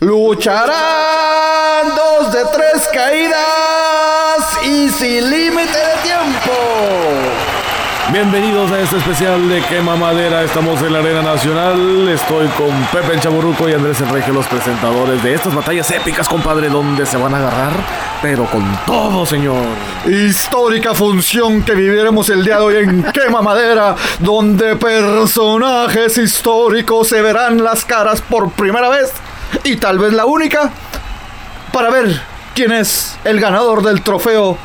lucharán dos de tres caídas y sin límite de tiempo. Bienvenidos a este especial de Quema Madera. Estamos en la Arena Nacional. Estoy con Pepe el Chaburruco y Andrés Regio, los presentadores de estas batallas épicas, compadre, donde se van a agarrar, pero con todo, señor. Histórica función que viviremos el día de hoy en Quema Madera, donde personajes históricos se verán las caras por primera vez y tal vez la única para ver quién es el ganador del trofeo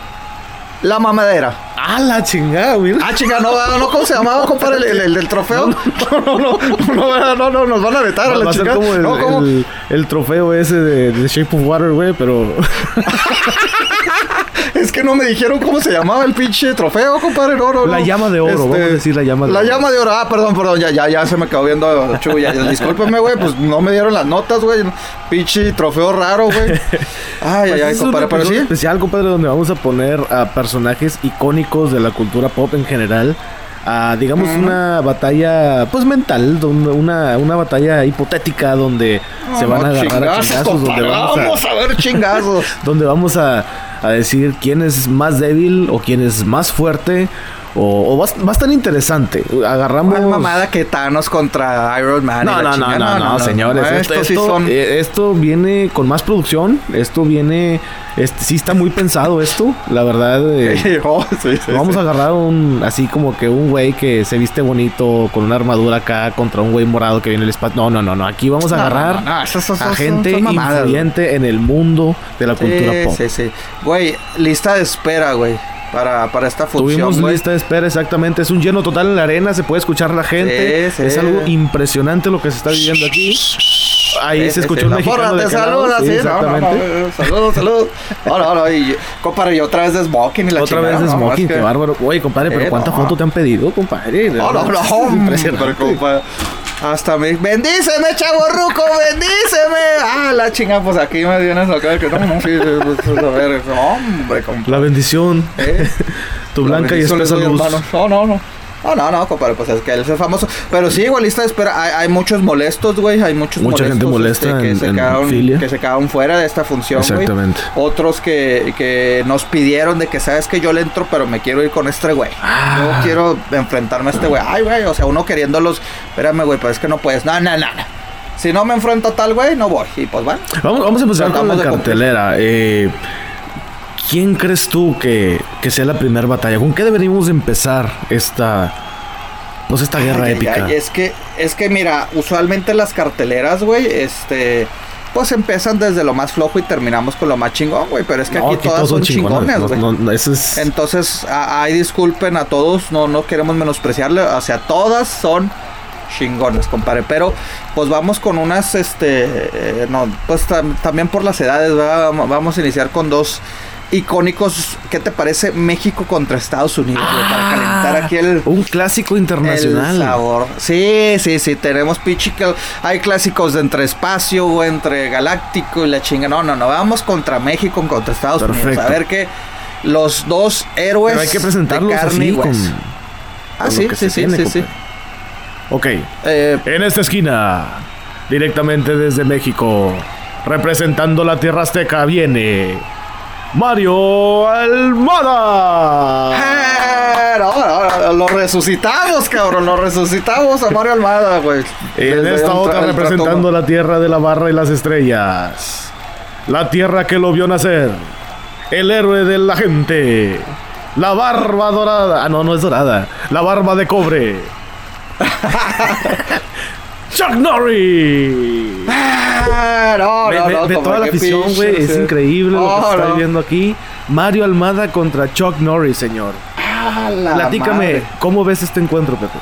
La Mamadera. ¡Ah, la chingada, güey! Ah, chinga, no, no, no, ¿cómo se llamaba, compadre, el, el- trofeo? No, no, no, no, no, no, nos van a vetar a la chingada. como el, No, ¿cómo? el- el trofeo ese de, de Shape of Water, güey, pero... Es que no me dijeron cómo se llamaba el pinche trofeo, compadre, no, no, La no. llama de oro, vamos a decir la llama de La oro. llama de oro, ah, perdón, perdón, ya, ya, ya se me acabó viendo Chuy, ya, ya, discúlpeme, güey, pues no me dieron las notas, güey, pinche trofeo raro, güey. Ay, ay, Pues ay, es un compadre, pero sí. especial, compadre, donde vamos a poner a personajes icónicos de la cultura pop en general. A, digamos, una batalla, pues mental, donde- una, una batalla hipotética donde se van a agarrar a chingazos, donde compadre, vamos a, vamos a ver chingazos. donde vamos a, a decir quién es más débil o quién es más fuerte. O, o va, va a estar interesante. Agarramos. ¿Cuál mamada que Thanos contra Iron Man? No, no, no, no, no, señores. no, Esto, sí esto- son... eh, esto viene con más producción. Esto viene. Este, sí está muy pensado esto. La verdad. eh, Oh, sí, sí, Vamos sí. a agarrar un, así como que un güey que se viste bonito con una armadura acá contra un güey morado que viene el espacio. No, no, no, no. Aquí vamos a No, agarrar no, a gente influyente en el mundo de la cultura Sí, pop. sí, sí. Güey, lista de espera, güey. Para, para esta función, Tuvimos güey. lista de espera, exactamente. Es un lleno total en la arena, se puede escuchar la gente. Sí, sí. Es algo impresionante lo que se está viviendo aquí. Ahí Sí, se escuchó un mexicano de saluda, Sí, exactamente. Saludos, saludos. No, no, y compadre, y otra vez de smoking y la Otra chingada, vez de no, smoking, es que- qué bárbaro. Oye, compadre, pero ¿cuánta no. foto te han pedido, compadre? No, no, no, es impresionante. hombre, compadre. Hasta me... ¡Bendíceme, chavo ruco! ¡Bendíceme! Ah, la chinga, pues aquí me vienes acá que no, no, sí, pues, a ver, hombre. La bendición, Eh, tu la blanca y bendición le espesa luz. No, no, no. No, no, no, compadre, pues es que él es famoso. Pero sí, igual lista de espera. Hay, hay muchos molestos, güey. Hay muchos Mucha gente molesta que, en- se en quedaron, filia. que se quedaron fuera de esta función, güey. Exactamente. Otros que, que nos pidieron de que, sabes que yo le entro, pero me quiero ir con este güey. Ah. Yo quiero enfrentarme a este güey. Ay, güey, o sea, uno queriéndolos. Espérame, güey, pero es que no puedes. No, no, no, no. Si no me enfrento a tal güey, no voy. Y pues bueno. Vamos, vamos a empezar con la cartelera. Eh, ¿Quién crees tú que, que sea la primera batalla? ¿Con qué deberíamos empezar esta, pues esta guerra Ay, épica? ay, es que, es que mira, usualmente las carteleras, güey, este. Pues empiezan desde lo más flojo y terminamos con lo más chingón, güey. Pero es que No, aquí, todas son chingones, güey. no, no, eso es... Entonces, ay, disculpen a todos, no, no queremos menospreciarle, o sea, todas son chingones, compadre, pero pues vamos con unas, este, eh, no, pues tam- también por las edades, ¿verdad? Vamos a iniciar con dos icónicos, ¿qué te parece? México contra Estados Unidos, para calentar aquí el... Un clásico internacional. El sabor. Sí, sí, sí, tenemos que- Hay clásicos de entre espacio o entre galáctico y la chinga. No, no, no, vamos contra México, contra Estados Unidos. Perfecto. A ver que los dos héroes. Pero hay que presentarlos de carne así con. Ah, con sí, sí, sí, tiene, sí, sí. Ok. Eh, En esta esquina, directamente desde México, representando la tierra azteca, viene Mario Almada. eh, no, no, no, lo resucitamos, cabrón. Lo resucitamos a Mario Almada, güey. En esta otra tra- representando la tierra de la barra y las estrellas. La tierra que lo vio nacer. El héroe de la gente. La barba dorada. Ah, no, no es dorada. La barba de cobre. Chuck Norris. Ah, no, Ve, no, ve- no, ve toda la afición, güey. Es increíble lo que no. viviendo aquí. Mario Almada contra Chuck Norris, señor. Ah, la Platícame, madre. ¿cómo ves este encuentro, Pepe?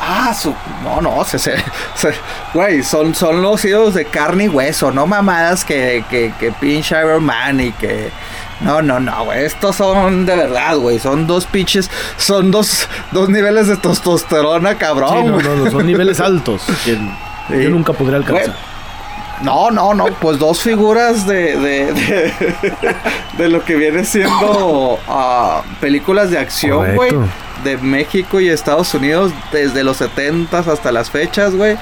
Ah, su. No, no, se, se, se- Güey, son, son los hijos de carne y hueso, no mamadas que, que, que pinche Iron Man y que. No, no, no, güey. Estos son de verdad, güey. Son dos pinches. Son dos, dos niveles de testosterona, cabrón. Sí, no, no, no, son niveles altos que Sí. yo nunca podría alcanzar. Güey, No, no, no, pues dos figuras de, de, de, de lo que viene siendo ah, películas de acción, güey. De México y Estados Unidos desde los 70 hasta las fechas, güey.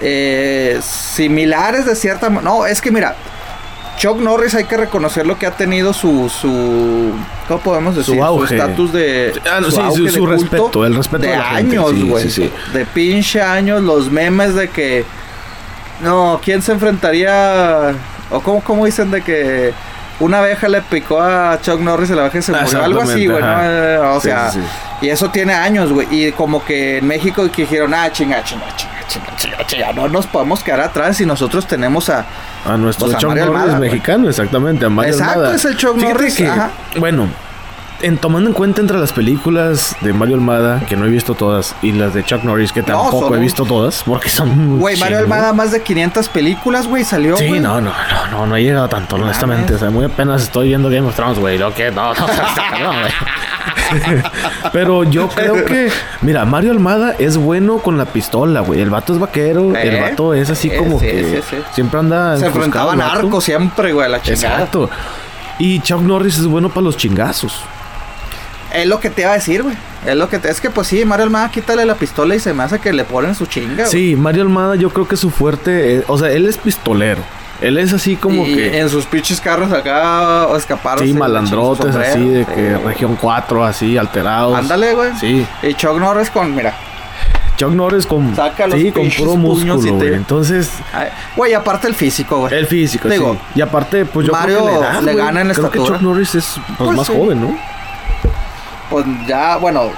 eh, similares de cierta manera. No, es que mira, Chuck Norris hay que reconocer lo que ha tenido su, su ¿cómo podemos decir? auge. estatus de Ah, no, su sí, auge su- de su culto respeto, el respeto de de la gente, años, sí, güey. sí, sí. De pinche años, los memes de que no, ¿quién se enfrentaría o cómo cómo dicen de que una abeja le picó a Chuck Norris y la abeja se murió, algo así, güey, ¿no? Eh, O Sí, sea, sí, sí. y eso tiene años, güey. Y como que en México que dijeron, ah, chinga, chinga, chinga, chinga, chinga, chinga, no nos podemos quedar atrás y nosotros tenemos a... A nuestro Pues Chuck Norris Almada, mexicano, exactamente, a Mario Exacto, Almada. es el Chuck Fíjate Norris, que, ajá. bueno, en tomando en cuenta entre las películas de Mario Almada, que no he visto todas, y las de Chuck Norris, que No, tampoco son he visto todas, porque son Güey, Mario. Almada, más de 500 películas, güey, salió, Sí, no, no, no, no, no he llegado tanto, honestamente. O sea, muy apenas estoy viendo Game of Thrones, güey. Lo que no, no. Pero yo creo que, mira, Mario Almada es bueno con la pistola, güey. El vato es vaquero, ¿Eh? el vato es así Sí, como sí, que sí, sí. siempre anda. Se el vato. arcos siempre, güey, a la chingada. Exacto. Y Chuck Norris es bueno para los chingazos. Es lo que te iba a decir, güey. Es lo que te... Es que, pues sí, Mario Almada, quítale la pistola y se me hace que le ponen su chinga, güey. Sí, Mario Almada yo creo que su fuerte, es- o sea, él es pistolero. Él es así como y que... en sus pinches carros acá escaparon. Sí, malandrotes así de que región 4 así alterados. Ándale, güey. Sí. Y Chuck Norris con, mira. Chuck Norris con Saca los sí, con puro músculo, te-. Entonces, Güey, aparte el físico, güey. el físico, Digo, sí. Y aparte, pues yo Mario creo que la edad, le gana en Creo que. Chuck Norris es pues, Pues más sí. joven, ¿no? Pues ya, bueno,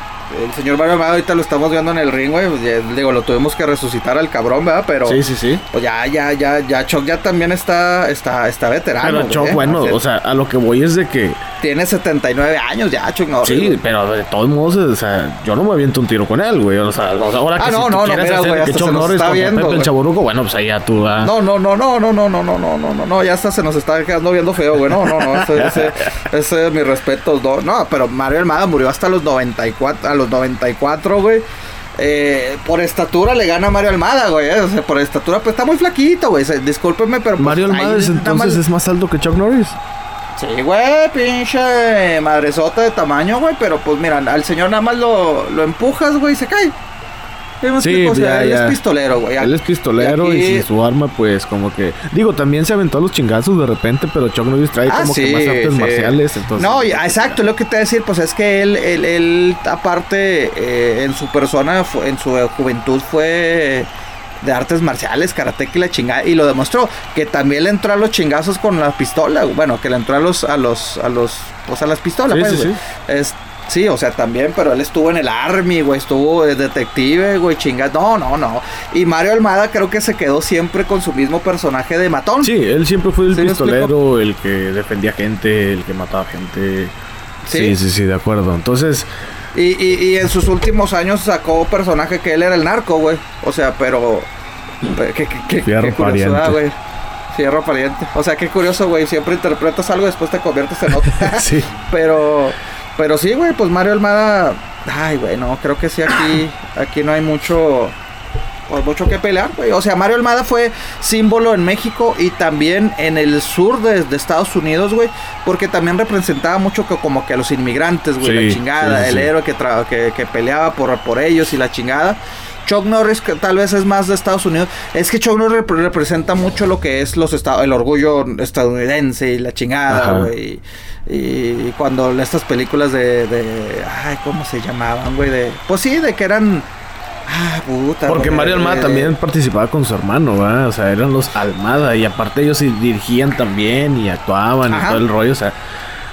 el señor Mario Almada ahorita lo estamos viendo en el ring, güey. pues ya, digo, lo tuvimos que resucitar al cabrón, ¿verdad? Pero. Sí, sí, sí. Pues ya, ya, ya, ya, Chuck ya también está, está, está veterano. Pero ¿eh? bueno, o sea, a lo que voy es de que Tiene 79 años ya, Chuck Norris. sí, güey. pero de todos modos, o sea, yo no me aviento un tiro con él, güey. O sea, ahora que Ah, si no, tú no, no, mira, hacer güey, que Chuck Norris está viendo, Pepe el güey. Chaburruco, bueno, pues ahí ya tú, ah. No, no, no, no, no, no, no, no, no, no, no, no, ya hasta se nos está quedando viendo feo, güey. No, no, no, ese, ese, ese es mi respeto. No, no, pero Mario Almada murió hasta los 94, a los 94, güey. Eh, por estatura le gana Mario Almada, güey. eh, O sea, por estatura, pues está muy flaquito, güey. Discúlpeme, pero. pues, Mario Almada es, entonces es más alto que Chuck Norris. Sí, güey, pinche madresota de tamaño, güey. Pero pues mira, al señor nada más lo, lo empujas, güey, y se cae. ¿Sí me Sí, explico? O sea, ya, él ya. es pistolero, güey. Él es pistolero y, aquí- sin su arma, pues como que. Digo, también se aventó a los chingazos de repente, pero Chuck Norris trae Ah, como que sí, más artes sí. marciales. Entonces, No, y- exacto, lo que te voy a decir, pues es que él, él, él, aparte, eh, en su persona, en su juventud fue de artes marciales, karate y la chingada, y lo demostró, que también le entró a los chingazos con la pistola, bueno, que le entró a los, a los, a los, pues a las pistolas, Sí, pues, sí, güey. Es, sí, o sea, también, pero él estuvo en el army, güey, estuvo de detective, güey, chingada, no, no, no. Y Mario Almada creo que se quedó siempre con su mismo personaje de matón. Sí, él siempre fue el ¿Sí me pistolero, el que defendía gente, el que mataba gente. Sí. Sí, sí, sí, de acuerdo. Entonces, Y, y, y en sus últimos años sacó personaje que él era el narco, güey. O sea, pero. Qué, qué, qué, curiosidad, pariente. güey. Fierro pariente. O sea, qué curioso, güey. Siempre interpretas algo y después te conviertes en otro. sí. pero. Pero sí, güey, pues Mario Almada. Ay, güey, no, creo que sí aquí. Aquí no hay mucho. Pues mucho que pelear, güey. O sea, Mario Almada fue símbolo en México y también en el sur de, de Estados Unidos, güey. Porque también representaba mucho que, como que a los inmigrantes, güey. Sí, la chingada, sí, sí, el héroe que, que, que peleaba por, por ellos y la chingada. Chuck Norris que tal vez es más de Estados Unidos. Es que Chuck Norris rep- representa mucho lo que es los estados, el orgullo estadounidense y la chingada, güey. Y, y cuando estas películas de, de ay, ¿cómo se llamaban, güey? De, pues sí, de que eran ah, puta. Porque Mario Almada también participaba con su hermano, ¿verdad? O sea, eran los Almada y aparte ellos sí dirigían también y actuaban Ajá. y todo el rollo, o sea,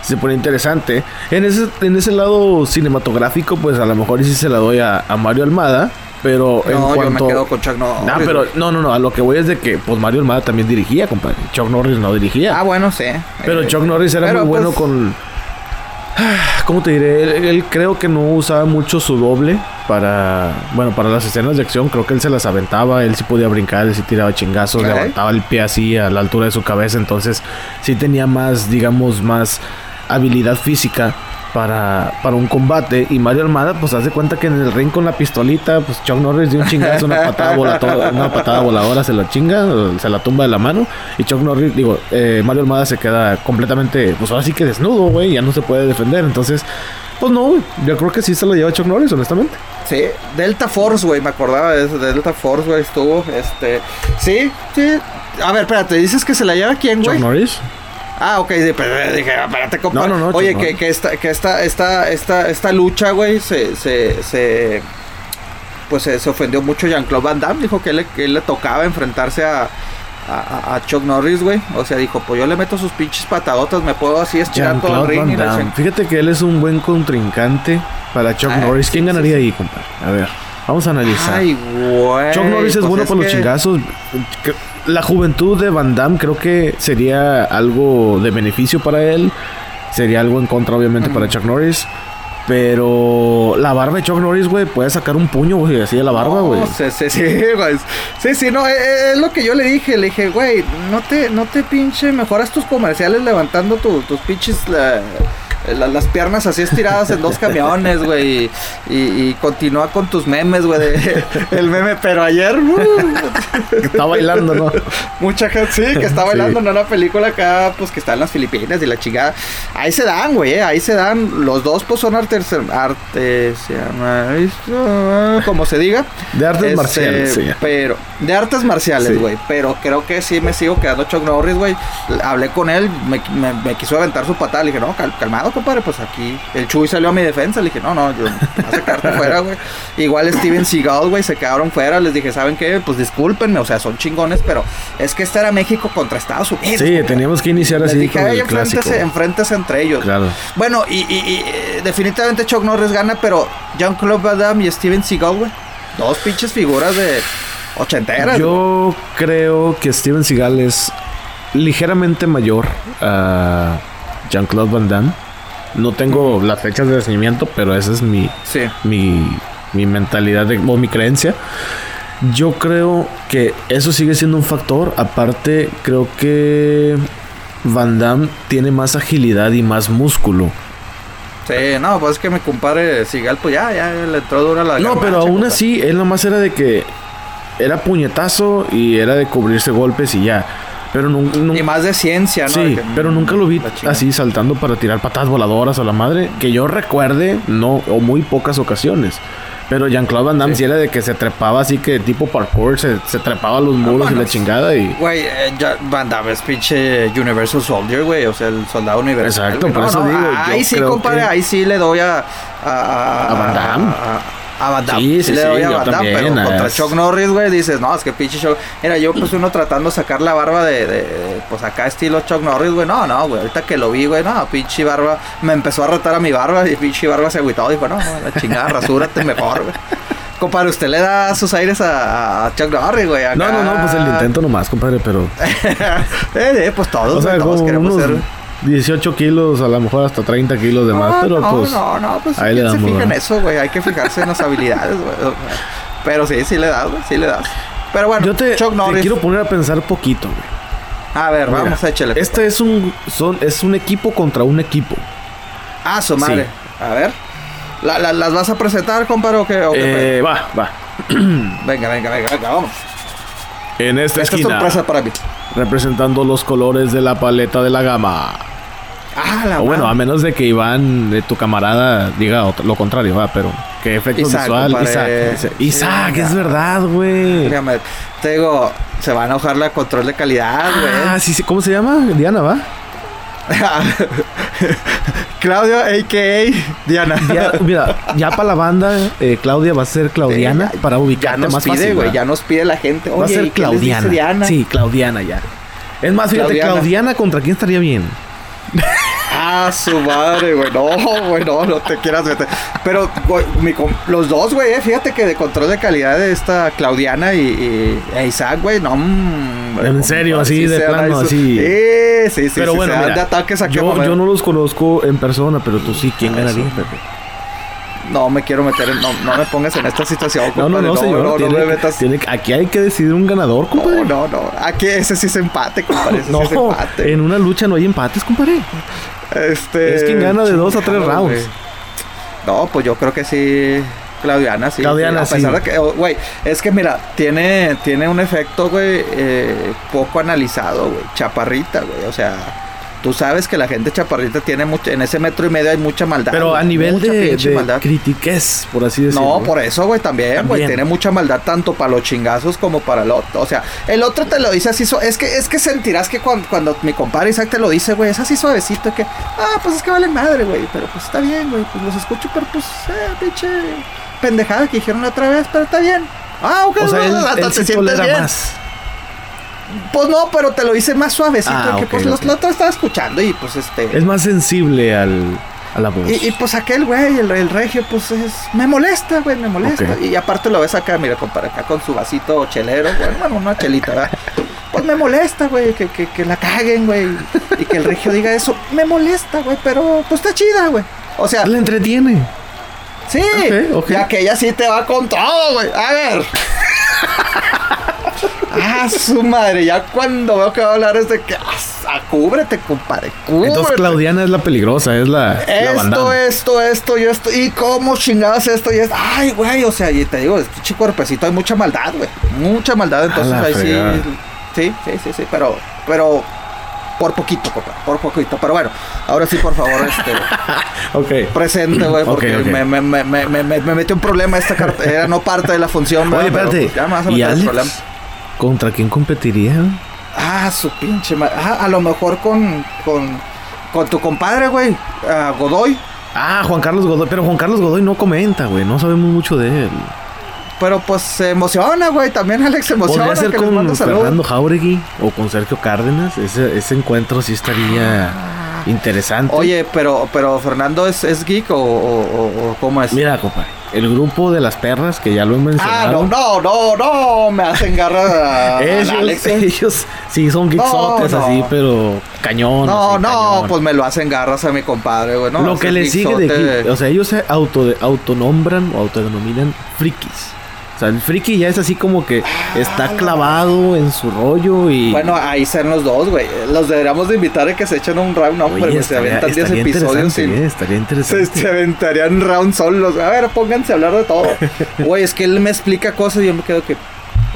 se pone interesante. En ese, en ese lado cinematográfico, pues a lo mejor sí se la doy a, a Mario Almada, pero en No, yo cuanto... me quedo con Chuck Norris. No, pero no, no, no, a lo que voy es de que pues Mario Almada también dirigía, compadre. Chuck Norris no dirigía. Ah, bueno, sí. Pero Eh, Chuck Norris era muy bueno pues, con. ¿Cómo te diré? Él, él creo que no usaba mucho su doble para. Bueno, para las escenas de acción. Creo que él se las aventaba. Él sí podía brincar, él sí tiraba chingazos, levantaba el pie así a la altura de su cabeza. Entonces, sí tenía más, digamos, más habilidad física. Para, para un combate y Mario Almada pues hace cuenta que en el ring con la pistolita pues Chuck Norris dio un chingazo una patada voladora una patada voladora se la chinga se la tumba de la mano y Chuck Norris, digo, eh, Mario Almada se queda completamente, pues ahora sí que desnudo, güey, ya no se puede defender. Entonces, Pues no, güey. Yo creo que sí se lo lleva Chuck Norris, honestamente. Sí, Delta Force, güey, me acordaba de eso, Delta Force, güey, estuvo, este, sí, sí, a ver, espérate, ¿dices que se la lleva quién, güey? Chuck Norris. Ah, ok, de- pero dije, espérate, compa. No, no, no, Oye, que, esta, que esta, esta, esta, esta lucha, güey, se, se, se, pues se, se ofendió mucho Jean-Claude Van Damme, dijo que él, le- que él le tocaba enfrentarse a, a, a Chuck Norris, güey, o sea, dijo, pues yo le meto sus pinches patadotas, me puedo así estirar todo el ring y Fíjate que él es un buen contrincante para Chuck Ah, Norris. ¿Quién sí, sí, ganaría sí. ahí, compadre? A ver, vamos a analizar. Ay, güey. Chuck Norris es pues bueno por los que- chingazos. Que- La juventud de Van Damme creo que sería algo de beneficio para él. Sería algo en contra, obviamente, para Chuck Norris. Pero la barba de Chuck Norris, güey, puede sacar un puño, güey, así de la barba, No, güey. sí, sí, sí, güey. Sí, sí, no, eh, eh, es, lo que yo le dije. Le dije, güey, no te, no te pinche mejoras tus comerciales levantando tu- tus pinches. la- la- las piernas así estiradas en dos camiones, güey. Y, y continúa con tus memes, güey. El meme, pero ayer, uh, Está bailando, ¿no? mucha gente, sí, que está Sí. bailando en una película acá, pues que está en las Filipinas y la chingada. Ahí se dan, güey, eh, ahí se dan. Los dos, pues son artes, artes, como se diga. De artes Este, marciales, sí. Pero, de artes marciales, Sí. güey. Pero creo que sí me sigo quedando Chuck Norris, güey. Hablé con él, me, me- me quiso aventar su patada. Le dije, no, cal- calmado, compadre, pues aquí. El Chuy salió a mi defensa. Le dije, no, no, yo vas a quedarte fuera, güey. Igual Steven Seagal, güey, se quedaron fuera. Les dije, ¿saben qué? Pues discúlpenme, o sea, son chingones, pero es que este era México contra Estados Unidos. Sí, teníamos que iniciar Les así dije, con "Ey, el clásico. enfréntese, entre ellos. Claro. Bueno, y, y- y, eh, definitivamente Chuck Norris gana, pero Jean-Claude Van Damme y Steven Seagal, güey. Dos pinches figuras de ochenteras. güey. Yo creo que Steven Seagal es ligeramente mayor a Jean-Claude Van Damme. No tengo las fechas de nacimiento, pero esa es mi, Sí. mi, mi mentalidad de- o mi creencia. Yo creo que eso sigue siendo un factor. Aparte, creo que Van Damme tiene más agilidad y más músculo. Sí, no, pues es que mi compadre Seagal, pues ya, ya le entró dura la No, pero aún así, él nomás era de que era puñetazo y era de cubrirse golpes y ya. Pero nun- nun- Y más de ciencia, ¿no? Sí, pero nunca lo vi así saltando para tirar patadas voladoras a la madre. Que yo recuerde, no, o muy pocas ocasiones. Pero Jean-Claude Van Damme Sí. sí era de que se trepaba así que tipo parkour, se, se trepaba a los muros y la chingada y... Güey, eh, Van Damme es pinche Universal Soldier, güey. O sea, el soldado universal. Exacto, güey. por eso digo, Ahí sí, compadre, que- ahí sí le doy a. A, ¿A Van Damme? A, a Van Damme. Sí, sí, le sí, doy a yo Van Damme, también, pero contra es- Chuck Norris, güey, dices, no, es que pinche Chuck. Mira, yo pues uno tratando de sacar la barba de, de, pues acá estilo Chuck Norris, güey. No, no, güey. Ahorita que lo vi, güey, no, pinche barba. Me empezó a retar a mi barba y pinche barba se agüitó. Dijo, no, no, la chingada, rasúrate mejor, güey. Compadre, usted le da sus aires a, a Chuck Norris, güey. No, no, no, pues el intento nomás, compadre, pero... eh, eh, pues todos, O sea, güey, todos queremos unos ser. 18 kilos, a lo mejor hasta 30 kilos de más, no, pero no, pues... no, no, pues ahí le ¿quién se damos, fija en ¿no? eso, güey. Hay que fijarse en las habilidades, güey. Pero sí, sí le das, güey, sí le das. Pero bueno, Yo te, Chuck te quiero poner a pensar poquito, güey. A ver, Mira, vamos, échale. Este es un, son, es un equipo contra un equipo. Ah, su madre. A ver. La- la- ¿Las vas a presentar, compadre, o qué? o qué Eh, va, va. Venga, venga, venga, venga, vamos. En esta, Esta es esquina, sorpresa para mí. representando los colores de la paleta de la gama. Ah, la O bueno, a menos de que Iván, de tu camarada, diga lo contrario, va, pero que efecto visual. Isaac, Isaac, es verdad, güey. Te digo, se va a enojar la control de calidad, güey. Ah, sí, sí, ¿cómo se llama? Diana, ¿va? Claudio, a.k.a. Diana. Ya, mira, ya para la banda, eh, Claudia va a ser Claudiana Sí, ya- para Ya ubicarte nos más pide, güey. Ya nos pide la gente. va a ser ¿y qué les dice Claudiana. Diana? Sí, Claudiana ya. Es más, fíjate, Claudiana. Claudiana contra quién estaría bien. Ah, su madre, güey. No, güey, no, no te quieras meter. Pero, güey, mi los dos, güey, eh, fíjate que de control de calidad de esta Claudiana y, y- e Isaac, güey, no. mm, ¿En serio? compadre, Así, de plano, así. Sí, sí, sí. pero sí, bueno, mira, de ataques a yo, yo no los conozco en persona, pero tú sí, ¿quién Ah, ganaría. Pepe? No me quiero meter en. No, no me pongas en esta situación, No, no, compadre. no, señor. No, no, tiene, me que- metas. tiene aquí hay que decidir un ganador, compadre. No, no, no. Aquí ese sí es empate, compadre. Ese No, sí es empate. en una lucha no hay empates, compadre. Este. Es quien gana de dos a tres rounds. No, pues yo creo que sí. Claudiana, sí. Claudiana, sí. A pesar sí. de que, oh, güey, es que mira, tiene, tiene un efecto, güey, eh, poco analizado, güey. Chaparrita, güey. O sea, tú sabes que la gente chaparrita tiene mucho, en ese metro y medio hay mucha maldad. Pero güey, a nivel de, de maldad. critiques, por así decirlo. No, por eso, güey, también, güey, También. tiene mucha maldad tanto para los chingazos como para el otro. O sea, el otro te lo dice así, es que es que sentirás que cuando, cuando mi compadre Isaac te lo dice, güey, es así suavecito que, ah, pues es que vale madre, güey, pero pues está bien, güey, pues los escucho, pero pues, eh, pinche pendejada que dijeron la otra vez, pero está bien. Ah, ok, O sea, él, hasta él te sí sientes tolera bien. más. Pues no, pero te lo dice más suavecito, Ah, que pues los la otra estaba escuchando y pues este... Es más sensible al, a la voz. Y, y, pues aquel güey, el, el regio, pues es. Me molesta, güey, me molesta. Y aparte lo ves acá, mira, compadre, acá con su vasito chelero, güey, bueno, una chelita, ¿verdad? Pues me molesta, güey, que, que, que la caguen, güey. Y que el regio diga eso. Me molesta, güey, pero pues está chida, güey. O sea, Le entretiene. sí, Ok, ok. ya que ella sí te va con todo, güey. A ver. Ah, su madre, ya cuando veo que va a hablar es de que. ah, cúbrete, compadre. Cúbrete. Entonces Claudiana es la peligrosa, es la, Esto, esto, esto y esto. ¿Y cómo chingadas esto y esto? Ay, güey, o sea, y te digo, este chico cuerpecito hay mucha maldad, güey. Mucha maldad, entonces ahí fregada. sí. Sí, sí, sí, sí, pero, pero por poquito, compa, por poquito. Pero bueno, ahora sí, por favor, este, Ok. presente, güey, porque Ok, ok. Me, me, me, me, me, me metió un problema esta carta. Era no parte de la función, Oye. Pero, espérate. pues, ya me vas a ¿Y meter Alex? problema. ¿Contra quién competiría? Ah, su pinche madre. Ah, a lo mejor con, con, con tu compadre, güey, ah, Godoy. Ah, Juan Carlos Godoy. Pero Juan Carlos Godoy no comenta, güey. No sabemos mucho de él. Pero pues se emociona, güey. También Alex se emociona. Podría ser que con. Fernando Jauregui o con Sergio Cárdenas. Ese, ese encuentro sí estaría interesante. Oye, pero, pero Fernando es, es geek o- o cómo es. Mira, compadre. El grupo de las perras que ya lo he ah, no, mencionado. no, no, no. Me hacen garra ellos, ellos sí son geeksotes No, no. así, pero cañón. No, así, no, cañón. pues me lo hacen garras a mi compadre, güey. ¿no? lo que le sigue de geek, o sea, ellos se auto, autonombran o autodenominan frikis. Sea, el friki ya es así como que está clavado en su rollo y... Bueno, ahí sean los dos, güey. Los deberíamos de invitar a que se echen un round, no, Oye, se aventan 10 estaría episodios sin... eh, estaría interesante. se aventarían round solos. A ver, pónganse a hablar de todo. Güey, es que él me explica cosas y yo me quedo que.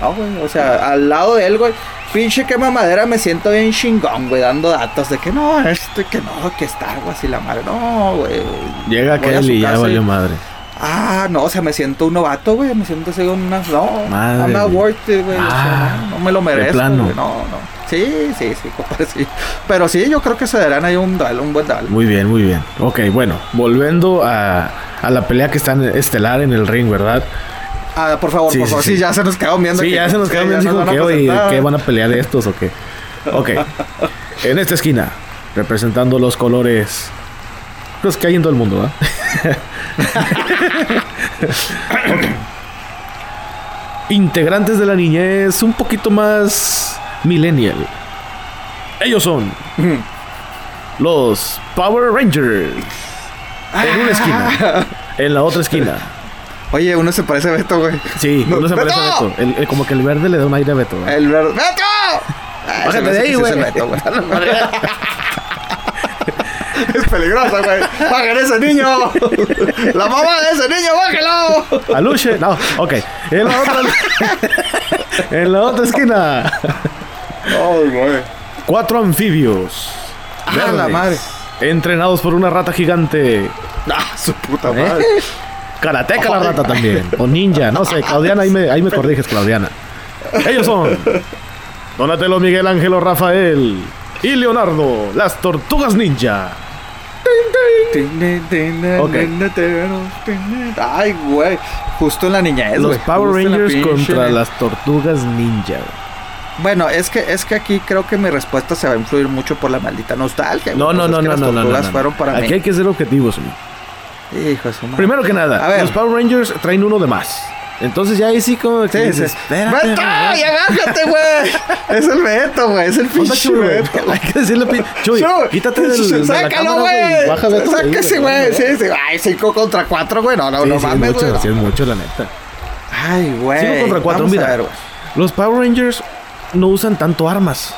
No, güey. O sea, al lado de él, güey. Pinche que mamadera me siento bien chingón, güey. Dando datos de que no, esto y que no, que Star Wars y la madre. No, güey. Llega su y ya valió madre. Ah, no, o sea, me siento un novato, güey. Me siento así una. No, Madre I'm not mía. worth it, güey. o sea, Ah, no, no me lo merezco. plano. No, no. Sí, sí, sí, compadre, sí. Pero sí, yo creo que se darán ahí un, duelo, un buen duelo. Muy bien, muy bien. Ok, bueno, volviendo a, a la pelea que está en estelar en el ring, ¿verdad? Ah, por favor, Sí, por sí, favor. sí. Sí, ya se nos quedó viendo. Sí, que- ya se nos que quedó presentar. ¿qué van a pelear de estos o qué? Ok. en esta esquina, representando los colores. Los que hay en todo el mundo, ¿verdad? Ok. Integrantes de la niñez un poquito más millennial. Ellos son los Power Rangers. En una esquina. En la otra esquina. Oye, uno se parece a Beto, güey. Sí, No, uno se parece a ¡Beto! El- el- como que el verde le da un aire a Beto. El verde. ¡Beto! Bájate de ahí, güey. Beto, güey. Es peligroso, güey. ¡Bajen ese niño! ¡La mamá de ese niño, bájelo! Aluche, no, ok. En la otra, en la otra esquina, ¡Ay, güey! cuatro anfibios. ¡Ah, la madre! Entrenados por una rata gigante. ¡Ah, su puta ¿Eh? madre! Karateca la rata también. O ninja, no sé. Claudiana, ahí me, ahí me corriges, Claudiana. Ellos son Donatello, Miguel Ángelo, Rafael y Leonardo, las tortugas ninja. Ok. Ay, güey. Justo en la niñez, Los. Power Justo en la Rangers contra las tortugas ninja. Bueno, es que, es que aquí creo que mi respuesta se va a influir mucho por la maldita nostalgia. No, no, no, no, las no, no, no, fueron para Aquí mí. hay que ser objetivos. Hijo de su madre. Primero que nada, A ver. los Power Rangers traen uno de más. Entonces ya ahí sí como que Sí, sí. dices, espérate, ¡Beto! ¡Ya bájate, güey! Es el Beto, güey. Es el pinche. Beto. Hay que decirle, Chuy, quítate del, de la Sácalo, güey. Sáquese, güey. Sí, sí. Ay, 5 contra 4, güey. No, no, Sí, no sí, es mames, mucho, güey. sí, es mucho, la neta. Ay, güey. 5 contra 4, Vamos a mira. ver. Los Power Rangers no usan tanto armas.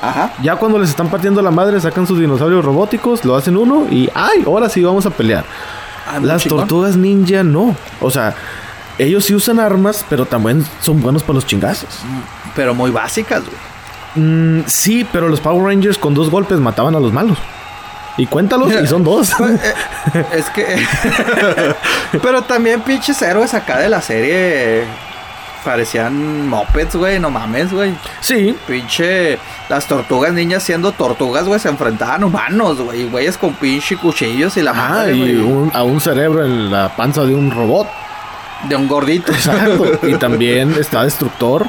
Ajá. Ya cuando les están partiendo la madre, sacan sus dinosaurios robóticos, lo hacen uno y ¡ay! Ahora sí vamos a pelear. Ah, Las tortugas ninja no. O sea, ellos sí usan armas, pero también son buenos para los chingazos. Pero muy básicas, güey. Mm, sí, pero los Power Rangers con dos golpes mataban a los malos. Y cuéntalos, y son dos. Pues, eh, es que. Pero también pinches héroes acá de la serie. Parecían mopeds, güey, no mames, güey. Sí. Pinche. Las tortugas niñas siendo tortugas, güey, se enfrentaban humanos, güey. Güeyes con pinche cuchillos y la Ah, madre, y un- a un cerebro en la panza de un robot. De un gordito. Exacto. y también está Destructor.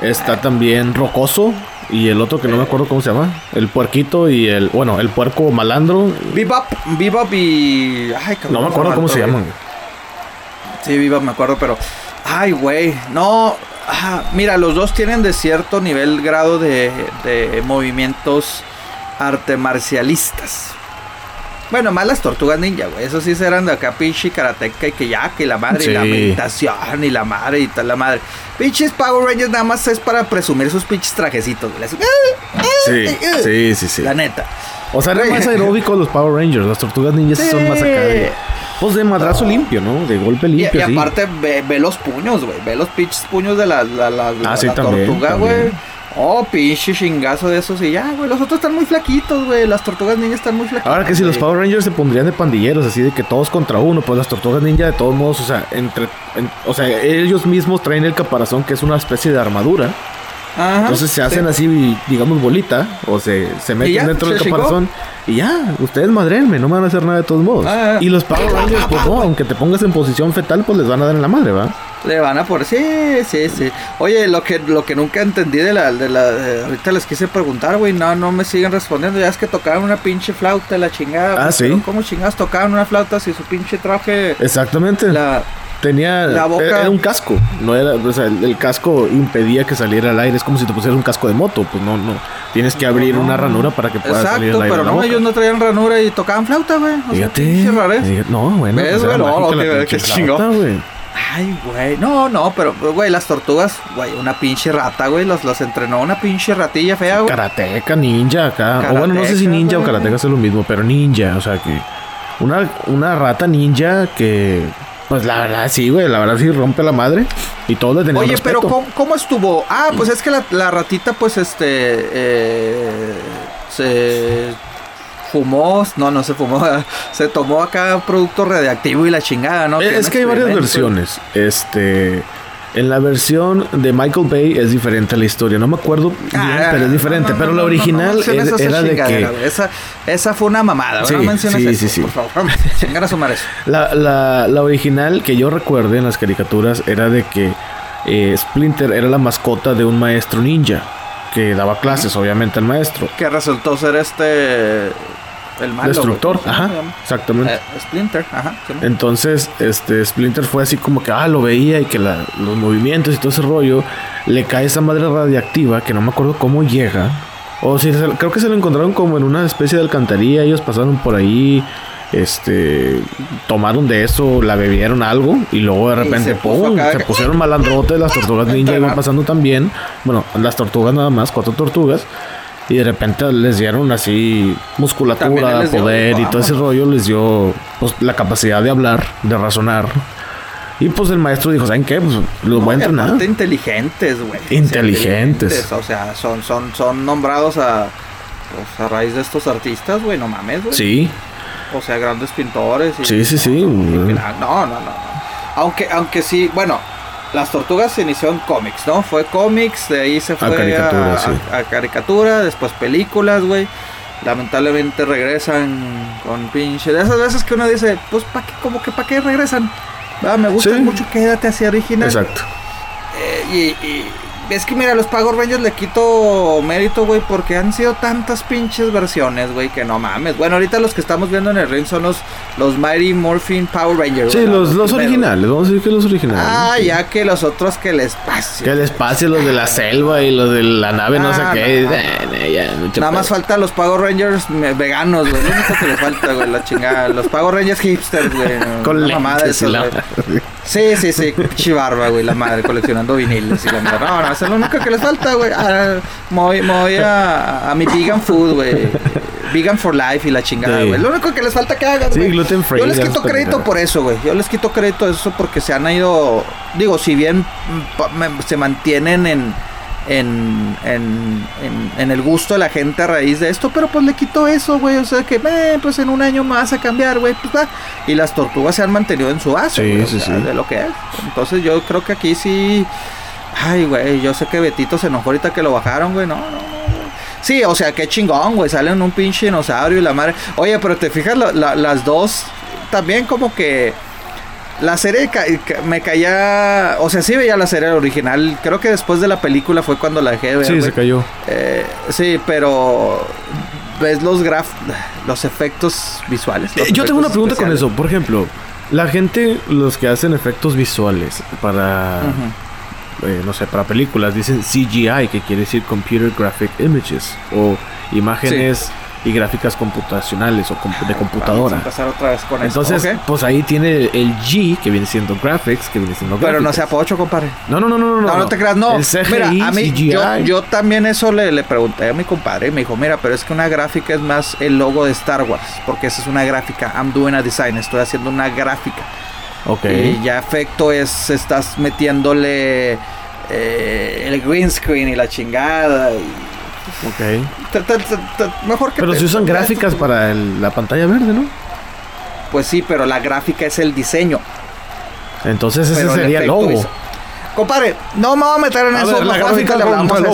Está también Rocoso. Y el otro que no me acuerdo cómo se llama. El puerquito y el. Bueno, el puerco malandro. Bebop, Bebop y. Ay, cabrón, No me acuerdo cómo se güey. llaman. Sí, Bebop me acuerdo, pero. Ay, güey. No. ah, mira, los dos tienen de cierto nivel, grado de, de movimientos arte marcialistas. Bueno, más las tortugas ninja, güey. Esos sí eran de acá, pinche karateca y que ya, que la madre, y la meditación y la madre y tal, la madre. Pinches Power Rangers nada más es para presumir sus pinches trajecitos, güey. Así, Sí, sí, sí, sí. La neta. O sea, eran más aeróbicos los Power Rangers. Las tortugas ninjas sí son más acá de. Pues de madrazo limpio, ¿no? De golpe limpio. y aparte ve, ve los puños, güey. Ve los pinches puños de la, la, la, la- Ah, sí, la también, tortuga, güey. Oh, pinche chingazo de esos y ya, güey. Los otros están muy flaquitos, güey. Las tortugas niñas están muy flaquitas. Ahora que si los. Power Rangers se pondrían de pandilleros, así de que todos contra uno, pues las tortugas ninja de todos modos, o sea, entre, en- o sea, ellos mismos traen el caparazón que es una especie de armadura. Ajá, Entonces se sí. hacen así, digamos, bolita, o se, se meten ya, dentro del caparazón. Y ya, ustedes madrenme, no me van a hacer nada de todos modos. Ah, ah. y los Power Rangers, pues no, aunque te pongas en posición fetal, pues les van a dar en la madre, ¿va? Le van a por. Sí, sí, sí. Oye, lo que, lo que nunca entendí de la. De la ahorita les quise preguntar, güey. No, no me siguen respondiendo. Ya es que tocaban una pinche flauta, la chingada. Ah, sí. pero ¿Cómo chingadas tocaban una flauta si su pinche traje. Exactamente. La, Tenía. La boca- Era un casco. No era, o sea, el, el casco impedía que saliera al aire. Es como si te pusieras un casco de moto. Pues no, no. Tienes que abrir No, una ranura para que pueda salir Exacto, el aire. pero de la no, boca. ellos no traían ranura y tocaban flauta, güey. Sea, Fíjate. Fíjate, No, bueno. ¿Ves, pues? No, no, qué chingón. flauta, güey. Ay, güey. No, no, pero, güey, las tortugas, güey, una pinche rata, güey. Los, los entrenó una pinche ratilla fea, güey. Karateca, ninja acá. o bueno, no sé si ninja o karateca es lo mismo, pero ninja. O sea que. Una, una rata ninja que. Pues la verdad sí, güey. La verdad sí rompe la madre. Y todos le Oye, pero respeto. ¿cómo, cómo estuvo? Ah, pues es que la, la ratita, pues, este, eh, se fumó, no, no se fumó, se tomó acá producto radiactivo y la chingada, ¿no? Que Es que hay varias versiones. Este. En la versión de Michael Bay es diferente la historia. No me acuerdo bien, Ah, pero es diferente. no, no, pero la original no era de que. Esa, esa fue una mamada. Sí, no menciones sí, eso, sí, sí. por favor. A sumar eso. La, la, la original que yo recuerde en las caricaturas era de que eh, Splinter era la mascota de un maestro ninja que daba clases, obviamente, al maestro. Que resultó ser este. El malo. Destructor, ajá, exactamente. Eh, Splinter, ajá. Entonces, este Splinter fue así como que, ah, lo veía y que la- los movimientos y todo ese rollo, le cae esa madre radiactiva que no me acuerdo cómo llega. O si se- creo que se lo encontraron como en una especie de alcantarilla, ellos pasaron por ahí, este, tomaron de eso, la bebieron algo y luego de repente, se ¡pum! se pusieron malandrotes, las tortugas ninja iban pasando también, bueno, las tortugas nada más, cuatro tortugas. Y de repente les dieron así musculatura, poder y todo ese rollo les dio pues, la capacidad de hablar, de razonar. Y pues el maestro dijo, ¿saben qué? Pues los voy a No, entrenar. inteligentes, güey. Sea, Inteligentes. O sea, son, son, son nombrados a, pues, a raíz de estos artistas, güey. No mames, güey. Sí, O sea, grandes pintores. Y, sí, sí, sí. y no, no, no, no. Aunque, aunque sí, bueno, las tortugas se inició en cómics, ¿no? Fue cómics, de ahí se fue a caricatura, a- sí. a caricatura, después películas, güey. Lamentablemente regresan con pinche. De esas veces que uno dice, pues, ¿para qué? Como que ¿para qué regresan? Ah, me gusta Sí. mucho, quédate así original. Exacto. Eh, y, y es que mira, a los Power Rangers le quito mérito, güey, porque han sido tantas pinches versiones, güey, que no mames. Bueno, ahorita los que estamos viendo en el ring son los, los Mighty Morphin Power Rangers. Sí, los, los originales, vamos a decir que los originales. Ah, ya que los otros que les pase. Que el espacio, los de la selva y los de la nave, no sé Ah, qué. no, no, Eh, ya, mucho Nada más falta los Power Rangers veganos, güey. Lo único que les falta, güey, la chingada. Los Power Rangers hipsters, güey. Con Una mamada de la güey. Sí, sí, sí, chivarba, güey, la madre coleccionando viniles y la madre. No, no, eso es lo único que les falta, güey. Ah, me voy, me voy a, a mi vegan food, güey. Vegan for life y la chingada, Sí. güey. Lo único que les falta que hagan, Sí, güey. gluten free, Yo les quito crédito por eso, güey. Yo les quito crédito eso porque se han ido, digo, si bien mm, se mantienen en en, en, en, en el gusto de la gente a raíz de esto, pero pues le quitó eso, güey. O sea que, eh, pues en un año más a cambiar, güey, pues va. Y las tortugas se han mantenido en su base, Sí, o sí, sea, sí. de lo que es. Entonces yo creo que aquí sí. Ay, güey, yo sé que Betito se enojó ahorita que lo bajaron, güey. No, no, no. no. Sí, o sea, qué chingón, güey. Salen un pinche dinosaurio y la madre. Oye, pero te fijas, la- la- las dos también como que. La serie ca- me caía. O sea, sí veía la serie original. Creo que después de la película fue cuando la dejé de ver. Sí, se cayó. Eh, sí, pero. Ves los graf. Los efectos visuales. los Eh, Yo tengo una pregunta con eso. Por ejemplo, la gente, los que hacen efectos visuales para, eh, no sé, para películas, dicen CGI, que quiere decir Computer Graphic Images, o imágenes y gráficas computacionales o com- de Vamos a computadora. empezar otra vez con Entonces, esto. pues ahí tiene el G, que viene siendo graphics, que viene siendo Pero no sea pocho, compadre. No, no, no, no, no. No, no te creas, no. El CGI, mira, a mí, yo, yo también eso le, le pregunté a mi compadre y me dijo, mira, pero es que una gráfica es más el logo de Star Wars, porque esa es una gráfica. I'm doing a design, estoy haciendo una gráfica. Ok. Y ya efecto es, estás metiéndole eh, el green screen y la chingada. y- Ok. mejor que Pero si usan gráficas para la pantalla verde, ¿no? Pues sí, pero la gráfica es el diseño. Entonces ese sería el logo. Compadre, no me voy a meter en A eso. ver, la gráfica le hablamos.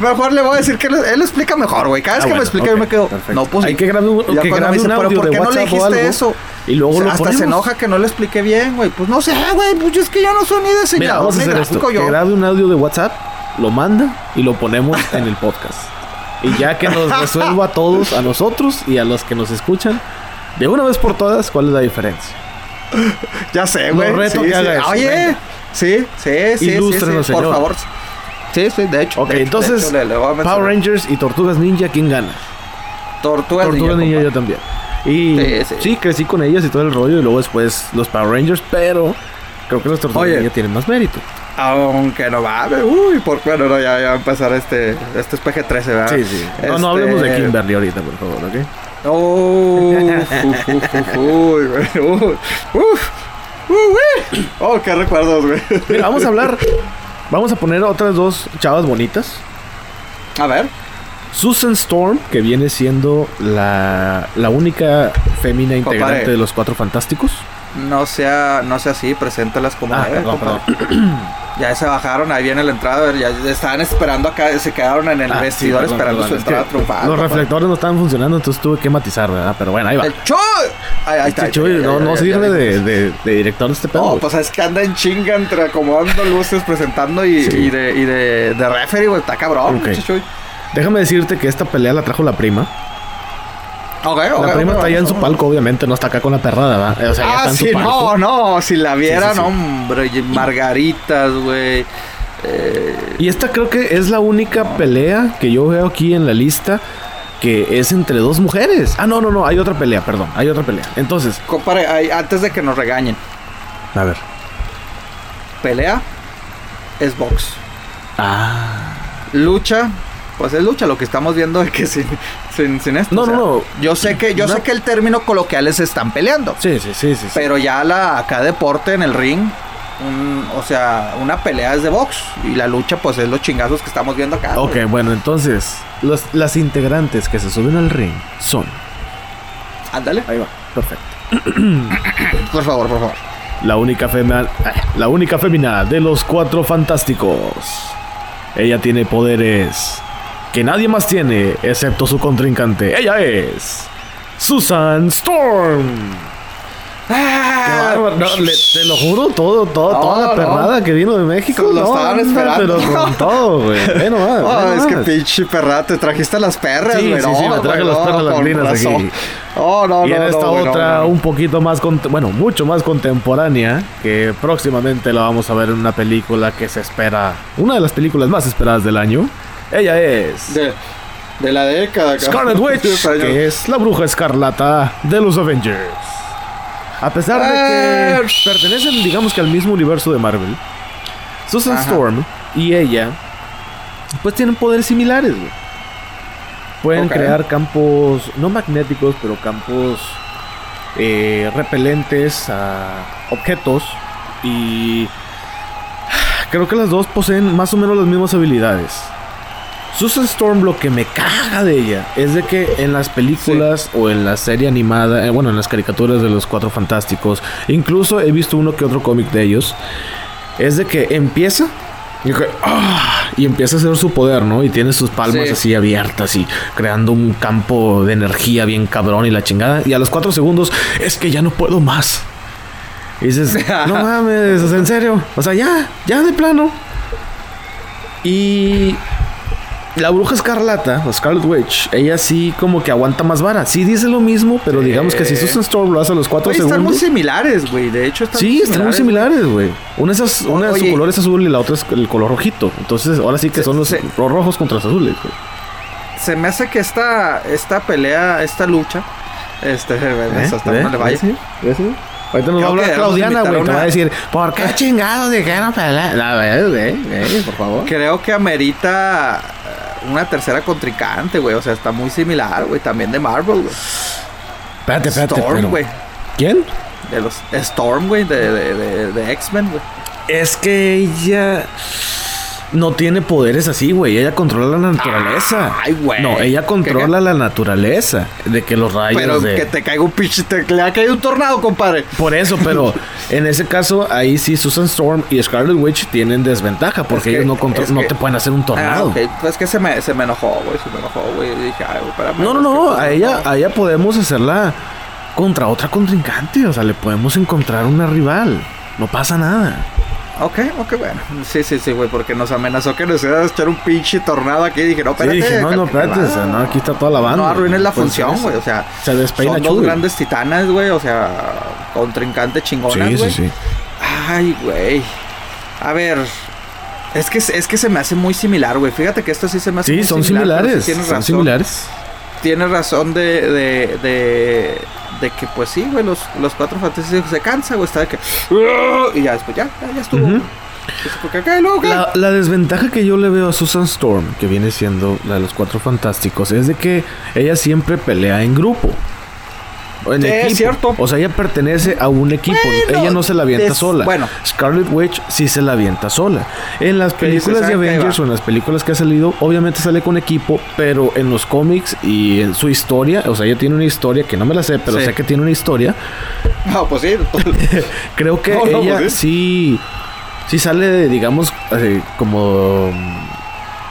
Mejor le voy a decir que él, él explica mejor, güey. Cada vez Ah, que bueno, me explica yo me quedo. perfecto. No, pues Hay que grabar un, que grabe dice, un "Pero audio ¿por de qué no le o dijiste eso? y luego lo Hasta ponemos. se enoja que no le expliqué bien, güey. Pues no sé, güey. Pues es que yo no soy ni Mira, diseñador vamos a hacer esto. gráfico Que yo. grabe un audio de WhatsApp, lo manda y lo ponemos en el podcast. Y ya que nos resuelva a todos, a nosotros y a los que nos escuchan, de una vez por todas, ¿cuál es la diferencia? Ya sé, güey. reto Sí, que sí. eso, Oye, venga. sí, sí, sí, Ilústrenos, sí, Por señor. favor. Sí, sí, de hecho. Ok, de hecho, entonces, de hecho, le- le voy a mencionar. Power Rangers y Tortugas Ninja, ¿quién gana? Tortugas Tortugas Ninja, yo también. Y Sí, crecí con ellas y todo el rollo, y luego después los Power Rangers, pero creo que los Tortugas. Ninja tienen más mérito. Aunque no va, uy, por bueno, no, ya, ya va a empezar este, este es PG-13, ¿verdad? Sí, sí. No, no hablemos de Este, Kimberly ahorita, por favor, ¿ok? Oh, Oh, qué recuerdos, güey. Mira, vamos a hablar, vamos a poner otras dos chavas bonitas. A ver. Susan Storm, que viene siendo la, la única fémina integrante de los Cuatro Fantásticos. No sea, no sea así, preséntalas como Ah, debe. Ya se bajaron, ahí viene la entrada, ya estaban esperando acá, se quedaron en el Ah, vestidor sí, esperando su es que entrada triunfal. Los reflectores no estaban funcionando, entonces tuve que matizar, ¿verdad? Pero bueno, ahí va. El Chuy. Ahí, ahí está. Chuy, no, no sirve de, de- de director de este pedo. No, güey. pues es que anda en chinga entre acomodando luces, presentando y, Sí. y de, y de, de referee, güey. Está cabrón, Ok. pinche Chuy. Déjame decirte que esta pelea la trajo la prima. La prima está allá en su palco, obviamente, no está acá con la perrada, ¿verdad? O sea, Ah, está en sí, su palco. no, no. Si la vieran, Sí, sí, sí. hombre, margaritas, güey. Eh, Y esta creo que es la única pelea que yo veo aquí en la lista que es entre dos mujeres. Ah, no, no, no, hay otra pelea, perdón, hay otra pelea. Entonces, compadre, ahí, antes de que nos regañen, a ver. pelea es box. Ah. Lucha, pues es lucha, lo que estamos viendo es que sin, sin, sin esto. No, o sea, no, no. Yo sé que, yo No. sé que el término coloquial es están peleando. Sí, sí, sí, sí. sí. Pero ya la acá deporte en el ring, un- o sea, una pelea es de box y la lucha pues es los chingazos que estamos viendo acá. Ok, güey. bueno, entonces, los- las integrantes que se suben al ring son. Ándale. Ahí va, perfecto. Por favor, por favor. La única femina, la única femina de los cuatro fantásticos. Ella tiene poderes que nadie más tiene excepto su contrincante. Ella es Susan Storm. Ah, bárbaro. No, le- te lo juro, todo, todo, No, toda la no. perrada que vino de México. Lo no, estaban esperando. Pero con todo, güey. Ah, ve es que pinche perra, te trajiste las perras, Sí, güey. sí, no, sí, me traje las perras lambrinas razón. aquí. Oh, no, y en esta otra, un poquito más, bueno, mucho más contemporánea, que próximamente la vamos a ver en una película que se espera, una de las películas más esperadas del año. Ella es De, de la década. Scarlet Witch, que es la bruja escarlata de los Avengers. A pesar de que pertenecen, digamos que al mismo universo de Marvel, Susan Ajá. Storm y ella, pues tienen poderes similares. güey. Pueden crear campos, no magnéticos, pero campos eh, repelentes a objetos. Y creo que las dos poseen más o menos las mismas habilidades. Susan Storm lo que me caga de ella es de que en las películas o en la serie animada, eh, bueno, en las caricaturas de los Cuatro Fantásticos, incluso he visto uno que otro cómic de ellos, es de que empieza y, que, ¡ah! y empieza a hacer su poder, ¿no? Y tiene sus palmas Sí. así abiertas y creando un campo de energía bien cabrón y la chingada. Y a los cuatro segundos es que ya no puedo más. Y dices, no mames, en serio. O sea, ya, ya de plano. Y la bruja escarlata, o Scarlet Witch, ella sí como que aguanta más vara. Sí dice lo mismo, pero digamos que si Susan Storm lo hace a los cuatro Oye, están muy segundos. similares, güey. De hecho, están Sí, están muy similares, güey. Una, es, una de su color es azul y la otra es el color rojito. Entonces, ahora sí que Se- son los se- rojos contra los azules, güey. Se me hace que esta, esta pelea, esta lucha, este, hasta ¿Eh? no le vaya. ¿Sí? ¿Sí? Ahorita nos va a hablar Claudiana, güey. Te una- va a decir, ¿por qué chingados dijeron pelea? La verdad, güey, güey, por favor. Creo que amerita eh, una tercera contrincante, güey. O sea, está muy similar, güey. También de Marvel, güey. Espérate, espérate, Storm, güey. ¿Quién? De los Storm, güey, de, de, de, de X-Men, güey. Es que ella no tiene poderes así, güey. Ella controla la naturaleza. Ay, güey. No, ella controla la naturaleza. De que los rayos Pero de... que te caiga un pinche, te, le ha caído un tornado, compadre. Por eso, pero en ese caso, ahí sí Susan Storm y Scarlet Witch tienen desventaja porque Es que- ellos no, contro- es no que- te pueden hacer un Ah, tornado. ok. Pues que se me, se me enojó, güey. Se me enojó, güey. Dije, ay, güey, espérame. No, no, es no. A ella, a ella podemos hacerla contra otra contrincante. O sea, le podemos encontrar una rival. No pasa nada. Ok, ok, bueno. Sí, sí, sí, güey, porque nos amenazó que nos iba a echar un pinche tornado aquí. Y dije, no, Sí, espérate. dije, no, no, espérate. O sea, no, aquí está toda la banda. No arruines la Puede ser función, güey. O sea, Se despeina son dos grandes titanas, güey. O sea, contrincante chingonas, Sí, güey. sí, sí. Ay, güey. A ver. Es que, es que se me hace muy similar, güey. Fíjate que esto sí se me hace Sí, muy son similar, sí similares. tienes son razón. similares. Tienes razón de, de, de, de que, pues sí, güey, los, los cuatro fantásticos se cansa, güey. Está de que. Y ya después, ya, ya, ya estuvo. La, la desventaja que yo le veo a Susan Storm, que viene siendo la de los cuatro fantásticos, es de que ella siempre pelea en grupo. O en Sí, es cierto. O sea, ella pertenece a un equipo. Bueno, ella no se la avienta es- sola. bueno. Scarlet Witch sí se la avienta sola. En las películas de "Ah, ok, Avengers va". o en las películas que ha salido, obviamente sale con equipo, pero en los cómics y en su historia, o sea, ella tiene una historia que no me la sé, pero Sí. sé que tiene una historia. No, pues sí. Creo que No, no, ella pues sí, sí sale, digamos, eh, como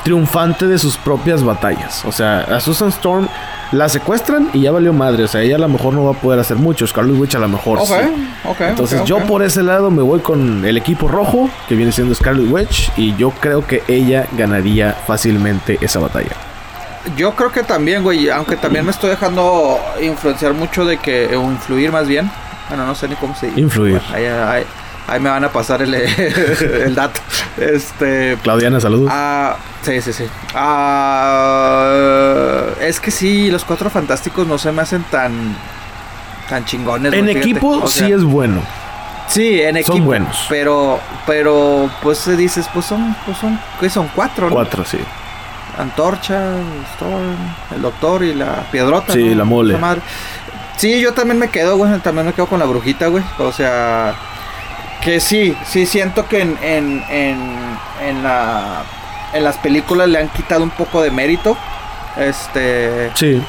triunfante de sus propias batallas. O sea, a Susan Storm la secuestran y ya valió madre. O sea, ella a lo mejor no va a poder hacer mucho. Scarlet Witch a lo mejor Ok, sí. ok. Entonces yo por ese lado me voy con el equipo rojo, que viene siendo Scarlet Witch, y yo creo que ella ganaría fácilmente esa batalla. Yo creo que también, güey, aunque también me estoy dejando influenciar mucho de que, o influir más bien. Bueno, no sé ni cómo se dice. Influir. Bueno, ahí, ahí- ahí me van a pasar el, el dato. Este. Claudiana, saludos. Ah, sí, sí, sí. Ah, es que sí, los cuatro fantásticos no se me hacen tan. tan chingones. en güey, equipo O sí sea, es bueno. Sí, en equipo. son buenos. Pero, pero, pues dices, pues son, pues son, ¿qué son? Cuatro, ¿no? Cuatro, sí. Antorcha, Storm, el doctor y la piedrota. Sí, ¿no? la mole. Sí, yo también me quedo, güey. También me quedo con la brujita, güey. O sea, que sí, sí siento que en, en, en, en la, en las películas le han quitado un poco de mérito. Este, Sí.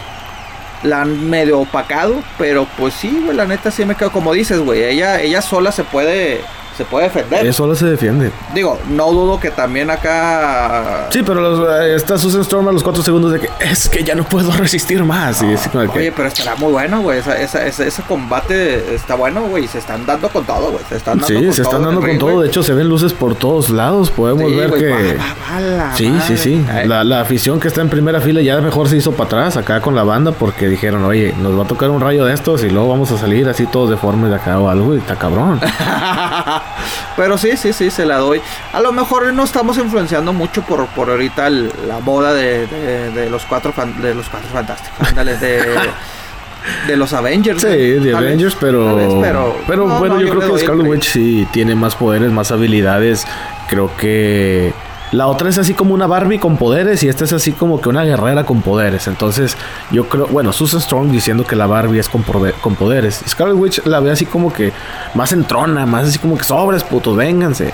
la han medio opacado, pero pues sí, güey, la neta sí me quedo como dices, güey. Ella, ella sola se puede, se puede defender. Ella sola se defiende. Digo, no dudo que también acá. Sí, pero los, eh, está Susan Storm a los cuatro segundos de que es que ya no puedo resistir más. y así como que, Oye, pero estará muy bueno, güey. Esa, esa, ese, ese combate está bueno, güey. Se están dando con todo, güey. Se están dando sí, con se están todo dando con ring, todo. De hecho, se ven luces por todos lados. Podemos Sí, ver güey, que. va, va, va, Sí, sí, sí. Ay, La, la afición que está en primera fila ya mejor se hizo para atrás acá con la banda porque dijeron, oye, nos va a tocar un rayo de estos y luego vamos a salir así todos deformes de acá o algo y está cabrón. Pero sí, sí, sí, se la doy. A lo mejor no estamos influenciando mucho por, por ahorita el- la boda de, de, de los cuatro fan- de los cuatro fantásticos. Ándale, de, de los Avengers. Sí, de vez, Avengers, pero. vez, pero, pero no, bueno, no, yo, creo que Scarlet. Witch sí tiene más poderes, más habilidades. Creo que. La otra es así como una Barbie con poderes y esta es así como que una guerrera con poderes. Entonces, yo creo, bueno, Susan Storm diciendo que la Barbie es con, poderes. Scarlet Witch la ve así como que más entrona, más así como que sobres, putos, vénganse.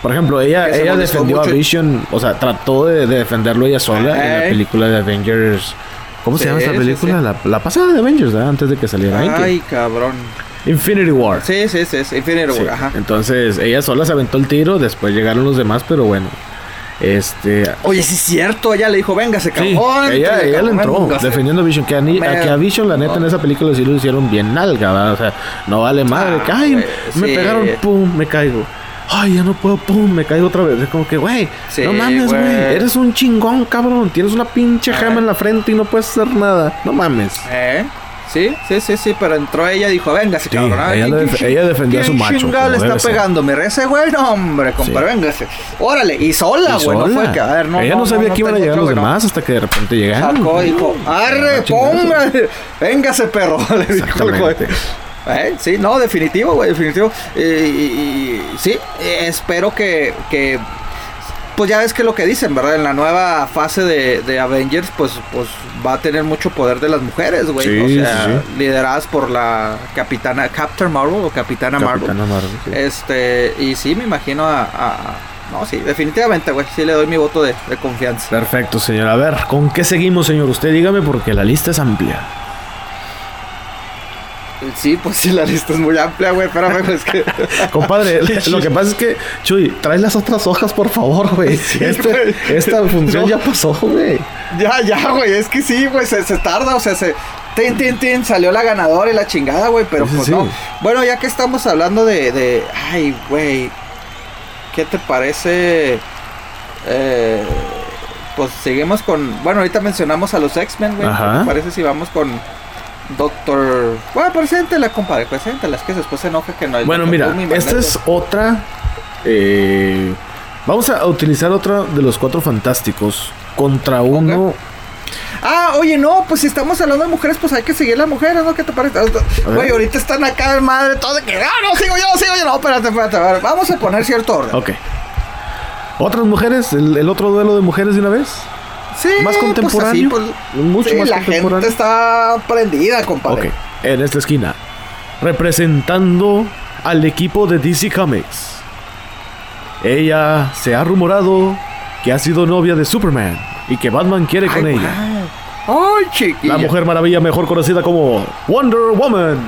Por ejemplo, ella, ella defendió a. Vision, o sea, trató de, de defenderlo ella sola en la Ey. película de Avengers. ¿Cómo se llama esta película? sí. La, la pasada de Avengers. Antes de que saliera. ¿eh? Ay, cabrón. Infinity War. Sí, sí, sí, Infinity. War, ajá. Entonces, ella sola se aventó el tiro, después llegaron los demás, pero bueno. Este. Oye, sí es cierto, ella le dijo, véngase, Sí, cabrón. ella, que ella le entró véngase". defendiendo a Vision. Que a, ni- a que a Vision, la neta, en esa película sí lo hicieron bien nalga, ¿verdad? O sea, no vale madre. Ah, que, ay, me sí. pegaron, pum, me caigo. Ay, ya no puedo, pum, me caigo otra vez. Es como que, güey, Sí, no mames, güey. Eres un chingón, cabrón. Tienes una pinche gema en la frente y no puedes hacer nada. No mames. ¿Eh? Sí, sí, sí, sí, pero entró ella y dijo, véngase, Sí, cabrón. Ella ¿quién- le def- quién- ella defendió a su macho, le está pegando? ¿Me ese güey? No, hombre, compadre, véngase. Órale, y sola, Y güey, no fue que, a ver, no. ella no, sabía que iban a llegar otro, los no. demás hasta que de repente llegaron. Sacó, dijo, arre, Ah, chingazo. póngale, véngase, perro. Le dijo el güey. Exactamente. Eh, Sí, no, definitivo, güey, definitivo. Eh, y, y- sí, eh, espero que, que, pues ya ves que lo que dicen, ¿verdad? En la nueva fase de, de Avengers, pues, pues va a tener mucho poder de las mujeres, güey. Sí, o sea, sí, lideradas por la capitana, Captain Marvel o Capitana, Marvel. Capitana Marvel, sí. Este, y sí, me imagino a... a- no, sí, definitivamente, güey, sí le doy mi voto de, de confianza. Perfecto, señor. A ver, ¿con qué seguimos, señor? Usted dígame porque la lista es amplia. Sí, pues sí, la lista es muy amplia, güey, espérame, pues es que... Compadre, lo que pasa es que, Chuy, trae las otras hojas, por favor, güey. Sí, Este- güey. esta función No. ya pasó, güey. Ya, ya, güey, es que sí, güey, se, se tarda, o sea, se... Tin, tin, tin, salió la ganadora y la chingada, güey, pero Sí, pues sí. no. Bueno, ya que estamos hablando de... de ay, güey, ¿qué te parece? Eh, pues seguimos con... Bueno, ahorita mencionamos a los X-Men, güey. ¿Qué te parece si vamos con... Doctor... Bueno, preséntela, compadre, preséntela, es que después se enoja que no hay Bueno, mira, esta es otra. eh, vamos a utilizar otra de los cuatro fantásticos contra uno. Ah, oye, no, pues si estamos hablando de mujeres, pues hay que seguir las mujeres, ¿no? ¿Qué te parece? Güey, ahorita están acá de madre, todo de que, ah, no, sigo yo, sigo yo. No, espérate, espérate, a ver, vamos a poner cierto orden. Ok. ¿Otras mujeres? ¿El, el otro duelo de mujeres de una vez? Sí, ¿Más pues contemporáneo? así, pues, Mucho sí, más la contemporáneo. gente está prendida, compadre. Ok. En esta esquina. Representando al equipo de DC Comics. Ella se ha rumorado que ha sido novia de Superman y que Batman quiere con ella. guau. Ay, chiquilla. La Mujer Maravilla, mejor conocida como Wonder Woman.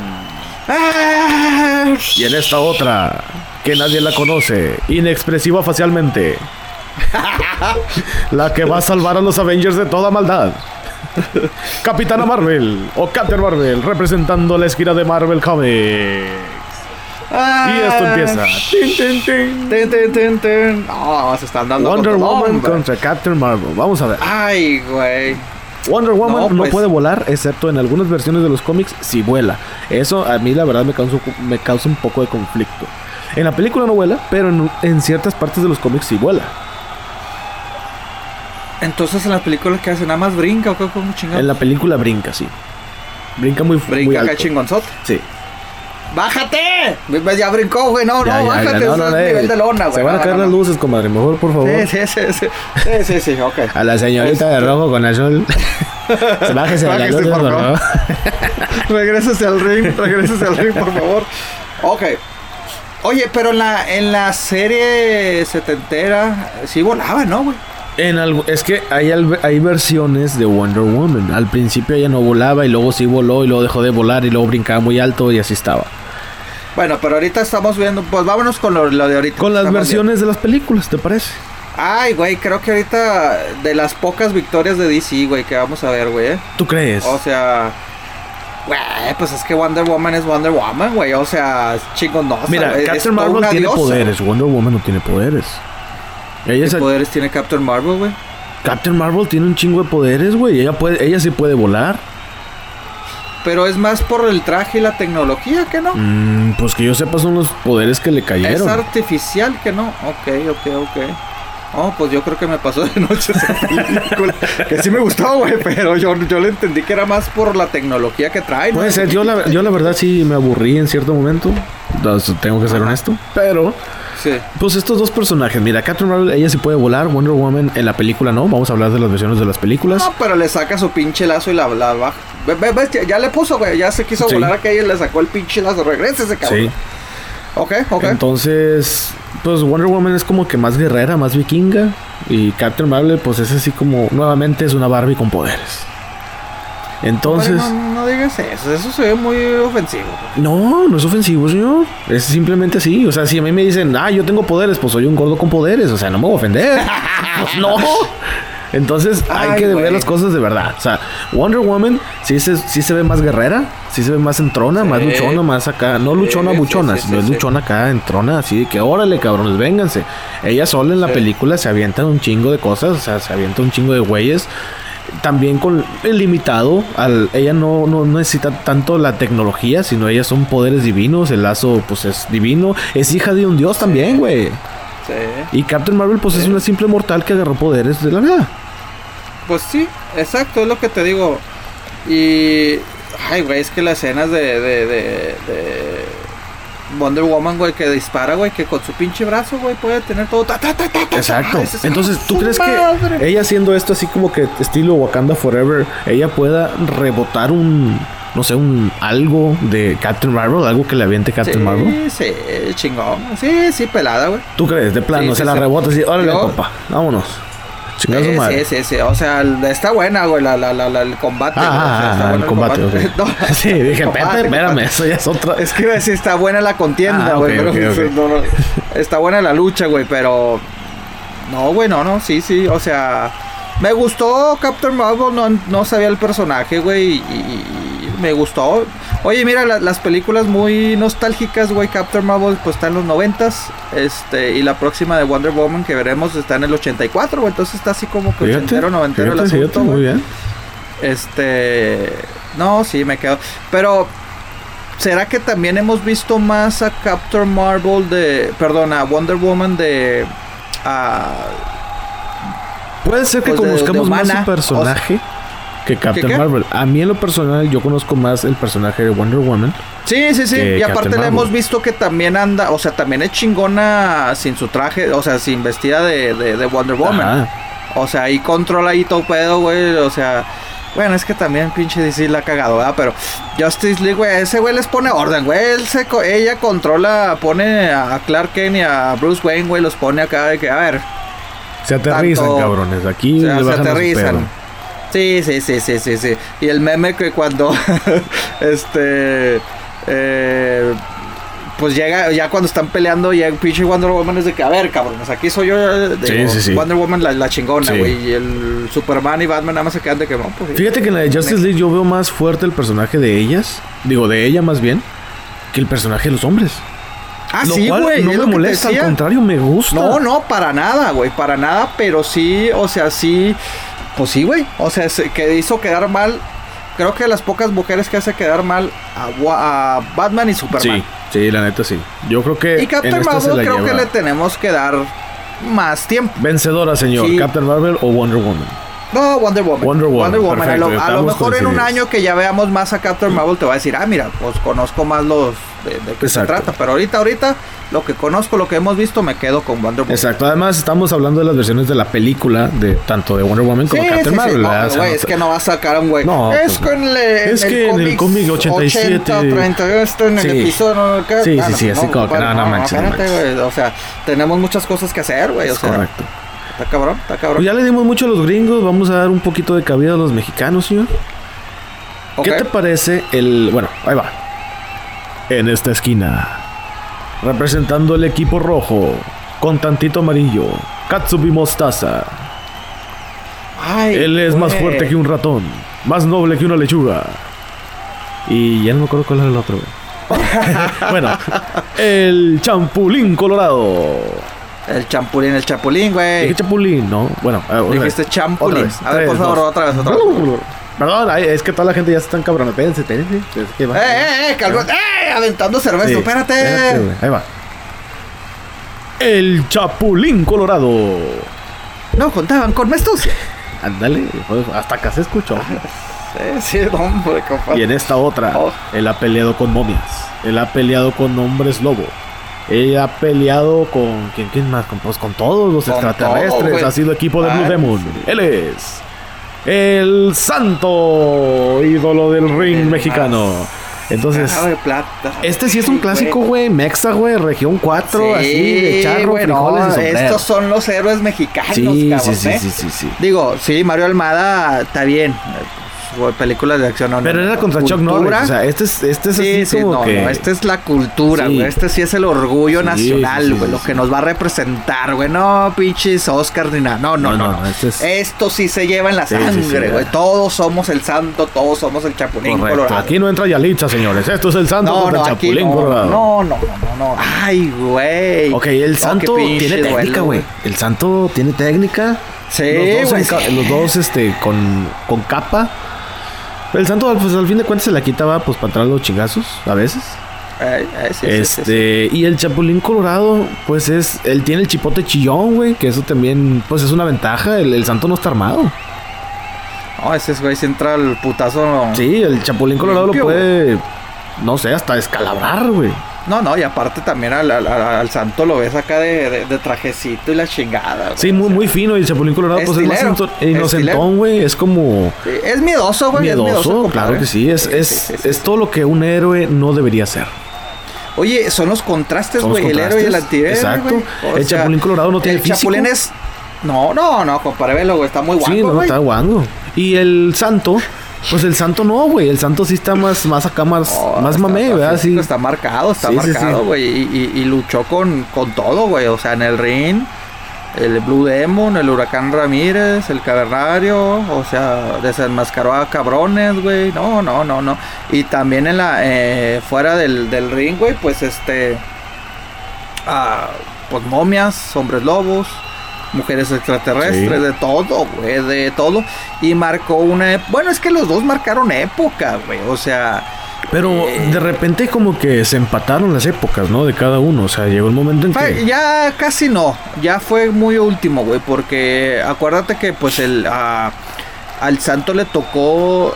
Ah, Y en esta otra, que nadie la conoce, inexpresiva facialmente. La que va a salvar a los Avengers de toda maldad. Capitana Marvel o Captain Marvel, representando la esquina de Marvel Comics. Y esto ah, empieza. Tin, tin, tin. Tin, tin, tin, tin. No, se están dando Wonder Woman hombre. contra Captain Marvel. Vamos a ver. Ay, güey. Wonder Woman no, No, pues. puede volar, excepto en algunas versiones de los cómics, si vuela. Eso a mí la verdad me causa, me causa un poco de conflicto. En la película no vuela, pero en, en ciertas partes de los cómics sí vuela. Entonces en las películas que hacen nada más brinca o qué, cómo chingado. En la película brinca, sí. Brinca muy, muy Brinca acá chingonzote. Sí. ¡Bájate! Ya brincó, güey. No, Ya, no, ya, ya, bájate. no, no, es no, nivel eh, de lona, güey. Se van a caer las luces, comadre. Mejor, por favor. Sí, sí, sí, sí. Sí, sí, sí, ok. A la señorita de rojo con azul. Bájese de la luz, por favor. Regrésese al ring, regrésese al ring, por favor. Ok. Oye, pero en la, en la serie setentera sí volaba, ¿no, güey? En algo, es que hay, hay versiones de Wonder Woman. Al principio ella no volaba y luego sí voló y luego dejó de volar y luego brincaba muy alto y así estaba. Bueno, pero ahorita estamos viendo, pues vámonos con lo, lo de ahorita. Con las versiones de las películas, ¿te parece? Ay, güey, creo que ahorita de las pocas victorias de DC, güey, que vamos a ver, güey. ¿Tú crees? O sea, güey, pues es que Wonder Woman es Wonder Woman, güey. O sea, chingos, no. Mira, Captain Marvel tiene poderes, Wonder Woman no tiene poderes. ¿Qué es poderes tiene Captain Marvel, güey? Captain Marvel tiene un chingo de poderes, güey. Ella puede, ella sí puede volar. Pero es más por el traje y la tecnología que no. Mm, pues que yo sepa son los poderes que le Es cayeron. artificial que no. Ok, ok, ok. Oh, pues yo creo que me pasó de noche esa película. que sí me gustó, güey, pero yo, yo le entendí que era más por la tecnología que trae. ¿no? Puede ser, yo la, yo la verdad sí me aburrí en cierto momento. Entonces, tengo que ser honesto. Pero, Sí. pues estos dos personajes, mira, Captain Marvel, ella sí puede volar, Wonder Woman en la película no. Vamos a hablar de las versiones de las películas. No, pero le saca su pinche lazo y la, la baja. Ves, ya, ya le puso, güey. Ya se quiso Sí. volar acá y le sacó el pinche lazo. Regresa ese cabrón. Sí. Ok, ok. Entonces, pues Wonder Woman es como que más guerrera, más vikinga. Y Captain Marvel, pues es así como, nuevamente es una Barbie con poderes. Entonces... No, no digas eso, eso se ve muy ofensivo. No, no es ofensivo, señor. Es simplemente así. O sea, si a mí me dicen, ah, yo tengo poderes, pues soy un gordo con poderes. O sea, no me voy a ofender. Pues no. Entonces hay Ay, que ver las cosas de verdad. O sea, Wonder Woman sí se, sí se ve más guerrera, sí se ve más entrona, más Sí. luchona, más acá. No luchona, Sí, buchona, sino es luchona acá, entrona, así de que órale, cabrones, vénganse. Ella sola en la película se avienta un chingo de cosas, o sea, se avienta un chingo de güeyes. También con el limitado, al, ella no, no necesita tanto la tecnología, sino ella son poderes divinos, el lazo pues es divino, es hija de un dios también, güey. Sí. Y Captain Marvel pues es una simple mortal que agarró poderes de la nada. Pues sí, exacto, es lo que te digo. Y. Ay, güey, es que las escenas de. de, de, de Wonder Woman, güey, que dispara, güey, que con su pinche brazo, güey, puede tener todo. ta, ta, ta, Exacto. Entonces, "Ah, ¿tú crees madre". que ella haciendo esto así como que estilo Wakanda Forever, ella pueda rebotar un, no sé, un algo de Captain Marvel, algo que le aviente Captain Marvel? Sí, sí, chingón. Sí, sí, pelada, güey. ¿Tú crees? De plano, Sí, se sí, la rebota así, órale, compa, vámonos. Chingada su madre. sí, sí, sí, o sea, está buena, güey, la, la, la, la- el combate. güey, o sea, Ah, ah, el combate, ok. No, Sí, dije, combate, espérate, espérame, combate. eso ya es otra. Es que iba a decir, está buena la contienda, Ah, güey. ok, pero ok, ok. no, no, está buena la lucha, güey, pero. No, güey, no, no, sí, sí. O sea, me gustó Captain Marvel, no, no sabía el personaje, güey, y- y me gustó. Oye, mira, la- las películas muy nostálgicas, güey, Captain Marvel, pues está en los noventas. Este, y la próxima de Wonder Woman que veremos está en el 84, güey. Entonces está así como que Fíjate, ochentero, noventero el fíjate, asunto, fíjate, muy bien. Este. No, sí, me quedo. Pero. ¿Será que también hemos visto más a Captain Marvel de. Perdón, a Wonder Woman de. a- Puede ser que Pues conozcamos de más su personaje que Captain qué? Marvel. A mí en lo personal yo conozco más el personaje de Wonder Woman. Sí, sí, sí. Y aparte Marvel. hemos visto que también anda. O sea, también es chingona sin su traje. O sea, sin vestida de, de, de Wonder Woman. Ajá. O sea, ahí controla ahí todo pedo, güey. O sea. Bueno, es que también pinche DC la ha cagado, ¿verdad? Pero Justice League, güey, ese güey les pone orden, güey. Él se co- ella controla, pone a Clark Kent y a Bruce Wayne, güey, los pone acá de que, a ver, Se aterrizan, Tanto- cabrones. Aquí o sea, se aterrizan. Sí, sí, sí, sí, sí, sí. Y el meme que cuando, este, eh, pues llega, ya cuando están peleando, ya pinche Wonder Woman es de que, a ver, cabrones, aquí soy yo, eh, digo, sí, sí. Wonder Woman la, la chingona, Sí. güey. Y el Superman y Batman nada más se quedan de que, no, pues sí. Fíjate que en la de Justice League yo veo más fuerte el personaje de ellas, digo de ella más bien, que el personaje de los hombres. Ah, Lo sí, güey. no me lo molesta, al contrario, me gusta. No, no, para nada, güey, para nada, pero sí, o sea, sí, pues sí, güey, o sea, se- que hizo quedar mal, creo que las pocas mujeres que hace quedar mal a, a Batman y Superman. Sí, sí, la neta sí. Yo creo que Y en Captain Marvel creo que lleva. le tenemos que dar más tiempo. Vencedora, señor. Sí. Captain Marvel o Wonder Woman. No, Wonder Woman. Wonder Woman, A lo, perfecto, a lo estamos mejor en un año que ya veamos más a Captain Marvel te va a decir, ah, mira, pues conozco más los de, de qué se Exacto. trata. Pero ahorita, ahorita, lo que conozco, lo que hemos visto, me quedo con Wonder Woman. Exacto. Además, estamos hablando de las versiones de la película, de tanto de Wonder Woman como Sí, Captain sí, sí. Marvel. No, ¿verdad? O sea, no es que no va a sacar a un güey. No, es pues, que en, el- es en que en el cómic 87, 80, 30, esto en el sí. episodio. ¿no? Sí, sí, sí, así como que no, no manches, no O sea, tenemos muchas cosas que hacer, güey. O sea, correcto. Está cabrón, está cabrón. Pues ya le dimos mucho a los gringos, vamos a dar un poquito de cabida a los mexicanos, señor. ¿Qué te parece el... Bueno, ahí va. En esta esquina, representando el equipo rojo, con tantito amarillo, Katsubi Mostaza. Ay, Él es más fuerte que un ratón, más noble que una lechuga. Y ya no me acuerdo cuál era el otro. bueno, el champulín colorado. El champulín, el chapulín, güey. Dije chapulín, ¿no? Bueno, eh, Dijiste champulín. Vez, A ver, por favor, dos. otra vez, otra vez. Perdón, es que toda la gente ya se están cabrones. Espérense, espérense. Es que va. ¡Eh, eh, eh! calma- ¡Eh! Aventando cerveza, Sí, espérate. Ahí va. El Chapulín Colorado. no contaban con astucia. Ándale, hasta acá se escuchó. Sí, sí, hombre, compadre. Y en esta otra, Oh. él ha peleado con momias. Él ha peleado con hombres lobo. Él ha peleado con. ¿Quién, quién más? Con, pues, con todos los Con extraterrestres. todo, ha sido equipo de Blue Ah, Demon. sí. Él es. El santo ídolo del ring El mexicano. Entonces, Caja de plata. este sí es un clásico, güey. Mexa, güey. Región 4, así, de charro, güey, frijoles no, y sombrero. Estos son los héroes mexicanos, Sí, cabrón, sí, sí, ¿eh? sí, sí, sí. Digo, sí, Mario Almada está bien. Películas de acción. No, Pero no, era contra Chuck. Norris. O sea, este es, este es Sí, así sí, como no, que... no, esta es la cultura, Sí. güey. Este sí es el orgullo nacional, güey. lo que nos va a representar, güey. No, pinches Oscar ni nada. No, no, No, este es- Esto sí se lleva en la sangre, güey. todos somos el santo, todos somos el chapulín Correcto. colorado. Aquí no entra Yalitza, señores. Esto es el santo no, contra el chapulín no, colorado. no, no, no, no. Ay, güey. Ok, el santo tiene técnica, güey. El santo tiene técnica. Sí, los dos, ca- sí. los dos, este, con, con capa. El santo, pues al fin de cuentas se la quitaba, pues para entrar los chingazos, a veces. Eh, eh, sí, sí, sí, sí. este, y el chapulín colorado, pues es, él tiene el chipote chillón, güey, que eso también, pues es una ventaja. El, el santo no está armado. No, ese güey si entra el putazo. Sí, el chapulín colorado Limpio, lo puede, no sé, hasta descalabrar, güey. No, no, y aparte también al, al- al- al santo lo ves acá de, de- de trajecito y la chingada. güey. Sí, muy, muy fino. Y el chapulín colorado, pues es más into- inocentón, güey. Es como Sí, Es miedoso, güey. es miedoso, compadre. claro que sí. Es, Sí, es, es todo lo que un héroe no debería ser. Oye, son los contrastes, güey. El héroe y el antihéroe. Exacto. El sea, Chapulín Colorado no tiene El físico. chapulín es. No, no, no, compadre, güey. Está muy guapo, sí, no, está guango. Y el santo, pues el santo no, güey. El santo sí está más, más acá, más, No, más está- mamé, ¿verdad? Sí. Está marcado, está Sí, marcado, sí. güey. Y, y- y luchó con, con todo, güey. O sea, en el ring, el Blue Demon, el Huracán Ramírez, el Cavernario. O sea, desenmascaró a cabrones, güey. No, no, no, no. Y también en la, eh, fuera del, del ring, güey, pues este. ah, pues momias, hombres lobos. Mujeres extraterrestres, Sí. de todo, güey, de todo. Y marcó una... Bueno, es que los dos marcaron época, güey. O sea, Pero Eh. de repente como que se empataron las épocas, ¿no? De cada uno. O sea, llegó el momento en que... Ya casi no, ya fue muy último, güey, porque acuérdate que pues el a- al santo le tocó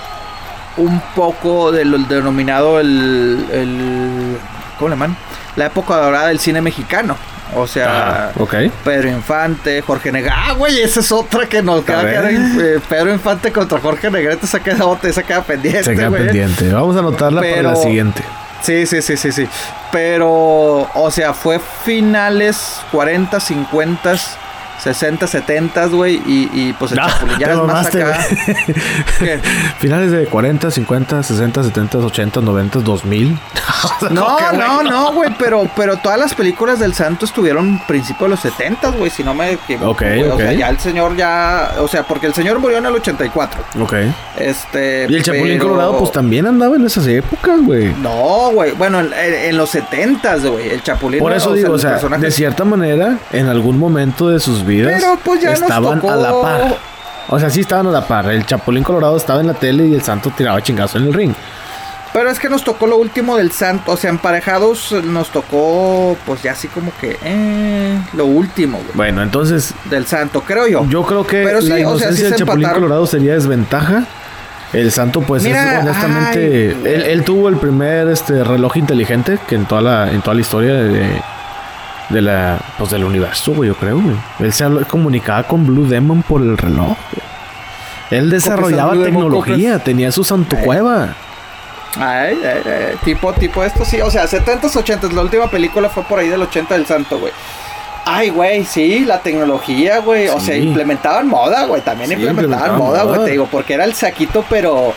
un poco de lo denominado el, el ¿cómo le llaman? La época dorada del cine mexicano. O sea, Ah. Pedro Infante, Jorge Negrete. Ah, güey, esa es otra que nos queda. eh, Pedro Infante contra Jorge Negrete, esa queda, esa queda pendiente. Se queda güey. pendiente. Vamos a anotarla para la Pero- siguiente. Sí, sí, sí, sí, sí. Pero, o sea, fue finales 40, 50, 60, 70, güey. Y, y pues el Chapulín ya te es más acá. Finales de 40, 50, 60, 70, 80, 90, 2000. No, no, bueno. no, güey, pero, pero todas las películas del santo estuvieron principio de los 70, güey, si no me equivoco. Ok, güey. O sea, ya el señor ya, o sea, porque el señor murió en el 84. Ok. Este, Y el Chapulín pero- Colorado, pues también andaba en esas épocas, güey. No, güey, bueno, en, en los 70, güey, el Chapulín. Por eso o sea, digo, o sea, de cierta manera, en algún momento de sus vidas Pero, pues, ya nos estaban tocó- a la par. O sea, sí estaban a la par. El Chapulín Colorado estaba en la tele y el Santo tiraba chingazo en el ring. Pero es que nos tocó lo último del santo. O sea, emparejados nos tocó, pues ya así como que, eh, lo último, güey. Bueno, entonces, Del santo, creo yo. yo creo que Pero sí, la o sea, inocencia sí del Chapulín empataron. Colorado sería desventaja. El Santo, pues, Mira, es honestamente. ay, él, él tuvo el primer este reloj inteligente que en toda la, en toda la historia de, de la, pues, del universo, güey, yo creo, güey. Él se comunicaba con Blue Demon por el reloj, güey. Él desarrollaba Demon tecnología, tenía su santo Ay. cueva. Ay, ay, ay, tipo, tipo esto sí. O sea, 70s, 80s. La última película fue por ahí del 80 del santo, güey. Ay, güey, sí, la tecnología, güey. O sea, implementaban moda, güey. También Sí, implementaban implementaban moda, güey. Te digo, porque era el saquito, pero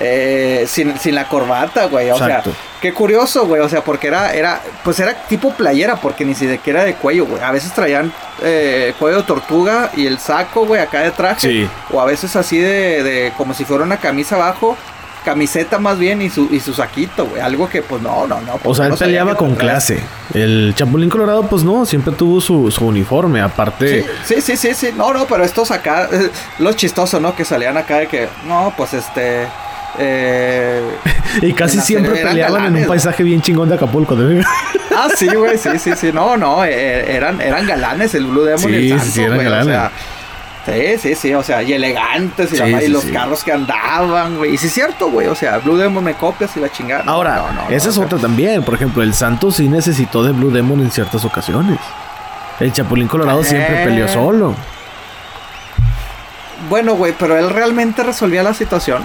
eh, sin, sin la corbata, güey. O Exacto. sea, qué curioso, güey. O sea, porque era, era, pues era tipo playera, porque ni siquiera de cuello, güey. A veces traían eh, cuello de tortuga y el saco, güey, acá de traje. Sí. O a veces así de, de como si fuera una camisa abajo. Camiseta más bien y su, y su saquito, güey. Algo que, pues no, no, no. O sea, él no peleaba con clase. El Chapulín Colorado, pues no, siempre tuvo su, su uniforme. Aparte, Sí, sí, sí, sí, sí. No, no, pero estos acá, eh, lo chistoso, ¿no? Que salían acá de que, no, pues este. Eh, y casi siempre peleaban en un paisaje bien chingón de Acapulco. ¿no? ah, sí, güey, sí, sí, sí. No, no, eh, eran, eran galanes el Blue Demon y Sí, el sí, Santo, sí, eran güey, galanes. O sea, sí, sí, sí, o sea, y elegantes y, la Sí, y los sí. carros que andaban, güey. Y sí es cierto, güey, o sea, Blue Demon me copias y la chingada. No, Ahora, no, no, no, esa o es otra también. Por ejemplo, el Santo sí necesitó de Blue Demon en ciertas ocasiones. El Chapulín Colorado siempre Eh. peleó solo. Bueno, güey, pero él realmente resolvía la situación.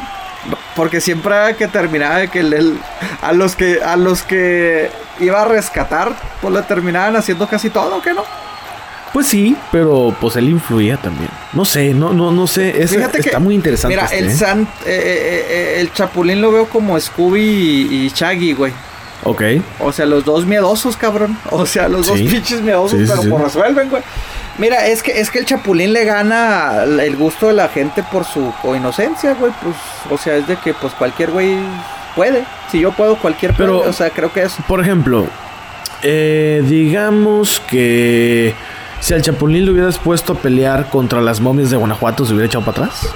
Porque siempre que terminaba de que el- el- a los que a los que iba a rescatar, pues le terminaban haciendo casi todo, ¿qué no? Pues sí, pero pues él influía también. No sé, no, no, no sé. Es, Fíjate está que- muy interesante. Mira, este, el ¿eh? San, eh, eh, eh, el Chapulín lo veo como Scooby y, y Shaggy, güey. Ok. O sea, los dos miedosos, cabrón. O sea, los dos pinches miedosos, Sí, pero sí. pues resuelven, güey. Mira, es que, es que el Chapulín le gana el gusto de la gente por su inocencia, güey. Pues, o sea, es de que pues cualquier güey puede. Si yo puedo, cualquier Pero- puede. O sea, creo que es. Por ejemplo, eh, digamos que si al Chapulín le hubieras puesto a pelear contra las momias de Guanajuato, se hubiera echado para atrás.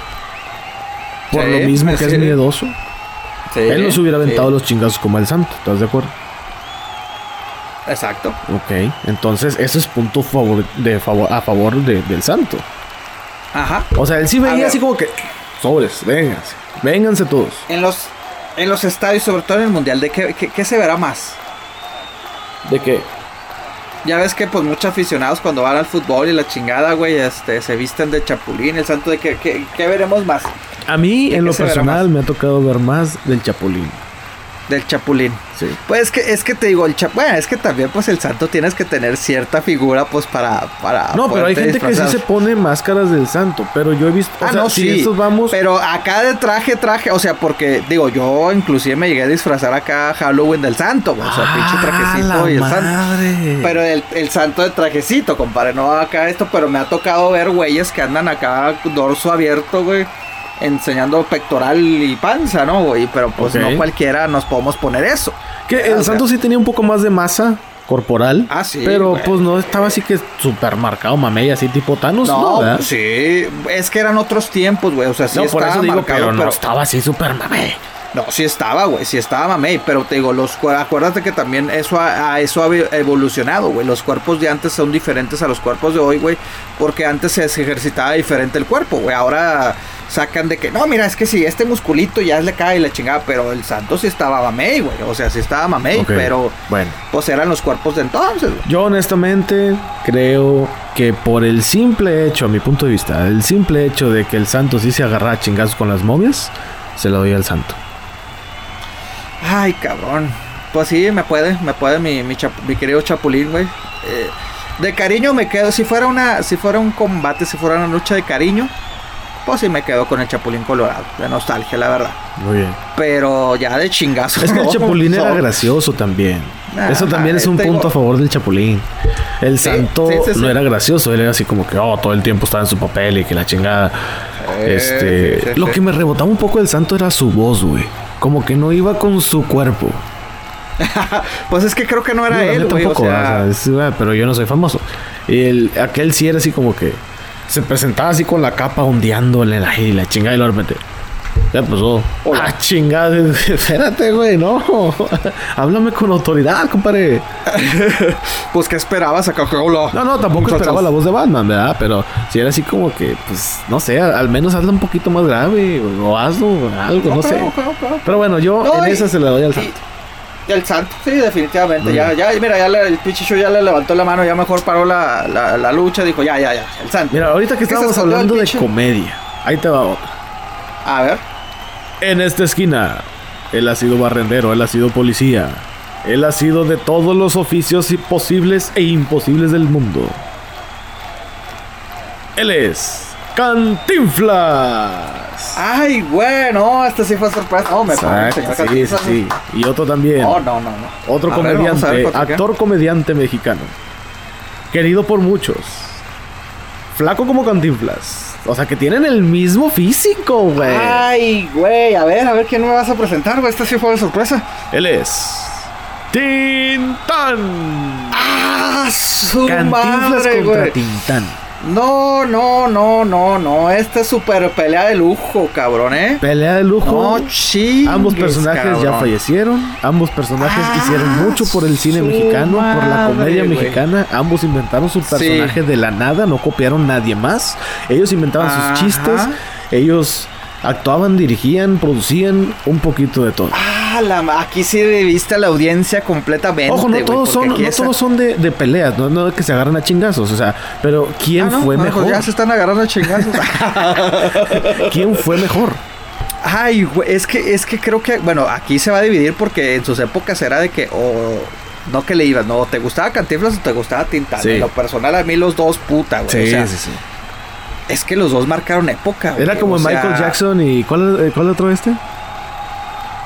Por lo mismo que sí. es miedoso. Él no se hubiera aventado los chingazos como el santo, ¿estás de acuerdo? Exacto. Ok, entonces eso es punto favor, de favor, a favor de- del santo. Ajá. O sea, él sí veía así como que, sobres, vénganse, vénganse todos. En los, en los estadios, sobre todo en el mundial, ¿de qué, qué- qué se verá más? ¿De qué? Ya ves que pues muchos aficionados cuando van al fútbol y la chingada, güey, este, se visten de chapulín, el santo de que, que- ¿qué veremos más A mí, ¿De en lo personal, me ha tocado ver más del Chapulín. del chapulín. Sí. Pues es que, es que te digo, el cha- bueno, es que también pues el santo tienes que tener cierta figura pues para... para No, pero hay gente que sí se pone máscaras del santo, pero yo he visto, o Ah, sea, no, si sí. estos vamos, Pero acá de traje, traje, o sea, porque, digo, yo inclusive me llegué a disfrazar acá Halloween del santo, güey, o sea, pinche trajecito ¡Ah, la y el santo. madre! Pero el, el santo de trajecito, compadre, no acá esto, pero me ha tocado ver güeyes que andan acá dorso abierto, güey, enseñando pectoral y panza, ¿no, güey? Pero pues no cualquiera nos podemos poner eso. que el sea- santo sí tenía un poco más de masa corporal, Ah, sí, pero güey. pues no estaba así que súper marcado mamey, así tipo Thanos, ¿no? No, sí, es que eran otros tiempos, güey, o sea, sí no, por estaba eso digo, marcado, pero no estaba así súper mamey. No, sí estaba, güey, sí estaba mamey, pero te digo, los acuérdate que también eso ha, a eso ha ev- evolucionado, güey. Los cuerpos de antes son diferentes a los cuerpos de hoy, güey, porque antes se ejercitaba diferente el cuerpo, güey. Ahora sacan de que, no, mira, es que si este musculito ya le cae y la chingada, pero el santo sí estaba mamey, güey. O sea, sí estaba mamey, pero Bueno, pues eran los cuerpos de entonces, güey. yo honestamente creo que por el simple hecho, a mi punto de vista, el simple hecho de que el santo sí se agarraba a chingazos con las momias, se lo doy al santo. Ay, cabrón. Pues sí, me puede, me puede mi, mi, chap- mi querido Chapulín, güey. Eh, de cariño me quedo, si fuera una, si fuera un combate, si fuera una lucha de cariño, pues sí me quedo con el Chapulín Colorado, de nostalgia, la verdad. Muy bien. Pero ya de chingazo. Es que el no, Chapulín era no. gracioso también. Nah, Eso también es un tengo- punto a favor del Chapulín. El Sí, santo sí, sí, sí. no era gracioso, él era así como que, oh, todo el tiempo estaba en su papel y que la chingada. Eh, este, lo que me rebotaba un poco del santo era su voz, güey. Como que no iba con su cuerpo. Pues es que creo que no era Digo, él. O tampoco, sea, o sea, es- pero yo no soy famoso. Y el, aquel sí era así como que se presentaba así con la capa ondeándole la, y la chingada y de repente. Ya pasó. Hola. Ah, chingada. Espérate, güey, no. Háblame con autoridad, compadre. pues que esperabas acá, hola. No, no, tampoco muchachos. esperaba la voz de Batman, ¿verdad? Pero si era así como que, pues, no sé, al menos hazla un poquito más grave o, o hazlo algo, no sé. Pero bueno, yo en y- esa se la doy al santo. y el santo, sí, definitivamente. Ya, ya, mira, ya le- el pinche show ya le levantó la mano, ya mejor paró la, la, la lucha, dijo, ya, ya, ya, el santo. Mira, ahorita que ¿Qué estábamos hablando de comedia, ahí te va otra. A ver. En esta esquina, él ha sido barrendero, él ha sido policía. Él ha sido de todos los oficios posibles e imposibles del mundo. Él es Cantinflas. Ay, güey, no, este sí fue sorpresa. No, me Exacto, señor sí, sí, sí. Y otro también. No, no, no, no. Otro A ver, vamos a ver comediante, actor comediante mexicano. Querido por muchos. Flaco como Cantinflas. O sea, que tienen el mismo físico, güey. Ay, güey, a ver, a ver quién me vas a presentar, güey. Este sí fue de sorpresa. Él es. Tintán. ¡Ah, su Cantinflas madre, contra güey! Tintán. No, no, no, no, no. Esta es super pelea de lujo, cabrón, ¿eh? Pelea de lujo. No, chingues, Ambos personajes ya fallecieron. Ambos personajes Ah, hicieron mucho por el cine mexicano, por la comedia mexicana. Ambos inventaron su Sí. personaje de la nada, no copiaron nadie más. Ellos inventaban Ajá. sus chistes. Ellos actuaban, dirigían, producían un poquito de todo. Ah, la, aquí sí viste a la audiencia completamente. Ojo, no todos son, no esa- todos son de, de peleas, no, no que se agarran a chingazos, o sea, pero ¿quién Ah, no, fue no, pues mejor? Ya se están agarrando a chingazos. ¿Quién fue mejor? Ay, güey, es que, es que creo que, bueno, aquí se va a dividir porque en sus épocas era de que, o no que le ibas, no, te gustaba Cantinflas o te gustaba Tintán. Sí. En lo personal, a mí los dos, puta, güey. Sí, o sea, sí, sí. Es que los dos marcaron época, güey. Era como o sea, Michael Jackson y. ¿Cuál, eh, cuál otro este?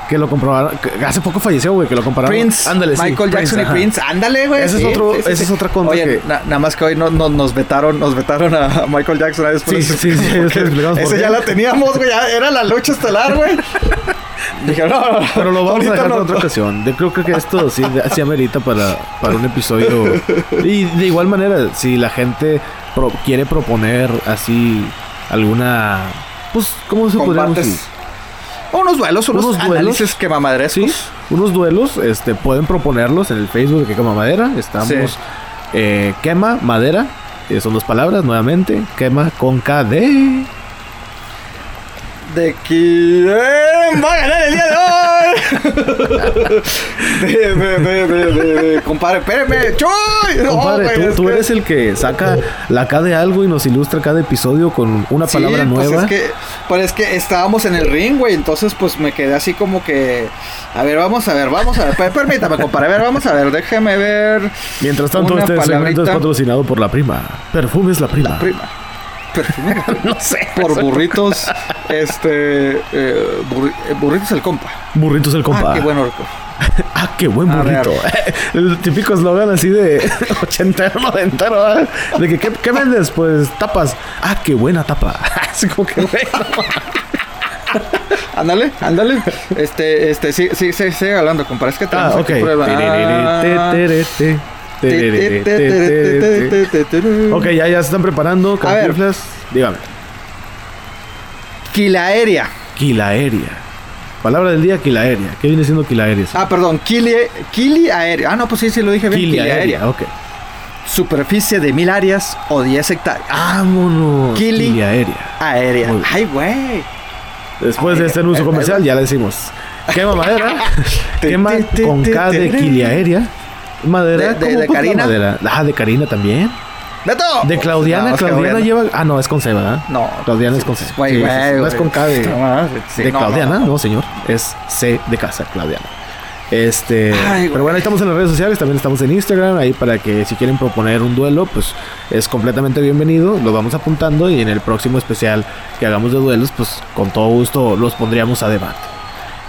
Que lo comprobaron. que hace poco falleció, güey, que lo compararon. Prince, Ándale, sí, Michael Jackson y Prince, ándale, güey. Ese es otro- esa es otra contra Oye, que- na- nada más que hoy no, no- nos vetaron, nos vetaron a Michael Jackson a. Sí, sí, sí, Ese ya la teníamos, güey, era la lucha estelar, güey. Dije, no, no, no, Pero lo vamos a dejar para otra ocasión. Yo creo que esto sí, sí amerita para, para un episodio. Y de igual manera, si la gente pro- quiere proponer así alguna. Pues, ¿cómo se podría decir? Unos duelos, unos, Unos duelos. análisis que. Sí, unos duelos, este, pueden proponerlos en el Facebook de Quema Madera. Estamos Sí. eh, Quema Madera, eh, son dos palabras nuevamente. Quema con KD. De quién va a ganar el día de hoy. De, de, de, compadre, espérame, Compadre, tú, eres el que saca la K de algo y nos ilustra cada episodio con una palabra pues nueva. es que, pues es que estábamos en el ring, güey. Entonces, pues me quedé así como que. A ver, vamos a ver, vamos a ver. per- Permítame, compadre. A ver, vamos a ver. Déjeme ver. Mientras tanto, este segmento es patrocinado por la prima. Perfumes la prima. Prima. Perfume no sé. por burritos. Este. eh, burri- eh, burritos el compa. Burritos el compa. Ah, qué bueno. Ah, qué buen burrito. El típico eslogan así de 80 90 ¿verdad? De que, ¿qué, qué vendes? Pues tapas. Ah, qué buena tapa. Así como que, güey. Ándale, ándale. Este, este, sí, sí, sí, sigue hablando, compadre. Es que Ah, tenemos ok. aquí prueba. Ah. Ok, ya, ya se están preparando. Cantinflas. Dígame. Quilaeria. Quilaeria. Palabra del día, quilaeria. ¿Qué viene siendo quilaeria? Ah, perdón, quili, quili aérea. Ah, no, pues sí, sí lo dije bien. Quili aérea. Ok. Superficie de mil áreas o 10 hectáreas. Vámonos. Kili. Aérea. Bien. Ay, güey. Después de este anuncio comercial, ya le decimos. Quema madera. Quema con K de te, quilaeria. Madera. De- de- ¿cómo, de pues, la Karina. madera? Ah, de Karina también. ¡Beto! De Claudiana. No, Claudiana lleva. Ah, no, es con C, ¿verdad? No. Claudiana es con C. Güey, Sí, sí, güey, sí, No es con K de, sí, Claudiana, no, señor. Es C de casa, Claudiana. Este, Ay, pero bueno, ahí estamos en las redes sociales, también estamos en Instagram, ahí para que si quieren proponer un duelo, pues es completamente bienvenido, lo vamos apuntando y en el próximo especial que hagamos de duelos, pues con todo gusto los pondríamos a debate.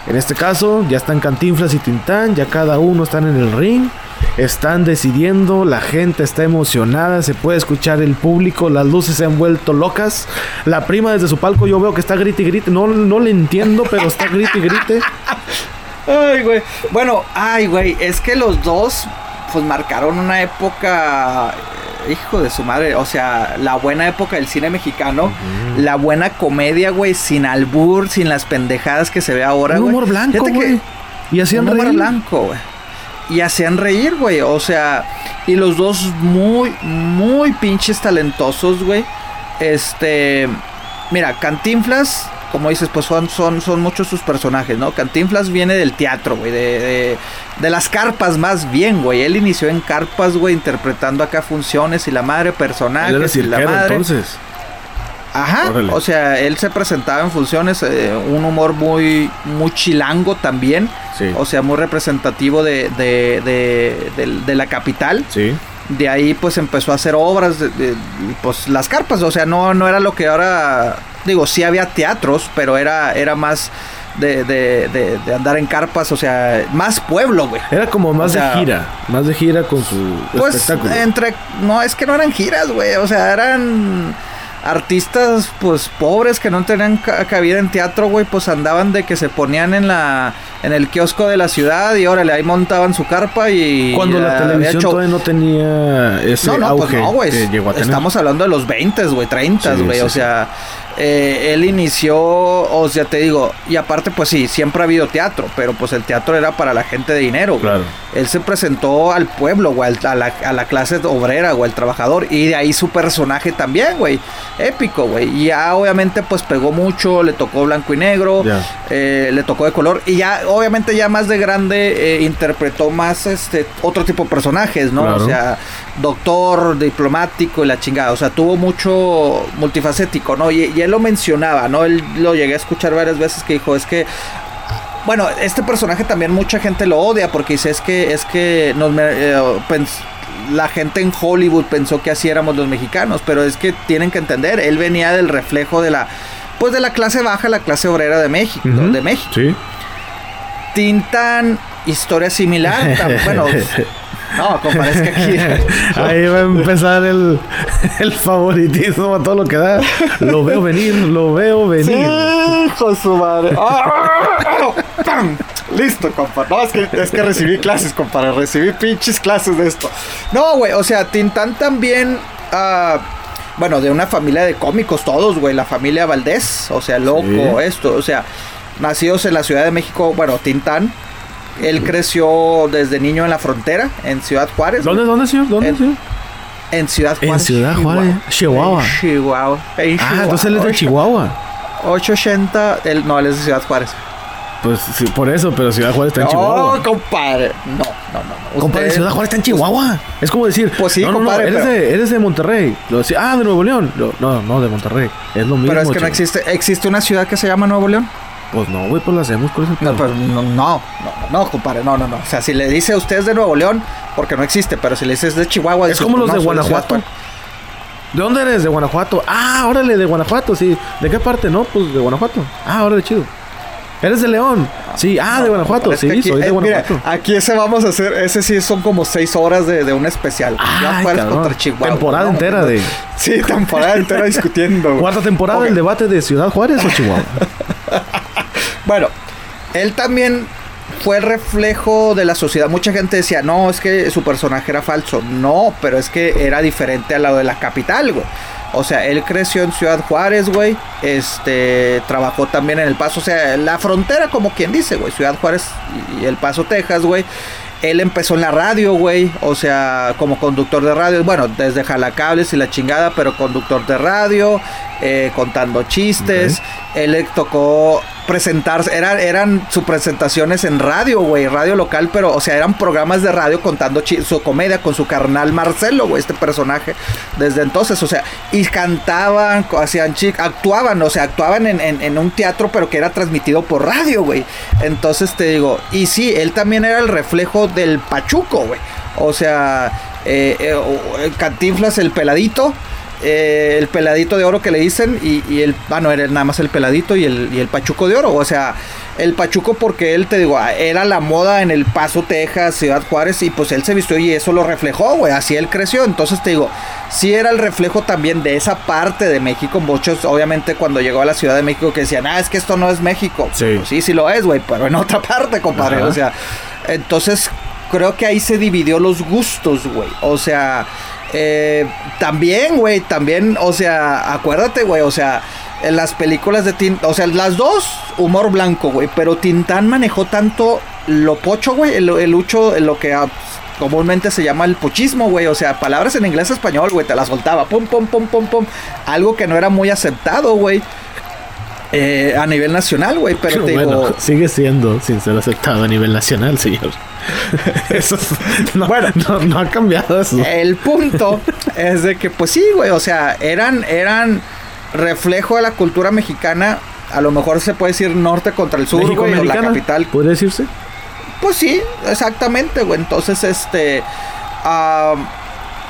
En este caso, ya están Cantinflas y Tintán, ya cada uno están en el ring, están decidiendo, la gente está emocionada, se puede escuchar el público, las luces se han vuelto locas. La prima desde su palco yo veo que está grite y grite, no, no le entiendo, pero está grite y grite. Ay, güey. Bueno, ay, güey. Es que los dos, pues marcaron una época. eh, Hijo de su madre. O sea, la buena época del cine mexicano. La buena comedia, güey. Sin albur, sin las pendejadas que se ve ahora, Un güey. humor blanco, güey. Y hacían un humor reír. blanco, güey. Y hacían reír, güey. O sea, y los dos muy, muy pinches talentosos, güey. Este, mira, Cantinflas, como dices, pues son, son, son muchos sus personajes, ¿no? Cantinflas viene del teatro, güey, de, de, de las carpas más bien, güey. Él inició en carpas, güey, interpretando acá funciones y la madre Él era personajes y la madre. entonces. Ajá, Órale. o sea, él se presentaba en funciones, eh, un humor muy, muy chilango también, Sí. o sea, muy representativo de, de, de, de- de la capital. Sí. De ahí pues empezó a hacer obras, pues las carpas, o sea, no, no era lo que ahora, digo, sí había teatros, pero era, era más de, de, de- de andar en carpas, o sea, más pueblo, güey. Era como más O sea, de gira, más de gira con su Pues espectáculo. entre, no, es que no eran giras, güey, o sea, eran artistas pues pobres que no tenían ca- cabida en teatro, güey, pues andaban de que se ponían en la en el kiosco de la ciudad y órale, ahí montaban su carpa y Cuando la televisión todavía no tenía ese No, no, auge pues no, güey. que llegó a tener. Estamos hablando de los 20, güey, 30, Sí, güey. sí, o sea, eh, él inició, o sea, te digo, y aparte, pues sí, siempre ha habido teatro, pero pues el teatro era para la gente de dinero. Claro. Él se presentó al pueblo, güey, a la, a la clase obrera, güey, al trabajador. Y de ahí su personaje también, güey. Épico, güey. Y ya obviamente pues pegó mucho, le tocó blanco y negro, eh, le tocó de color. Y ya obviamente ya más de grande eh, interpretó más este otro tipo de personajes, ¿no? Claro. O sea, doctor, diplomático y la chingada. O sea, tuvo mucho multifacético, ¿no? Y, y él lo mencionaba, ¿no? Él lo llegué a escuchar varias veces que dijo, es que bueno, este personaje también mucha gente lo odia porque dice es que es que nos eh, la gente en Hollywood pensó que así éramos los mexicanos, pero es que tienen que entender, él venía del reflejo de la pues de la clase baja, la clase obrera de México, de México. Sí. Tintan historia similar, bueno, no, compadre, es que aquí Ahí va a empezar el, el favoritismo a todo lo que da. Lo veo venir, lo veo venir. Hijo su madre. ¡Pam! Listo, compa. No, es que, es que recibí clases, compadre. Recibí pinches clases de esto. No, güey. O sea, Tintán también. ah, bueno, de una familia de cómicos todos, güey. La familia Valdés. O sea, loco, Sí. esto. O sea, nacidos en la Ciudad de México. Bueno, Tintán. Él creció desde niño en la frontera, en Ciudad Juárez. ¿Dónde, dónde, señor? ¿Dónde, En- señor? En Ciudad En Juárez. Ciudad Juárez, Chihuahua. En Chihuahua. En Ah, entonces él es de Ocho- Chihuahua. 880. Él, no, él es de Ciudad Juárez. Pues sí, por eso, pero Ciudad Juárez está en Chihuahua. No, compadre. No, no, no. no. Compadre, Ciudad Juárez está en Chihuahua. Es como decir, Pues sí, no, no, no, compadre, eres, pero- de, eres de Monterrey. Lo decía, ah, de Nuevo León. Lo- no, no, de Monterrey. Es lo mismo. Pero es que no existe. ¿Existe una ciudad que se llama Nuevo León? Pues no, güey, pues lo hacemos. ¿Cuál es el No, pero no, no, no, no, compadre, no, no, no. O sea, si le dice a usted es de Nuevo León, porque no existe, pero si le dices de Chihuahua, Es como los no, de Guanajuato. ¿De dónde eres? De Guanajuato. Ah, órale, de Guanajuato, sí. ¿De qué parte? No, pues de Guanajuato. Ah, órale, chido. ¿Eres de León? Sí, ah, de Guanajuato. Sí, aquí- soy de eh, mira, Guanajuato. aquí ese vamos a hacer, ese sí son como seis horas de, de un especial. Cabrón. contra Chihuahua. Temporada ¿no? entera de- Sí, temporada entera discutiendo. Cuarta temporada Ok. del debate de Ciudad Juárez o Chihuahua. Bueno, él también fue el reflejo de la sociedad. Mucha gente decía, no, es que su personaje era falso. No, pero es que era diferente a lo de la capital, güey. O sea, él creció en Ciudad Juárez, güey. Este, trabajó también en El Paso. O sea, la frontera, como quien dice, güey. Ciudad Juárez y El Paso, Texas, güey. Él empezó en la radio, güey. O sea, como conductor de radio. Bueno, desde jalacables y la chingada, pero conductor de radio. eh, contando chistes. Él le tocó presentarse. Eran, eran sus presentaciones en radio, güey. Radio local, pero, o sea, eran programas de radio contando su comedia con su carnal Marcelo, güey. Este personaje. Desde entonces, o sea, y cantaban, hacían actuaban, o sea, actuaban en, en- un teatro, pero que era transmitido por radio, güey. Entonces te digo, y sí, él también era el reflejo del Pachuco, güey. O sea, eh, eh, eh, Cantinflas, el peladito. Eh, el peladito de oro que le dicen y, y el ah no era nada más el peladito y el, y el pachuco de oro o sea el pachuco porque él te digo ah, era la moda en el Paso Texas Ciudad Juárez y pues él se vistió y eso lo reflejó güey así él creció entonces te digo sí era el reflejo también de esa parte de México muchos obviamente cuando llegó a la Ciudad de México que decían ah es que esto no es México Sí. Pues sí sí lo es güey pero en otra parte compadre Ajá. o sea entonces creo que ahí se dividió los gustos, güey. O sea, eh, también, güey, también, o sea, acuérdate, güey, o sea, en las películas de Tintán, o sea, las dos, humor blanco, güey, pero Tintán manejó tanto lo pocho, güey, el, el lucho, lo que comúnmente se llama el pochismo, güey, o sea, palabras en inglés español, güey, te las soltaba, pum, pum, pum, pum, pum, algo que no era muy aceptado, güey. Eh, a nivel nacional, güey, pero te bueno, digo, sigue siendo sin ser aceptado a nivel nacional, señor. Eso es- no, Bueno. no, no ha cambiado eso. El punto es de que, pues sí, güey, o sea, eran, eran reflejo de la cultura mexicana. A lo mejor se puede decir norte contra el sur, güey, o la capital. ¿Podría decirse? Pues sí, exactamente, güey. Entonces, este. ah,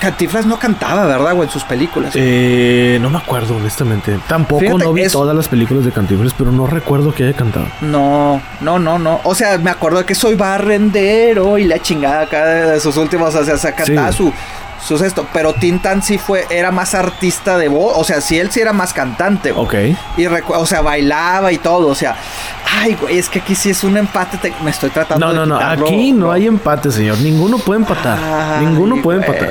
Cantinflas no cantaba, ¿verdad, güey? En sus películas. Eh, no me acuerdo, honestamente. Tampoco Fíjate, no vi es- todas las películas de Cantinflas, pero no recuerdo que haya cantado. No, no, no, no. O sea, me acuerdo de que soy barrendero y la chingada acá de sus últimos, o sea, se cantaba Sí. su, sus esto. Pero Tintan sí fue, era más artista de voz. O sea, sí, él sí era más cantante, güey. Ok. Y o sea, bailaba y todo. O sea, ay, güey, es que aquí sí es un empate. te- me estoy tratando No, de no, no. quitarlo, Aquí no ¿no? hay empate, señor. Ninguno puede empatar. Ay, Ninguno puede empatar.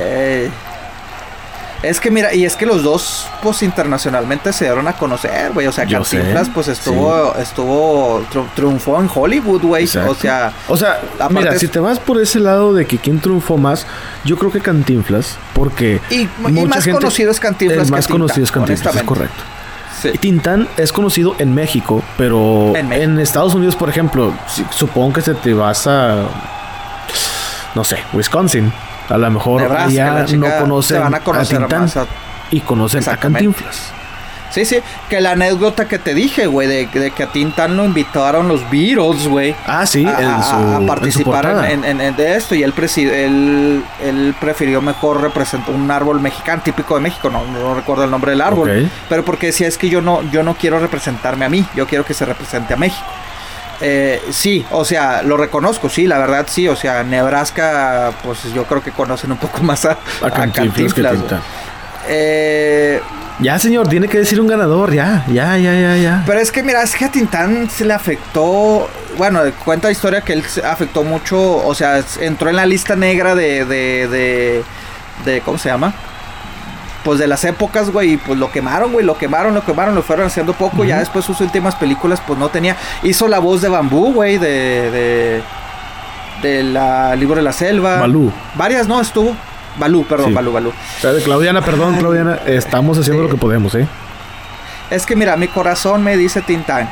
Es que mira, y es que los dos, pues internacionalmente se dieron a conocer, güey. O sea, Cantinflas, pues estuvo, estuvo, triunfó en Hollywood, güey. O sea, O sea, mira, es- si te vas por ese lado de que quién triunfó más, yo creo que Cantinflas, porque y, y mucha más gente- conocido es Cantinflas. que más conocido es Cantinflas, es correcto. Sí. Tintán es conocido en México, pero En. Estados Unidos, por ejemplo, si- supongo que se te vas a, no sé, Wisconsin. A lo mejor allá la no conocen van a conocer Tintán más a- y conocen a. Cantinflas. Sí, sí, que la anécdota que te dije, güey, de, de que a Tintán lo invitaron los Beatles, güey. Ah, sí, a, en a- su, a en su participar en, de esto y él, él, él prefirió mejor representar un árbol mexicano típico de México no, no recuerdo el nombre del árbol pero porque decía es que yo no yo no quiero representarme a mí yo quiero que se represente a México Eh, sí, o sea, lo reconozco, sí, la verdad sí, o sea, Nebraska, pues yo creo que conocen un poco más a, a Cantinflas que. Eh, Ya, señor, tiene que decir un ganador, ya, ya, ya, ya, ya. Pero es que mira, es que a Tintán se le afectó. Bueno, cuenta la historia que él se afectó mucho. O sea, entró en la lista negra de. de, de, de- ¿Cómo se llama? Pues de las épocas, güey. Pues lo quemaron, güey. Lo quemaron, lo quemaron, lo fueron haciendo poco. Ya después sus últimas películas, pues no tenía. Hizo la voz de bambú, güey. De. de de la libro de la selva. Balú. Varias, no, estuvo. Balú, perdón, Sí. Balú, Balú. O sea, de Claudiana, perdón, Claudiana, estamos haciendo Sí. lo que podemos, ¿eh? Es que mira, mi corazón me dice Tintán,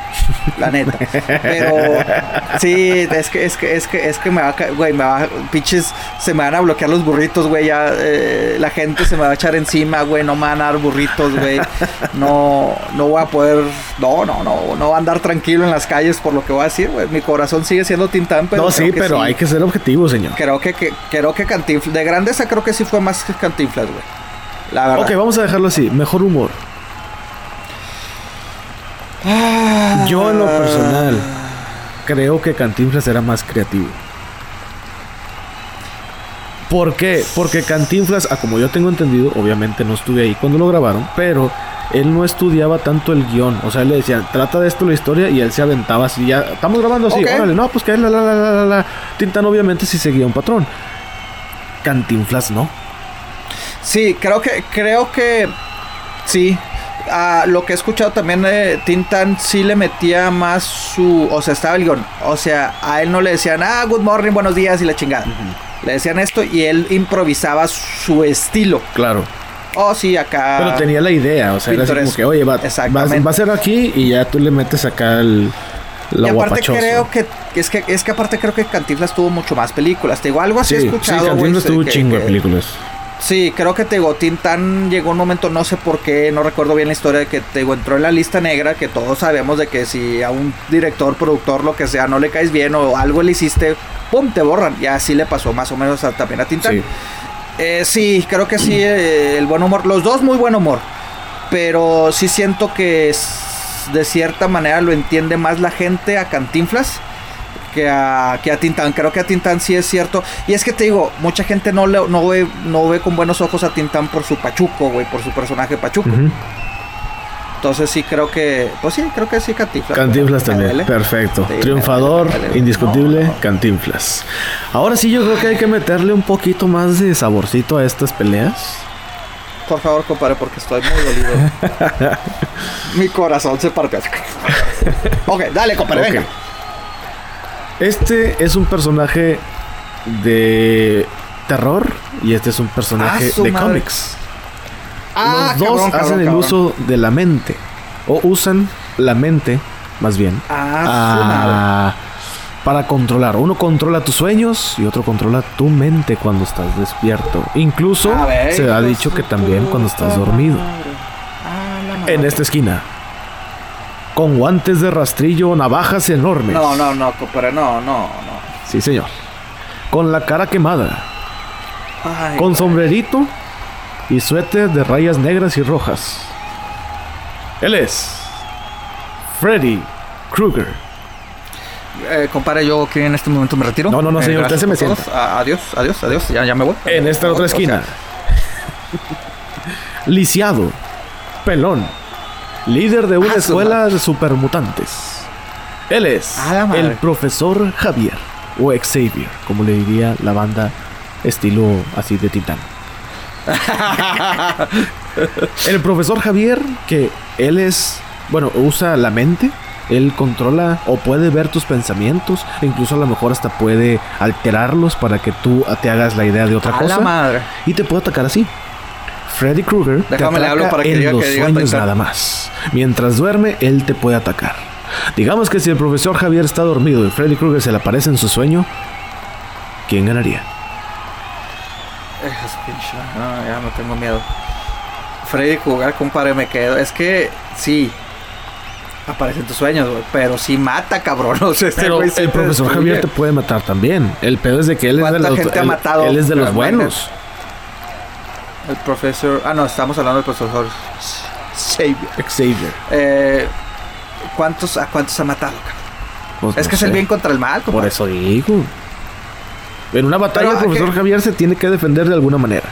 la neta. Pero sí, es que es que es que es que me va a güey, me va a- pinches se me van a bloquear los burritos, güey, ya eh, la gente se me va a echar encima, güey, no me van a dar burritos, güey. No no voy a poder no, no, no, no voy a andar tranquilo en las calles por lo que voy a decir, güey. Mi corazón sigue siendo Tintán, pero no, sí, pero hay que ser objetivo, señor. creo que, que creo que Cantinflas de grandeza creo que sí fue más que Cantinflas, güey. La verdad. Ok, vamos a dejarlo así. Mejor humor. Yo en lo personal creo que Cantinflas era más creativo. ¿Por qué? Porque Cantinflas, a como yo tengo entendido, obviamente no estuve ahí cuando lo grabaron, pero él no estudiaba tanto el guion. O sea, él le decía, trata de esto la historia y él se aventaba así. Ya, estamos grabando así, órale, no, pues que la, la, la, la, la, la. Tintán obviamente sí seguía un patrón. Cantinflas no. Sí, creo que, creo que sí. Ah, lo que he escuchado también de Tintan sí le metía más su, o sea, estaba el guion. O sea, a él no le decían, ah, good morning, buenos días y la chingada. Le decían esto y él improvisaba su estilo. Claro. Oh, sí, acá. Pero tenía la idea, o sea, era así como que, oye, va, va, a ser aquí y ya tú le metes acá el, la y aparte guapachosa. creo que, que es que es que aparte creo que Cantinflas tuvo mucho más películas. Te digo, algo así Sí, he sí, escuchado. güey, Cantinflas tuvo un chingo de películas. Sí, creo que te digo, Tintán llegó un momento, no sé por qué, no recuerdo bien la historia, de que te digo, entró en la lista negra, que todos sabemos de que si a un director, productor, lo que sea, no le caes bien o algo le hiciste, ¡pum! te borran. Y así le pasó más o menos a- también a Tintán. Sí. Eh, sí, creo que sí, eh, el buen humor, los dos muy buen humor, pero sí siento que es- de cierta manera lo entiende más la gente a Cantinflas que a, que a Tintán. Creo que a Tintán sí es cierto. Y es que te digo, mucha gente no, le, no, ve, no ve con buenos ojos a Tintán por su Pachuco, güey, por su personaje Pachuco. Entonces sí creo que, pues sí, creo que sí Cantinflas. Cantinflas también. Perfecto. Sí, Triunfador, indiscutible, No, no. Cantinflas. Ahora sí yo creo que hay que meterle un poquito más de saborcito a estas peleas. Por favor, compadre, porque estoy muy dolido. Mi corazón se partió. ok, dale, compadre, venga. Este es un personaje de terror y este es un personaje Ah, de madre. cómics. Ah, Los dos cabrón, hacen cabrón, el cabrón. uso de la mente. O usan la mente, más bien, Ah, ah, para controlar. Uno controla tus sueños y otro controla tu mente cuando estás despierto. Incluso A ver, se ha dicho que también cuando estás dormido. Ah. En esta esquina. Con guantes de rastrillo, navajas enormes. No, no, no, compadre, no, no, no. Sí, señor. Con la cara quemada. Ay, Con sombrerito y suéter de rayas negras y rojas. Él es Freddy Krueger. Eh, compadre, yo que en este momento me retiro. No, no, no, Eh, señor, gracias usted se me adiós, adiós, adiós. Ya, ya me voy. En esta otra O sea, esquina. Lisiado. Pelón. Líder de una Ah, escuela de supermutantes. Él es el profesor Javier. O Xavier, como le diría la banda estilo así de Titán. el profesor Javier, que él es, bueno, usa la mente, él controla o puede ver tus pensamientos, e incluso a lo mejor hasta puede alterarlos para que tú te hagas la idea de otra a cosa la madre. y te puede atacar así. Freddy Krueger te ataca para que en diga los que sueños nada más. Mientras duerme, él te puede atacar. Digamos que si el profesor Javier está dormido y Freddy Krueger se le aparece en su sueño, ¿quién ganaría? Es pinche. No, ya no tengo miedo. Freddy jugar, compadre, me quedo. Es que sí. Aparece en tus sueños. Pero sí mata, cabrón. O sea, Pero güey sí el profesor destruye. Javier te puede matar también. El pedo es de que él es de ¿Cuánta los, él- es de los buenos. El profesor. Ah, no, estamos hablando del profesor Xavier. Xavier. Eh, ¿cuántos, ¿A cuántos ha matado? Pues es no que es el bien contra el mal, Por compadre. eso digo. En una batalla, Pero, el profesor ¿qué? Javier se tiene que defender de alguna manera.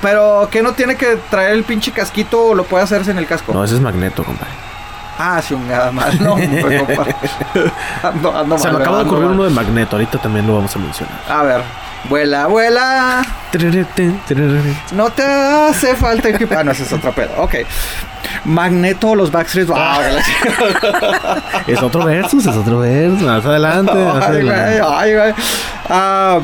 Pero que no tiene que traer el pinche casquito o lo puede hacerse en el casco. No, ese es Magneto, compadre. Ah, chingada más. No, compadre. Ando, ando Se me acaba de ocurrir uno de Magneto. Ahorita también lo vamos a mencionar. A ver. Vuela, vuela. No te hace falta equipo. Ah, no, ese es otro pedo. Ok. Magneto, los Backstreet. Ah, Es otro versus, es otro versus. Más adelante, más ay, güey, adelante. ay, güey. Ah,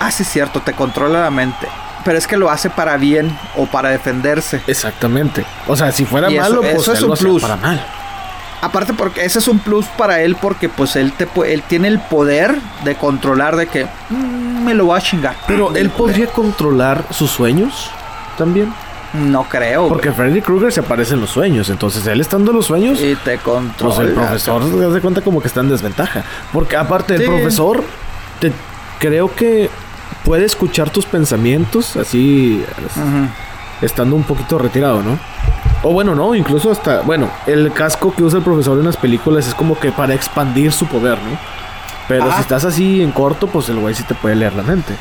ah, sí, es cierto, te controla la mente. Pero es que lo hace para bien o para defenderse. Exactamente. O sea, si fuera Y eso- malo, pues eso es un plus. para mal. Aparte porque ese es un plus para él porque pues él te él tiene el poder de controlar de que "Mm, me lo voy a chingar. Pero él podría controlar sus sueños también. No creo. güey. Porque Freddy Krueger se aparece en los sueños. Entonces, él estando en los sueños, y te controla. pues el profesor se hace cuenta como que está en desventaja. Porque aparte, el profesor, te, creo que puede escuchar tus pensamientos así, estando un poquito retirado, ¿no? O bueno, no, incluso hasta, bueno, el casco que usa el profesor en las películas es como que para expandir su poder, ¿no? Pero Ah. si estás así en corto, pues el güey sí te puede leer la mente.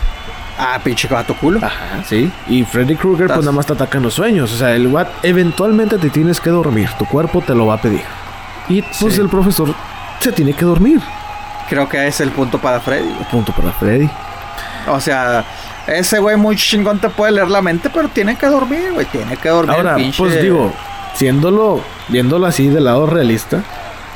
Ah, pinche gato culo. Ajá, sí. Y Freddy Krueger pues nada más te ataca en los sueños. O sea, el what eventualmente te tienes que dormir. Tu cuerpo te lo va a pedir. Y pues Sí. el profesor se tiene que dormir. Creo que es el punto para Freddy. güey. Punto para Freddy. O sea, ese güey muy chingón te puede leer la mente, pero tiene que dormir, güey. Tiene que dormir. Ahora, pinche- pues digo, siéndolo, viéndolo así del lado realista,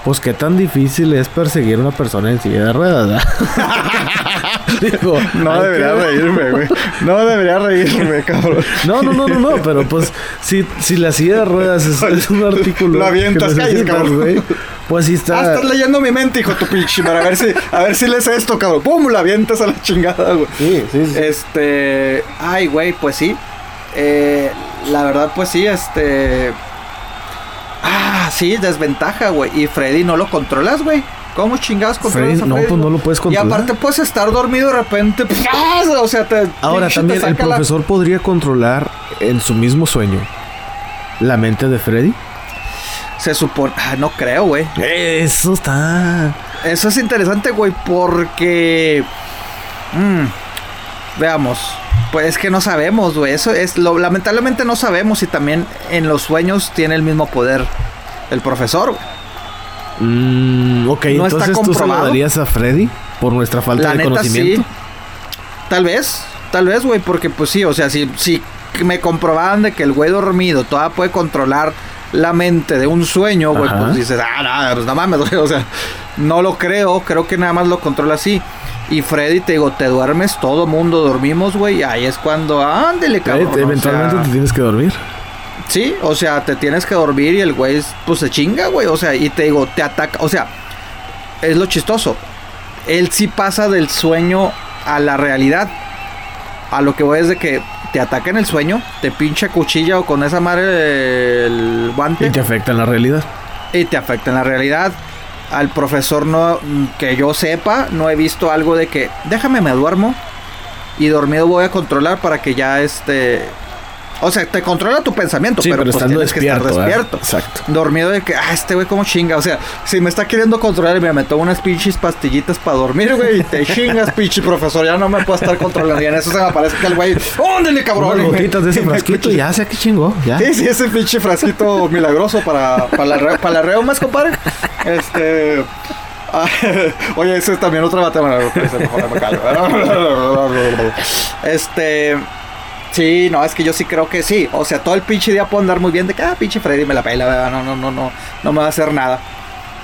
pues qué tan difícil es perseguir a una persona en silla de ruedas, ¿verdad? Digo, No debería que- reírme, güey. No debería reírme, cabrón. No, no, no, no, no, pero pues si, si la silla de ruedas es, es un artículo Lo avientas, calles, cabrón. güey, pues sí Ah, está... estás leyendo mi mente, hijo tu pinche. Para ver si, a ver si lees esto, cabrón. ¡Pum! La avientas a la chingada, güey. Sí, sí, sí. Este. Ay, güey, pues sí. Eh, la verdad, pues sí, este. Ah, sí, desventaja, güey. Y Freddy no lo controlas, güey. ¿Cómo chingados controlas Freddy, a no, Freddy? pues no lo puedes Y controlar. aparte puedes estar dormido de repente. ¡pras! O sea, te. Ahora también te el la- profesor podría controlar en su mismo sueño la mente de Freddy. Se supone. Ah, no creo, güey. Eso está. Eso es interesante, güey, porque. mm, veamos. Pues es que no sabemos, güey. Eso es. Lo, lamentablemente no sabemos si también en los sueños tiene el mismo poder el profesor, güey. Mm, ok, No está entonces tú se lo darías a Freddy por nuestra falta La de neta, conocimiento. sí. Tal vez, tal vez, güey, porque pues sí, o sea, si, si me comprobaban de que el güey dormido todavía puede controlar la mente de un sueño, güey, pues dices, ah, no, pues no mames, güey, o sea, no lo creo, creo que nada más lo controla así. Y Freddy, te digo, te duermes, todo mundo dormimos, güey, ahí es cuando, ándele, cabrón. o eventualmente sea, te tienes que dormir. Sí, o sea, te tienes que dormir y el güey, pues se chinga, güey. O sea, y te digo, te ataca. O sea, es lo chistoso. Él sí pasa del sueño a la realidad. A lo que voy es de que te ataca en el sueño, te pincha cuchilla o con esa madre el guante Y te afecta en la realidad. y te afecta en la realidad. Al profesor no, que yo sepa, no he visto algo de que déjame me duermo y dormido voy a controlar para que ya este, o sea, te controla tu pensamiento, Sí, pero, pero pues estando tienes que estar despierto, despierto. Exacto. Dormido de que, ah, este güey como chinga, o sea, si me está queriendo controlar y me meto unas pinches pastillitas para dormir, güey, y te chingas, pinche profesor, ya no me puedo estar controlando. Y en eso se me aparece que el güey, ¡óndale, cabrón! Unas gotitas de ese frasquito y ya sé que chingó. Ya. Sí, sí, ese pinche frasquito milagroso para, para, la, re- para la reumas, compadre. Este. ah, oye, ese es también otra batalla. Bueno, ese mejor me callo. Este. Sí, no, es que yo sí creo que sí. O sea, todo el pinche día puedo andar muy bien de que, ah, pinche Freddy me la pela, ¿verdad? no, no, no, no, no me va a hacer nada.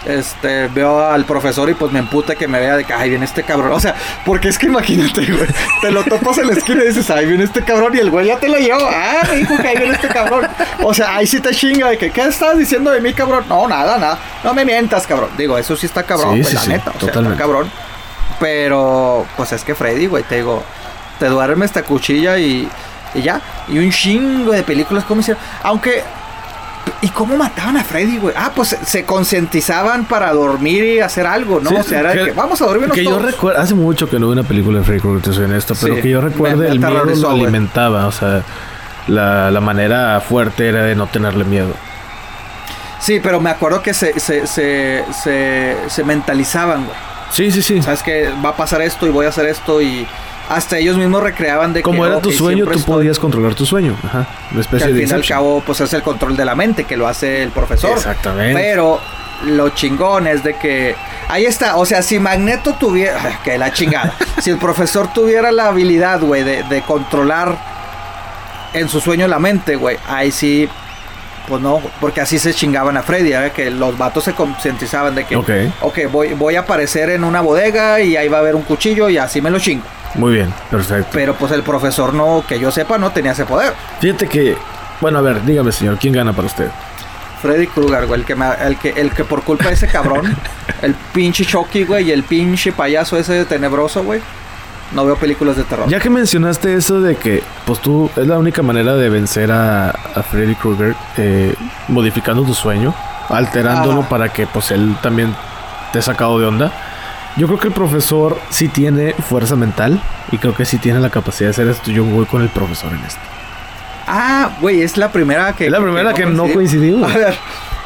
este, veo al profesor y pues me emputa que me vea de que, ay, viene este cabrón. O sea, porque es que imagínate, güey, te lo topas en la esquina y dices, ay, viene este cabrón y el güey ya te lo llevó. Ah, me dijo que ahí viene este cabrón. O sea, ahí sí te chinga de que, ¿qué estás diciendo de mí, cabrón? No, nada, nada. No me mientas, cabrón. Digo, eso sí está cabrón, Sí, pues sí, la sí, neta. O sea, está cabrón. Pero, pues es que Freddy, güey, te digo, te duerme esta cuchilla y, y ya. Y un chingo de películas, como hicieron. Aunque ¿Y cómo mataban a Freddy, güey? Ah, pues se, concientizaban para dormir y hacer algo, ¿no? Sí, o sea, era que- que vamos a dormirnos Que yo recuerdo, hace mucho que no veo una película de Freddy Krueger, te soy honesto, pero Sí, que yo recuerdo el miedo lo alimentaba, o sea, la, la manera fuerte era de no tenerle miedo. Sí, pero me acuerdo que se, se, se, se, se mentalizaban, güey. Sí, sí, sí. Sabes que va a pasar esto y voy a hacer esto y hasta ellos mismos recreaban de Como que era tu sueño, tú estoy- podías controlar tu sueño. Ajá. Una que especie al de fin y al cabo pues es el control de la mente que lo hace el profesor. Exactamente. Pero lo chingón es de que ahí está, o sea, si Magneto tuviera que la chingada, si el profesor tuviera la habilidad, güey, de, de controlar en su sueño la mente, güey, ahí sí pues no, porque así se chingaban a Freddy, ¿eh? que los vatos se concientizaban de que, Ok. ok, voy, voy a aparecer en una bodega y ahí va a haber un cuchillo y así me lo chingo. Muy bien, perfecto. Pero pues el profesor no, que yo sepa, no tenía ese poder. Fíjate que, bueno, a ver, dígame, señor, ¿quién gana para usted? Freddy Krueger, güey, el que, me- el que el que por culpa de ese cabrón, el pinche Chucky, güey, y el pinche payaso ese tenebroso, güey, no veo películas de terror. Ya que mencionaste eso de que, pues tú, es la única manera de vencer a, a Freddy Krueger, eh, modificando tu sueño, alterándolo Ajá. para que, pues él también te ha sacado de onda. Yo creo que el profesor sí tiene fuerza mental y creo que sí tiene la capacidad de hacer esto. Yo voy con el profesor en esto. Ah, güey, es la primera que. Es la primera que no coincidimos. A ver,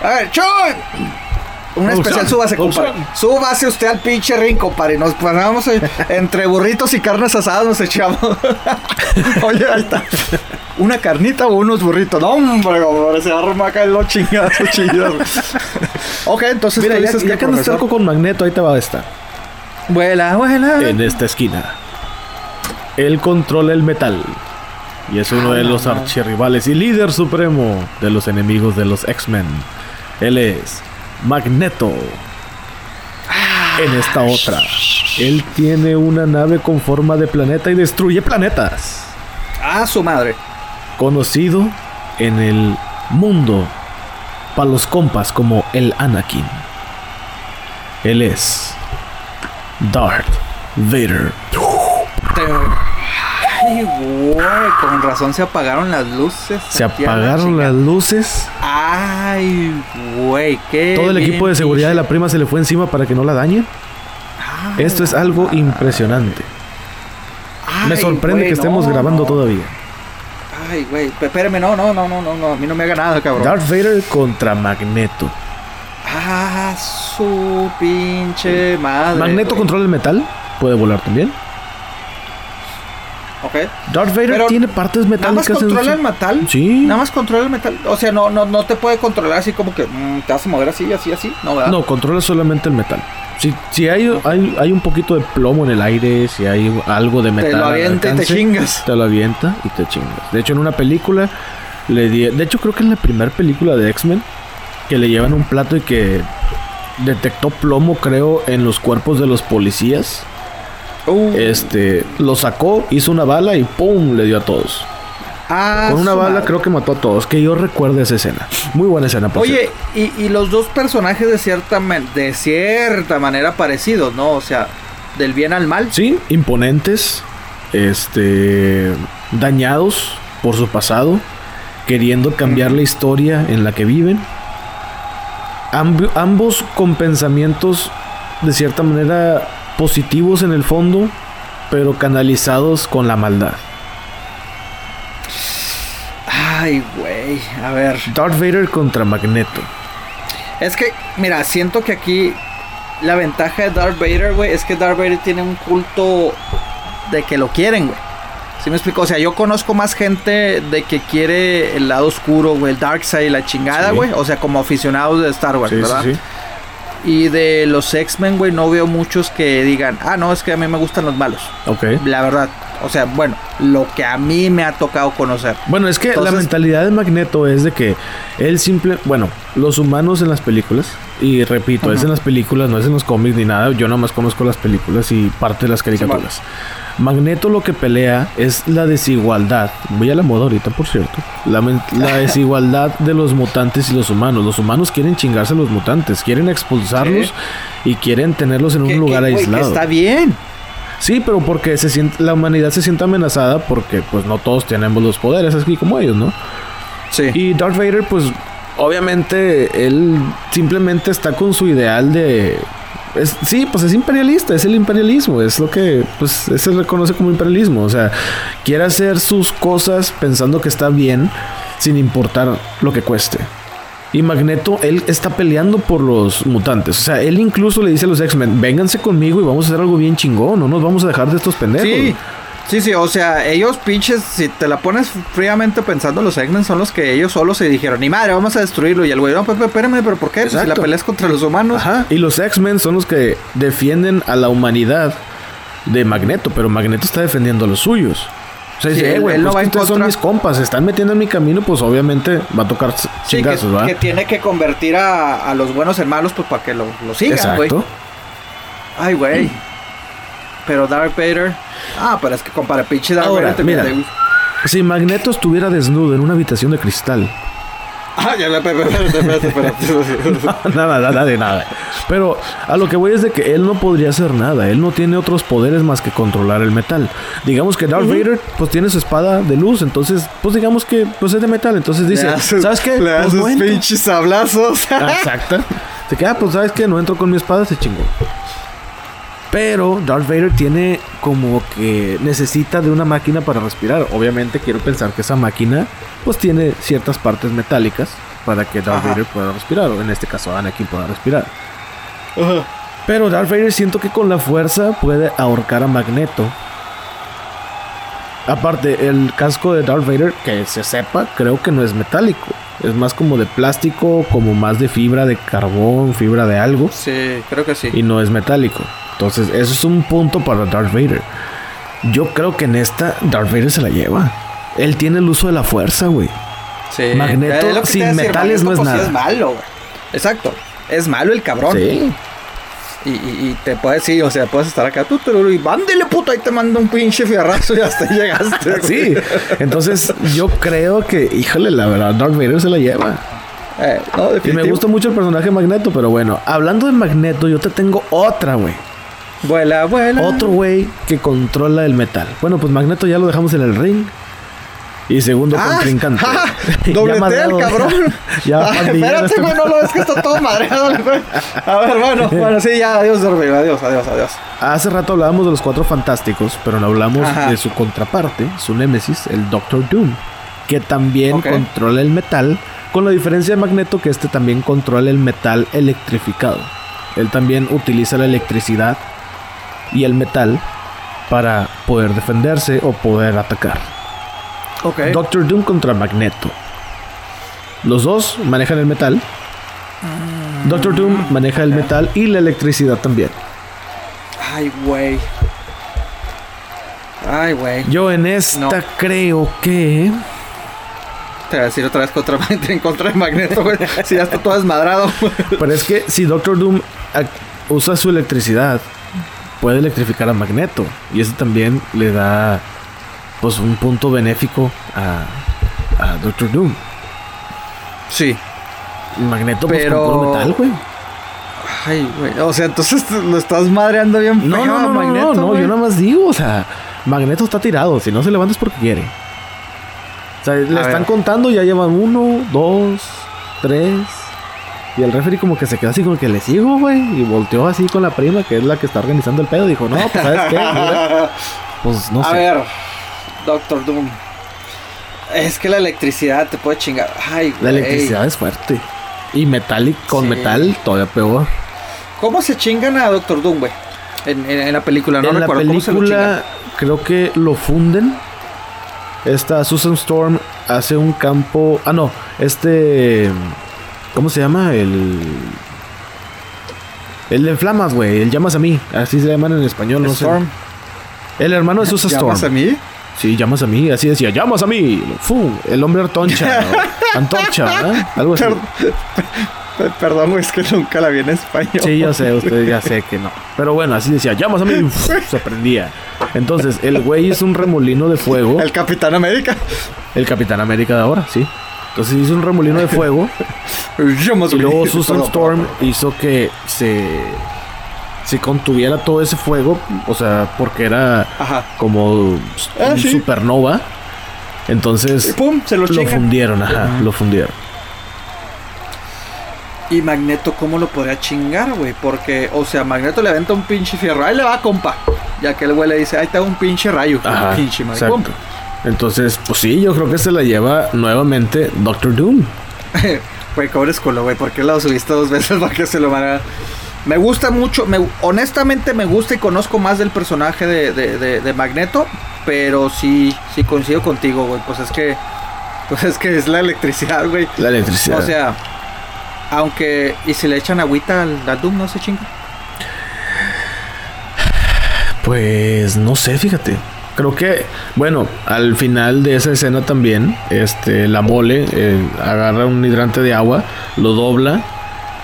a ver, Chuy. Una Producción, especial, súbase, compadre. Súbase usted al pinche ring, compadre. Nos eh, entre burritos y carnes asadas, nos echamos. Oye, ahí está. Una carnita o unos burritos. No, hombre, hombre, se arma acá los chingazos chidos. ok, entonces Mira, ya, dices ya que que andas profesor- con Magneto, ahí te va esta. Vuela, vuela. En esta esquina. Él controla el metal. Y es uno de los archirrivales y líder supremo de los enemigos de los X-Men. Él es Magneto. En esta otra. Él tiene una nave con forma de planeta y destruye planetas. Ah, su madre. Conocido en el mundo para los compas como el Anakin. Él es Darth Vader. Ay, güey, con razón se apagaron las luces. Se la apagaron las luces. Ay, güey, qué. Todo el equipo de seguridad de la prima se le fue encima para que no la dañen. Ay, Esto es algo impresionante. Me sorprende güey, que estemos no, grabando no. todavía. Ay, güey, espérame, no, no, no, no, no, no, a mí no me haga nada, cabrón. Darth Vader contra Magneto. Ah, su pinche madre. Magneto controla el metal. Puede volar también. Ok. Darth Vader Pero tiene partes Nada más metálicas. en controla el metal. Sí. Nada más controla el metal. O sea, no, no, no te puede controlar así como que mm, te vas a mover así, así, así. No, ¿verdad? No, controla solamente el metal. Si, si hay, hay, hay un poquito de plomo en el aire, si hay algo de metal. Te lo avienta y te chingas. Te lo avienta y te chingas. De hecho, en una película le di. De hecho, creo que en la primera película de X-Men que le llevan un plato y que detectó plomo, creo, en los cuerpos de los policías. Uh, Este lo sacó, hizo una bala y ¡pum! le dio a todos. ah, Con una bala madre. creo que mató a todos. Que yo recuerde esa escena. Muy buena escena, por Oye, y, y los dos personajes de cierta, de cierta manera parecidos, ¿no? O sea, del bien al mal. Sí, imponentes, este, dañados por su pasado, queriendo cambiar la historia en la que viven. Amb- ambos con pensamientos de cierta manera positivos en el fondo, pero canalizados con la maldad. Ay, güey. A ver. Darth Vader contra Magneto. Es que, mira, siento que aquí la ventaja de Darth Vader, güey, es que Darth Vader tiene un culto de que lo quieren, güey. ¿Sí me explico? O sea, yo conozco más gente de que quiere el lado oscuro, güey, el dark side, la chingada, Sí. güey. O sea, como aficionados de Star Wars, Sí, sí, ¿verdad? sí. Y de los X-Men, güey, no veo muchos que digan, ah, no, es que a mí me gustan los malos. Ok. La verdad. O sea, bueno, lo que a mí me ha tocado conocer. Bueno, es que la mentalidad de Magneto es de que él simple, bueno, los humanos en las películas, y repito, es en las películas, no es en los cómics ni nada, yo nomás conozco las películas y parte de las caricaturas. Magneto lo que pelea es la desigualdad, voy a la moda ahorita por cierto, la, desigualdad de los mutantes y los humanos. Los humanos quieren chingarse a los mutantes, quieren expulsarlos y quieren tenerlos en un lugar aislado. está bien. Sí, pero porque se siente, la humanidad se siente amenazada porque pues no todos tenemos los poderes así como ellos, ¿no? Sí. Y Darth Vader, pues, obviamente, él simplemente está con su ideal de. Es- sí, pues es imperialista, es el imperialismo, es lo que, pues, se reconoce como imperialismo. O sea, quiere hacer sus cosas pensando que está bien, sin importar lo que cueste. Y Magneto, él está peleando por los mutantes. O sea, él incluso le dice a los X-Men, vénganse conmigo y vamos a hacer algo bien chingón, no nos vamos a dejar de estos pendejos. Sí, sí, sí, o sea, ellos pinches, si te la pones fríamente pensando, los X-Men son los que ellos solos se dijeron, ni madre, vamos a destruirlo. Y el güey, no, Pepe, espérame, pero ¿por qué? Pues si la Exacto. pelea es contra los humanos. Ajá. Y los X-Men son los que defienden a la humanidad de Magneto, pero Magneto está defendiendo a los suyos. O sea, Sí, dice, eh, güey, no pues que ustedes son mis compas, se están metiendo en mi camino, pues obviamente va a tocar Sí, que, chingazos, ¿va? que tiene que convertir a, a los buenos en malos, pues para que lo, lo sigan, güey. Ay, güey. Pero Darth Vader. Ah, pero es que compara pinche Darth Ahora, Vader. mira. Si Magneto estuviera desnudo en una habitación de cristal, Ah, ya, nada, nada de nada. Pero a lo que voy es de que él no podría hacer nada. Él no tiene otros poderes más que controlar el metal. Digamos que Darth Vader pues tiene su espada de luz, entonces pues digamos que pues es de metal, entonces dice, haces- ¿sabes qué? Le Pues, haces no entro". pinches sablazos. Ah, Exacto. Se queda, pues sabes que no entro con mi espada, se chingó. Pero Darth Vader tiene como que necesita de una máquina para respirar. Obviamente quiero pensar que esa máquina pues tiene ciertas partes metálicas para que Darth Ajá. Vader pueda respirar. O en este caso Anakin pueda respirar. Pero Darth Vader siento que con la fuerza puede ahorcar a Magneto. Aparte, el casco de Darth Vader, que se sepa, creo que no es metálico. Es más como de plástico, como más de fibra de carbón, fibra de algo. Sí, creo que sí. Y no es metálico. Entonces, eso es un punto para Darth Vader. Yo creo que en esta Darth Vader se la lleva. Él tiene el uso de la fuerza, güey. Sí. Magneto sin decir, metales no es pues, sí nada. es malo, güey. Exacto. Es malo el cabrón. Sí. Y, y, y te puedes, sí, o sea, puedes estar acá, tú, tú, y mándele puto, ahí te manda un pinche fierrazo y hasta ahí llegaste. güey. Sí. Entonces, yo creo que, híjole, la verdad, Darth Vader se la lleva. Eh, no, Y me gusta mucho el personaje de Magneto, pero bueno, hablando de Magneto, yo te tengo otra, güey. Vuela, vuela. Otro güey que controla el metal. Bueno, pues Magneto ya lo dejamos en el ring. Y segundo Ah, contrincante. ah, madreado, el cabrón. Ya, Ah, espérate, este- güey, no lo ves que está todo madreado. güey. A ver, bueno, bueno, sí, ya, adiós, Dormido, adiós, adiós, adiós. Hace rato hablábamos de los cuatro fantásticos, pero no hablamos Ajá. de su contraparte, su némesis, el Doctor Doom, que también controla el metal, con la diferencia de Magneto que este también controla el metal electrificado. Él también utiliza la electricidad y el metal para poder defenderse o poder atacar. Ok. Doctor Doom contra Magneto. Los dos manejan el metal. Doctor Doom maneja el metal y la electricidad también. Ay, güey. Ay, güey. Yo en esta No. creo que. Te voy a decir otra vez contra, en contra de Magneto, güey. Si ya está todo desmadrado. Pero es que si Doctor Doom usa su electricidad, puede electrificar a Magneto. Y eso también le da pues un punto benéfico a, a Doctor Doom. Sí. Magneto pues Pero- con puro metal, güey. Ay, güey. O sea, entonces lo estás madreando bien No, feo no, no, Magneto, no, yo nada más digo, o sea, Magneto está tirado, si no se levanta es porque quiere. O sea, le A están ver. contando, ya llevan uno, dos, tres. Y el referee como que se quedó así como que le sigo, güey. Y volteó así con la prima, que es la que está organizando el pedo. Dijo, no, pues sabes qué, pues no a sé. ver, Doctor Doom. Es que la electricidad te puede chingar. Ay, güey. La electricidad es fuerte. Y metal con Sí. metal todavía peor. ¿Cómo se chingan a Doctor Doom, güey? En, en- en la película, no en la recuerdo cómo se lo película creo que lo funden. Esta Susan Storm hace un campo. Ah, no. Este. ¿Cómo se llama? El. El de Flamas, güey. El llamas a mí. Así se llaman en español, no Storm. sé. El hermano de Susa Storm. ¿Llamas a mí? Sí, llamas a mí. Así decía, llamas a mí. Fu, el hombre antorcha. o antorcha, ¿eh? Algo así. Pe- Perdón, güey, es que nunca la vi en español. Sí, yo sé, usted ya sé que no. Pero bueno, así decía, llamas a mí. Uf, se prendía. Entonces, el güey hizo un remolino de fuego. El Capitán América. El Capitán América de ahora, sí. Entonces hizo un remolino de fuego. Y luego Susan Storm hizo que se, se contuviera todo ese fuego, o sea, porque era Ajá. como Ah, sí. supernova. Entonces Y pum, se los lo fundieron, ajá, lo fundieron. Y Magneto, ¿cómo lo podría chingar, güey? Porque, o sea, Magneto le aventa un pinche fierro. Ahí le va, compa. Ya que el güey le dice, ahí está un pinche rayo. Ajá, pinche madre. Entonces, pues sí, yo creo que se la lleva nuevamente Doctor Doom. Güey, cobres culo, güey. ¿Por qué lo subiste dos veces para que se lo van a... Me gusta mucho, me, honestamente me gusta y conozco más del personaje de, de- de- de Magneto, pero sí, sí coincido contigo, güey. Pues es que, pues es que es la electricidad, güey. La electricidad. O sea, aunque, y si le echan agüita al, al Doom, no se chinga. Pues no sé, fíjate. Creo que, bueno, al final de esa escena también, este, la mole eh, agarra un hidrante de agua, lo dobla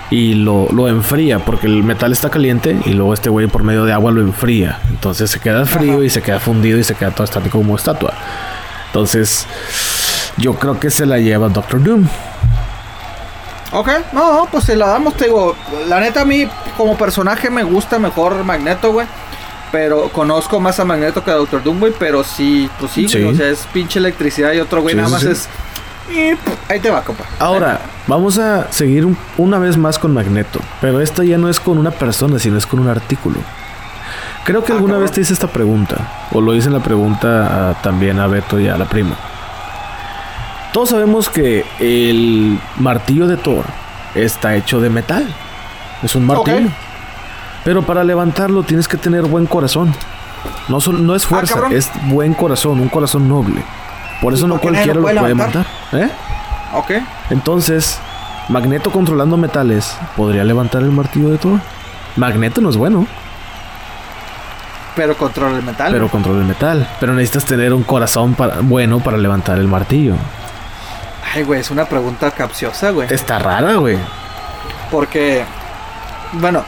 y lo, lo enfría, porque el metal está caliente y luego este güey por medio de agua lo enfría. Entonces se queda frío Ajá. y se queda fundido y se queda todo estático como estatua. Entonces, yo creo que se la lleva Doctor Doom. Ok, no, pues si la damos, te digo, la neta a mí como personaje me gusta mejor Magneto, güey. Pero conozco más a Magneto que a Doctor Doom, güey. Pero sí, pues sí, Sí. güey, o sea, es pinche electricidad y otro güey Sí, nada más sí. es... y, pff, ahí te va, compa. Ahora, vamos a seguir un- una vez más con Magneto. Pero esta ya no es con una persona, sino es con un artículo. Creo que Ah, alguna cabrón. vez te hice esta pregunta. O lo hice en la pregunta a- también a Beto y a la prima. Todos sabemos que el martillo de Thor está hecho de metal. Es un martillo. Pero para levantarlo tienes que tener buen corazón. No, es fuerza, Ah, cabrón. es buen corazón, un corazón noble. Por eso ¿Y no cualquiera lo lo puede puede levantar? matar. ¿Eh? Ok. Entonces, Magneto controlando metales, ¿podría levantar el martillo de Thor? Magneto no es bueno, Pero controla el metal. pero controla el metal. Pero necesitas tener un corazón para- bueno para levantar el martillo. Ay, güey, es una pregunta capciosa, güey. Está rara, güey. Porque, bueno...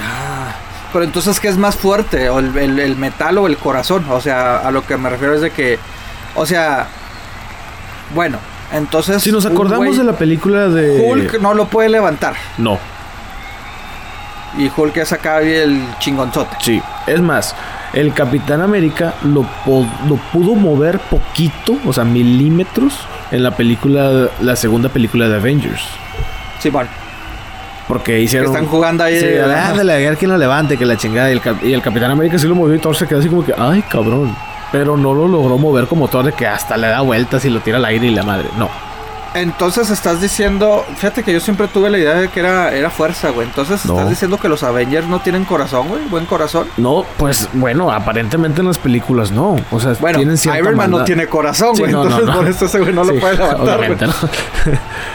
ah, Pero entonces, ¿qué es más fuerte? ¿O el, el- el metal o el corazón? O sea, a lo que me refiero es de que... O sea... Bueno, entonces... Si nos acordamos de la película de... Hulk no lo puede levantar. No, Y Hulk es acá el chingonzote. sí. Es más, el Capitán América lo pudo mover poquito, o sea, milímetros, en la película, la segunda película de Avengers. Sí, bueno. Porque Que hicieron... están jugando ahí. Sí, de- ándale, a ver quién lo levante, que la chingada. Y el, y el Capitán América sí lo movió y Thor se quedó así como que, ay, cabrón. Pero no lo logró mover como Thor de que hasta le da vueltas y lo tira al aire y la madre. No. Entonces estás diciendo, fíjate que yo siempre tuve la idea de que era, era fuerza, güey. Entonces No. estás diciendo que los Avengers no tienen corazón, güey, buen corazón. No, pues bueno, aparentemente en las películas no. O sea, Bueno, tienen cierta Iron Man no tiene corazón, Sí, güey. no, entonces no. por eso ese güey no Sí, lo puede levantar.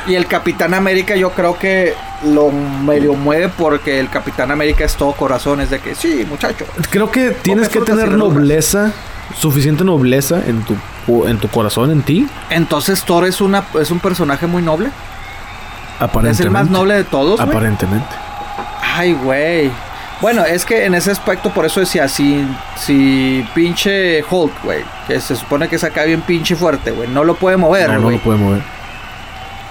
Y el Capitán América yo creo que lo medio mueve porque el Capitán América es todo corazón, es de que sí, muchacho. Creo que tienes que tener nobleza, suficiente nobleza en tu, en tu corazón, en ti. Entonces Thor es una es un personaje muy noble. Aparentemente. Es el más noble de todos. Aparentemente. Ay, güey. Bueno, es que en ese aspecto, por eso decía, si, si pinche Hulk, güey, que se supone que es acá bien pinche fuerte, güey, no lo puede mover, No, no lo puede mover.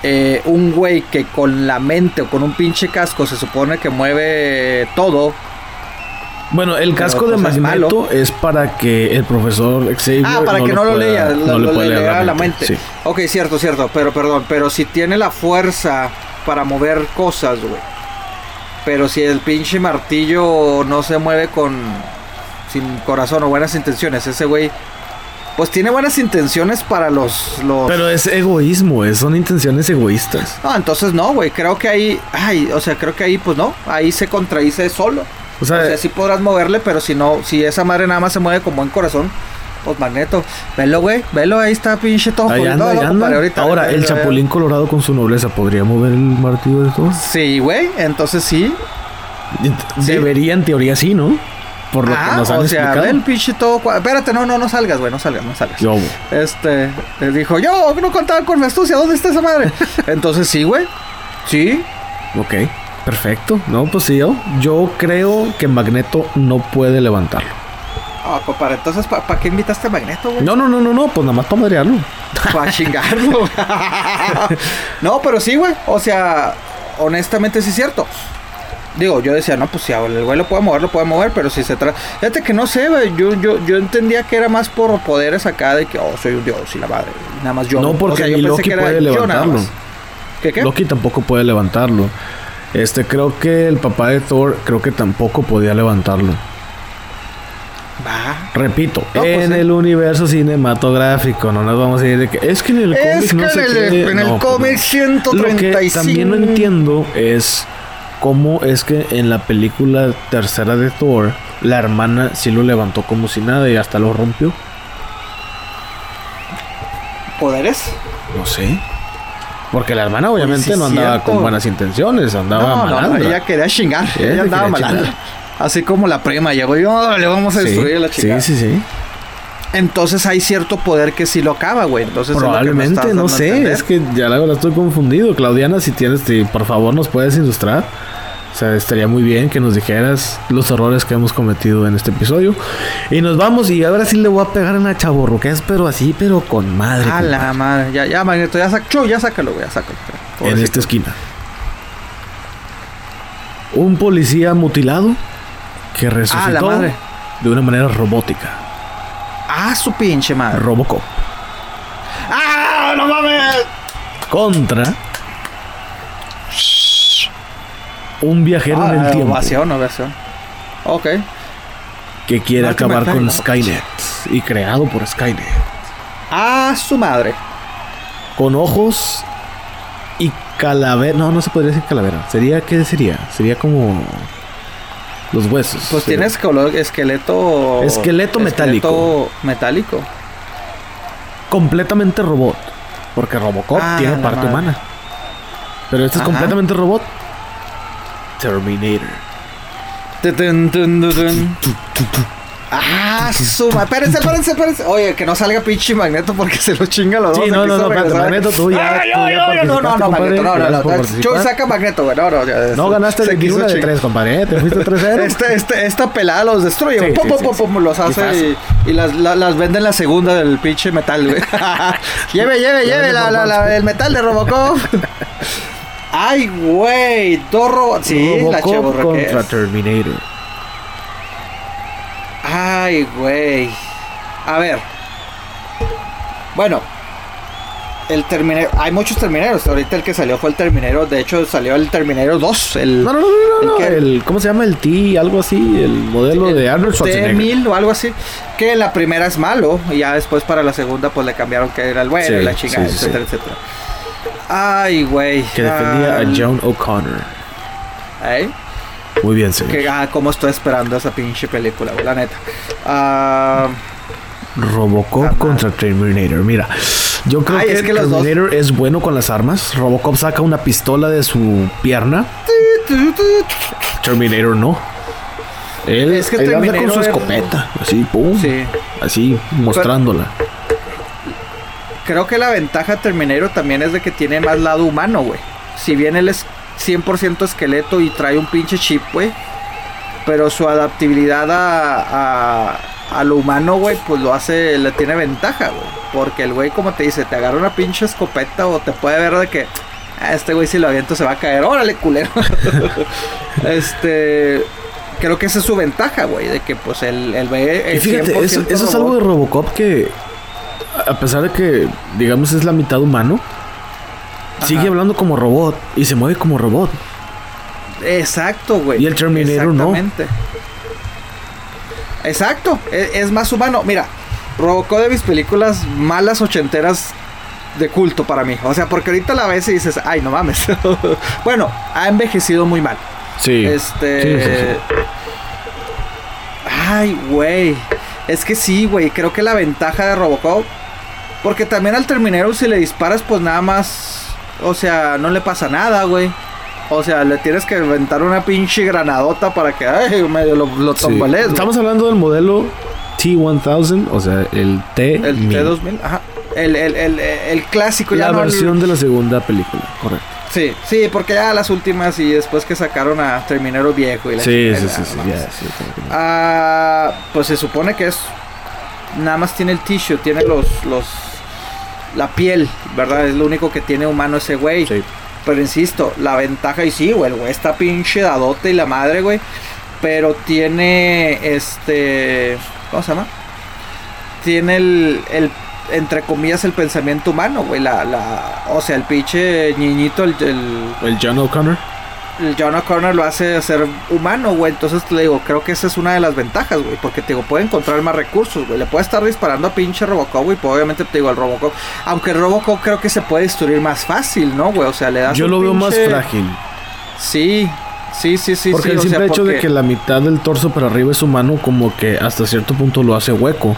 Eh, un güey que con la mente o con un pinche casco se supone que mueve todo. Bueno, el Pero, casco de pues, es Magneto es, para que el profesor Xavier Ah, para que no lo pueda- lea, lo, no lo leer lea la mente. Sí. Ok, cierto, cierto, pero perdón, pero si tiene la fuerza para mover cosas, güey. Pero si el pinche martillo no se mueve con sin corazón o buenas intenciones, ese güey pues tiene buenas intenciones para los los Pero es egoísmo, es- son intenciones egoístas. No, entonces no, güey, creo que ahí ay, o sea, creo que ahí pues no, ahí se contradice solo. O sea, O sea, sí podrás moverle, pero si no, si esa madre nada más se mueve con buen corazón, pues magneto. Velo, güey, velo, ahí está pinche todo ahí anda, ahí ahorita, Ahora, ahorita, el ahorita, Chapulín Colorado con su nobleza, ¿podría mover el martillo de todo? Sí, güey, entonces sí. Sí. Debería, en teoría, sí, ¿no? Por lo que Ah, nos han o sea, explicado. el pinche todo. Espérate, no, no, no salgas, güey, no salgas, no salgas. Yo, Este, le dijo, yo no contaba con mi astucia, ¿dónde está esa madre? Entonces sí, güey. Sí. ok, perfecto. No, pues sí, yo, yo creo que Magneto no puede levantarlo. Ah, compadre, entonces, ¿para qué invitaste a Magneto, güey? No, no, no, no, no, pues nada más para madrearlo. Para chingarlo. no, pero sí, güey. O sea, honestamente sí es cierto. Digo, yo decía, no, pues si el güey lo puede mover, lo puede mover, pero si se trata... Fíjate que no sé, güey. Yo, yo, yo entendía que era más por poderes acá de que, oh, soy un dios y la madre. Nada más yo. No, porque o sea, yo ni pensé Loki que era puede yo nada levantarlo. más. ¿Qué, qué? Loki tampoco puede levantarlo. Este, creo que el papá de Thor, creo que tampoco podía levantarlo. Va. Repito, No, pues, en sí. el universo cinematográfico, no nos vamos a ir de que es que en el Es cómic no que sé en el, qué". en el No, cómic no. 135. Lo que también no entiendo es cómo es que en la película tercera de Thor, la hermana sí lo levantó como si nada y hasta lo rompió. ¿Poderes? No sé. Porque la hermana obviamente sí no andaba cierto. con buenas intenciones, andaba No, no, no, malandra. ella quería chingar. Sí, ella andaba malandra. chingar. Así como la prima llegó y "Oh, le vamos a Sí, destruir la chica. sí, sí, sí. Entonces hay cierto poder que sí lo acaba, güey. Entonces Probablemente, no a sé, es que ya la verdad estoy confundido. Claudiana, si tienes, si por favor nos puedes ilustrar. O sea, estaría muy bien que nos dijeras los errores que hemos cometido en este episodio. Y nos vamos y ahora sí le voy a pegar en la chaborruquez, pero así, pero con madre. A la madre. Ya, ya, Magneto, ya, sac ya sácalo, güey, ya sácalo. en Pobrecito. esta esquina. Un policía mutilado que resucitó madre. de una manera robótica. Ah, su pinche madre. Robocop. ¡Ah, no mames! Contra un viajero en el Ah, tiempo. ovación, ovación. Ok. que quiere acabar con. Skynet y creado por Skynet. Ah, su madre. Con ojos y calavera. No, no se podría decir calavera. Sería, ¿qué sería? Sería como los huesos. Pues Sería- tienes esquelo- esqueleto. Esqueleto metálico. esqueleto metálico. completamente robot. Porque Robocop Ah, tiene parte madre. humana. Pero este es completamente robot. Terminator. Ah, suma. Espérense, espérense, espérense. Oye, que no salga pinche magneto porque se lo chinga los dos. Sí, no, no, no. Magneto, tú ya- Ay, No, no, no, Magneto, no, no, no. saca magneto, güey. No, no, ya, No ganaste 21 quiso de. 3, compadre. Te fuiste 3-0. Este, este, esta pelada los destruye, Sí, pum, sí, pum, sí, los hace y, y las, la- las vende en la segunda del pinche metal, güey. lleve, lleve, lleve la, la, la- el metal de Robocop. Ay, güey, dos robots. Sí, la Robocop chavorra que contra. Terminator. Ay, güey. A ver. Bueno. El Terminator. Hay muchos Terminators. Ahorita el que salió fue el Terminator. De hecho, salió el Terminator 2. El No, no, no, no, no. ¿El qué? El, ¿Cómo se llama? El T, algo así. El modelo de Arnold Schwarzenegger. T-1000 o algo así. Que la primera es malo. Y ya después para la segunda, pues le cambiaron que era el bueno Sí, la chingada, sí, sí, etcétera, etcétera. Ay, güey. Que defendía Ah, a John O'Connor. ¿eh? Muy bien, señor. Que, ah, cómo estoy esperando esa pinche película, güey, la neta. Ah. Robocop Ah, contra Terminator. Mira, yo creo Ay, que, es que los dos- Terminator es bueno con las armas. Robocop saca una pistola de su pierna. Terminator no. Él, Es que él anda con Terminator su es- escopeta. Así, pum. Sí. Así, mostrándola. Creo que la ventaja de Terminator también es de que tiene más lado humano, güey. Si bien él es 100% esqueleto y trae un pinche chip, güey. Pero su adaptabilidad a, a, a lo humano, güey, pues lo hace, le tiene ventaja, güey. Porque el güey, como te dice, te agarra una pinche escopeta o te puede ver de que, "Ah, este güey si lo aviento se va a caer. Órale, culero. este... Creo que esa es su ventaja, güey, de que pues el, el ve... Y el fíjate, 100% eso, eso es algo de Robocop que, a pesar de que, digamos, es la mitad humano, sigue hablando como robot y se mueve como robot. Exacto, güey. Y el Terminator no. Exacto, e- es, más humano. Mira, Robocop de mis películas malas ochenteras de culto para mí. O sea, porque ahorita la ves y dices, ay, no mames. bueno, ha envejecido muy mal. Sí. Este. Sí, sí, sí. Ay, güey. Es que sí, güey. Creo que la ventaja de Robocop. Porque también al Terminator, si le disparas, pues nada más. O sea, no le pasa nada, güey. O sea, le tienes que inventar una pinche granadota para que ay, medio lo, lo Sí. Estamos hablando del modelo T1000, o sea, el T. El T2000, ajá. El, el, el, el clásico ya La no el- versión de la segunda película, correcto. Sí, sí, porque ya las últimas y después que sacaron a Terminero Viejo y la Sí, sí, sí, sí, ya, sí. Ah, pues se supone que es. Nada más tiene el tissue, tiene los. los la piel, ¿verdad? Es lo único que tiene humano ese güey. Sí. Pero insisto, la ventaja, y sí, güey, el güey está pinche dadote y la madre, güey. Pero tiene este. ¿Cómo se llama? Tiene el. el entre comillas, el pensamiento humano, güey. La, la, o sea, el pinche niñito, el, el, El John O'Connor. El John O'Connor lo hace ser humano, güey. Entonces te digo, creo que esa es una de las ventajas, güey. Porque te digo, puede encontrar más recursos, güey. Le puede estar disparando a pinche Robocop, güey. Pues obviamente te digo, el Robocop. Aunque el Robocop creo que se puede destruir más fácil, ¿no, güey? O sea, le das Yo lo veo más frágil. Sí, sí, sí, sí. porque sí, el o sea, simple hecho de que la mitad del torso para arriba es humano, como que hasta cierto punto lo hace hueco.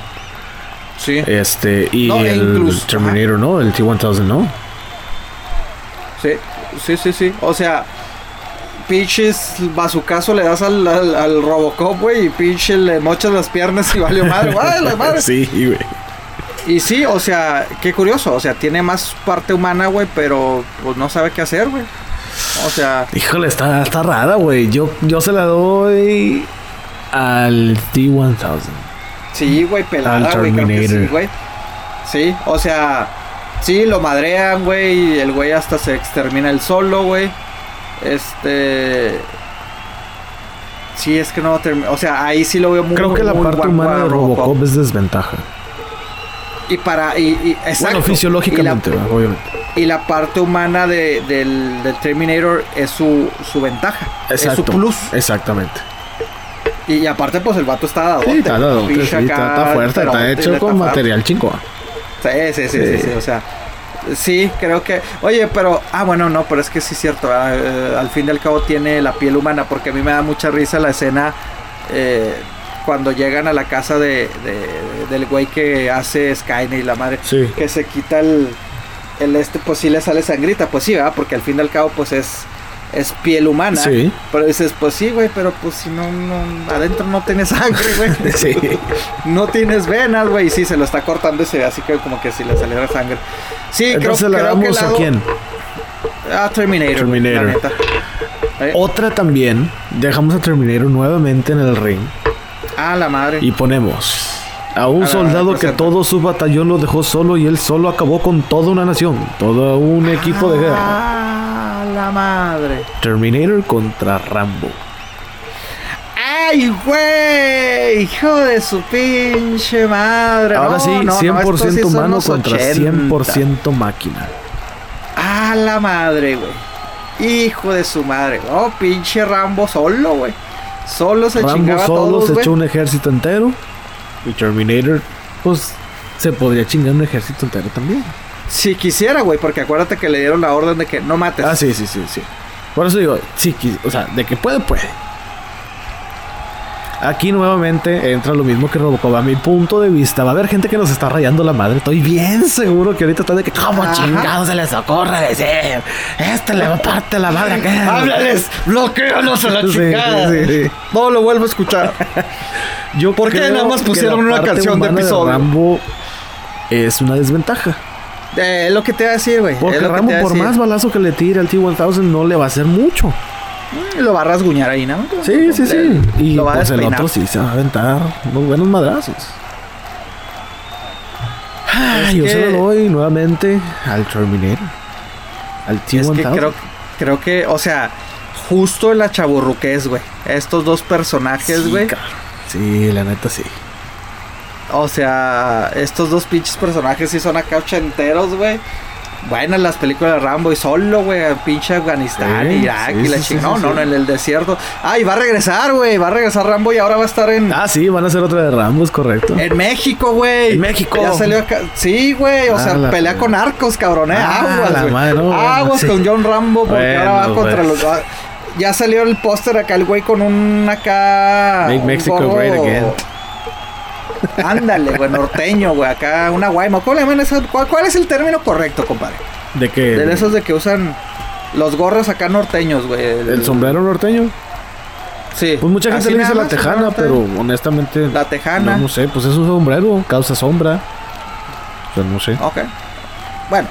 Sí. Este, y No, e el incluso- Terminator, ¿no? El T1000, ¿no? Sí, sí, sí, sí. O sea, pinches bazucazo le das al, al, al Robocop, güey, y pinche le mochas las piernas y valió madre, ¡Ay, la madre! sí, güey. Y sí, o sea, qué curioso, o sea, tiene más parte humana, güey, pero pues no sabe qué hacer, güey. O sea, Híjole, está, está rara, güey. Yo, yo se la doy al T1000. sí, güey, pelada, Al güey, creo que sí, Terminator. güey. Sí, o sea, sí, lo madrean, güey, y el güey hasta se extermina el solo, güey. Este... Sí, es que no termina. O sea, ahí sí lo veo muy Creo que la muy parte guapo humana de Robocop es desventaja. Y para. Y, y- exacto. Bueno, fisiológicamente, Y la, obviamente. y la parte humana de- del, del Terminator es su, su ventaja. Es su plus. Exactamente. Y, y aparte, pues el vato está dado. Sí, está, dado, sí, está, está fuerte, está hecho con material chingón. Sí, sí, sí, sí, Sí. sí, o sea. Sí, creo que. Oye, pero. Ah, bueno, no, pero es que sí es cierto. ah, eh, al fin y al cabo tiene la piel humana. Porque a mí me da mucha risa la escena. eh, cuando llegan a la casa de, de- del güey que hace Skynet y la madre. Sí. Que se quita el. El este, pues sí le sale sangrita. Pues sí, ¿verdad? Porque al fin y al cabo, pues es. Es piel humana. Sí. Pero dices, pues sí, güey, pero pues si no, no. Adentro no tiene sangre, güey. Sí. No tienes venas, güey. Y sí, se lo está cortando y se ve así que como que si le saliera sangre. Sí, Entonces creo, que el a lado- quién? A Terminator. Terminator. la neta. Eh, Otra también. Dejamos a Terminator nuevamente en el ring. Ah, la madre. Y ponemos a un A soldado que todo su batallón lo dejó solo y él solo acabó con toda una nación, todo un equipo de guerra. Ah, la madre. Terminator contra Rambo. ¡Ay, güey! Hijo de su pinche madre. Ahora No, sí, no, no, 100% estos sí son humano contra 80. 100% máquina. Ah, la madre, güey. Hijo de su madre. Oh, pinche Rambo solo, güey. Solo se Rambo chingaba a solo todos, se echó un ejército entero. Y Terminator, pues, se podría chingar un ejército entero también. Si quisiera, güey, porque acuérdate que le dieron la orden de que no mates. Ah, sí, sí, sí, sí. Por eso digo, sí, o sea, de que puede, puede. Aquí nuevamente entra lo mismo que Robocop. A mi punto de vista, va a haber gente que nos está rayando la madre. Estoy bien seguro que ahorita está de que, ¿cómo Ajá. chingados se les ocurre decir? Este le va a parte la madre acá. ¡Háblales! ¡Bloquealos a la Sí, chingada! sí, sí. No lo vuelvo a escuchar. Yo ¿Por qué nada más pusieron una canción de episodio? Rambo es una desventaja. Eh, es lo que te iba a decir, güey. Porque es a por más balazo que le tire al T-1000, no le va a hacer mucho. Mm, Lo va a rasguñar ahí, ¿no? Sí, sí, sí. Y lo va a pues el otro sí se va a aventar unos buenos madrazos. Es yo se que- lo doy nuevamente al Terminator. Al Es T-1000. que creo, creo que, o sea, justo la chaburruquez, güey. Estos dos personajes, güey. Sí, la neta sí. O sea, estos dos pinches personajes sí son acá ochenteros, güey. Buenas las películas de Rambo y solo, güey, a pinche Afganistán, Sí, Irak sí, y la sí, no, no, en el desierto. Ah, y va a regresar, güey. Va a regresar Rambo y ahora va a estar en, Ah, sí, van a hacer otra de Rambo, es correcto. en México, güey. En México. Ya salió acá. Sí, güey. O Ah, sea, pelea con arcos, cabrón, eh. Ah, Aguas, madre, no, bueno, Aguas con John Rambo porque ahora va Bueno, contra los. Ya salió el póster acá, el güey con un acá. Make un Mexico gorro- great again. Ándale, güey, norteño, güey, acá una guayma. ¿Cómo le llaman eso? ¿Cuál, cuál es el término correcto, compadre? De que. De esos de que usan Los gorros acá norteños, güey. ¿El sombrero norteño? Sí. Pues mucha gente Así le dice la tejana, pero honestamente. La tejana. No, no sé, pues es un sombrero, causa sombra. Sea, no sé. Ok. Bueno.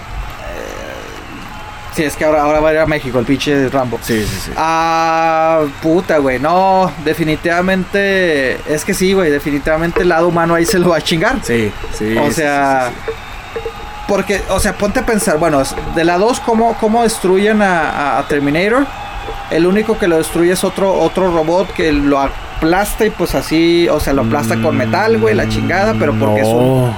Sí, es que ahora, ahora va a ir a México el pinche Rambo. Sí, sí, sí. Ah, puta, güey. No, definitivamente. Es que sí, güey. Definitivamente el lado humano ahí se lo va a chingar. Sí, sí. o sea. sí, sí, sí. Porque, o sea, ponte a pensar. Bueno, de la 2, ¿cómo, ¿cómo destruyen a, a- a Terminator? El único que lo destruye es otro, otro robot que lo aplasta y pues así. O sea, lo aplasta con metal, güey, la chingada. Pero porque es un.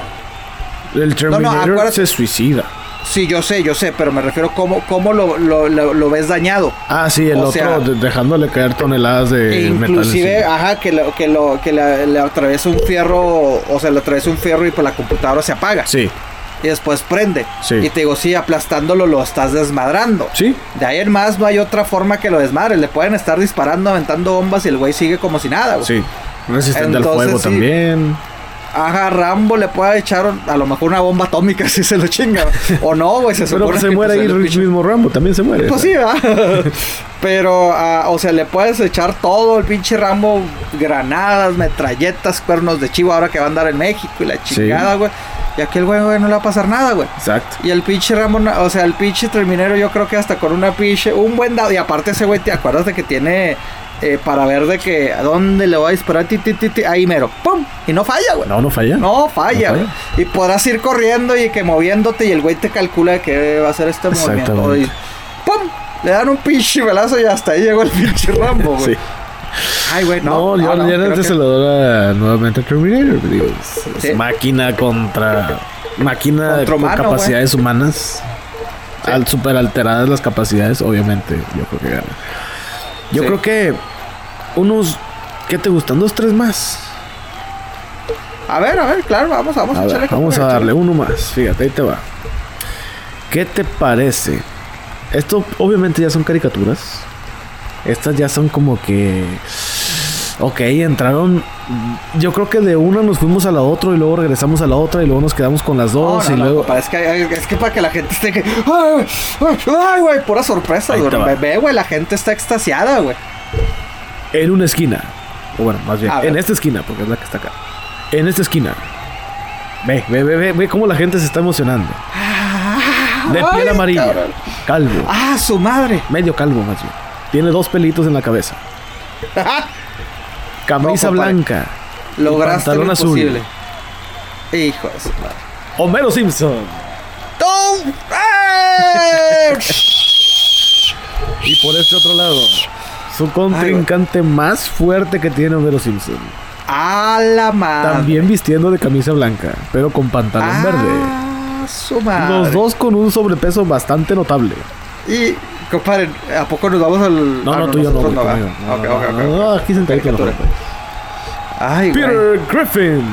El Terminator se suicida. Sí, yo sé, yo sé, pero me refiero cómo, cómo lo, lo, lo- lo ves dañado. Ah, sí, el O otro sea- dejándole caer toneladas de metal. inclusive, ajá, que, lo, que, lo, que le, le atraviesa un fierro, o sea, le atraviesa un fierro y pues la computadora se apaga. Sí, Y después prende. Sí. Y te digo, sí, aplastándolo lo estás desmadrando. sí. De ahí en más no hay otra forma que lo desmadre. Le pueden estar disparando, aventando bombas y el güey sigue como si nada, güey. Sí. Resistente al Entonces, fuego sí. también. Ajá, Rambo le puede echar a lo mejor una bomba atómica si se lo chinga. o no, güey, se Pero supone se que, muere pues, ahí el mismo Rambo, también se muere. Pues sí, ¿verdad? Pero, ah, o sea, le puedes echar todo el pinche Rambo, granadas, metralletas, cuernos de chivo ahora que va a andar en México y la chingada, güey. Y aquí el güey, güey, no le va a pasar nada, güey. Exacto. Y el pinche Rambo, o sea, el pinche terminero yo creo que hasta con una pinche, un buen dado. Y aparte ese güey, ¿te acuerdas de que tiene eh, para ver de que a dónde le voy a disparar? Ti, ti, ti, ti, ahí mero, ¡pum! Y no falla, güey. No, no falla. No falla, No güey. Y podrás ir corriendo y que moviéndote y el güey te calcula de que va a hacer este movimiento. Y ¡pum! Le dan un pinche velazo y hasta ahí llegó el pinche Rambo, güey. Sí. Ay, güey, No, no. yo no, antes que- se lo doy nuevamente a Terminator. digo, es- es Sí. máquina contra máquina Contra con humano, capacidades humanas. Sí. Al super alteradas las capacidades, obviamente, yo creo que gana. Yo Sí. creo que unos ¿qué te gustan? Dos, tres más. A ver, a ver, claro, vamos, vamos A a ver, vamos a darle uno más. Fíjate, ahí te va. ¿Qué te parece? Esto obviamente ya son caricaturas. Estas ya son como que... Ok, entraron... Yo creo que de una nos fuimos a la otra y luego regresamos a la otra y luego nos quedamos con las dos no, y no, luego... compa, es, que, es que para que la gente esté que. ¡Ay, güey! Pura sorpresa, güey. ve, güey, la gente está extasiada, güey. En una esquina. O bueno, más bien, en esta esquina, porque es la que está acá. En esta esquina. Ve, ve, ve, ve, ve cómo la gente se está emocionando. De piel Ay, amarilla. cabrón. Calvo. ¡Ah, su madre! Medio calvo más bien. Tiene dos pelitos en la cabeza. Camisa blanca. Lograste pantalón lo azul. imposible. Hijo de su madre. Homero Simpson. ¡Tum! ¡Eh! Y por este otro lado, su contrincante más fuerte que tiene Homero Simpson. ¡A la madre! También vistiendo de camisa blanca, pero con pantalón ¡Ah, verde. su madre! Los dos con un sobrepeso bastante notable. Y, compadre, ¿a poco nos vamos al. No, ah, no, tú y yo no. No, no, no, no, aquí sentadito mejor. Ay. Peter Griffin.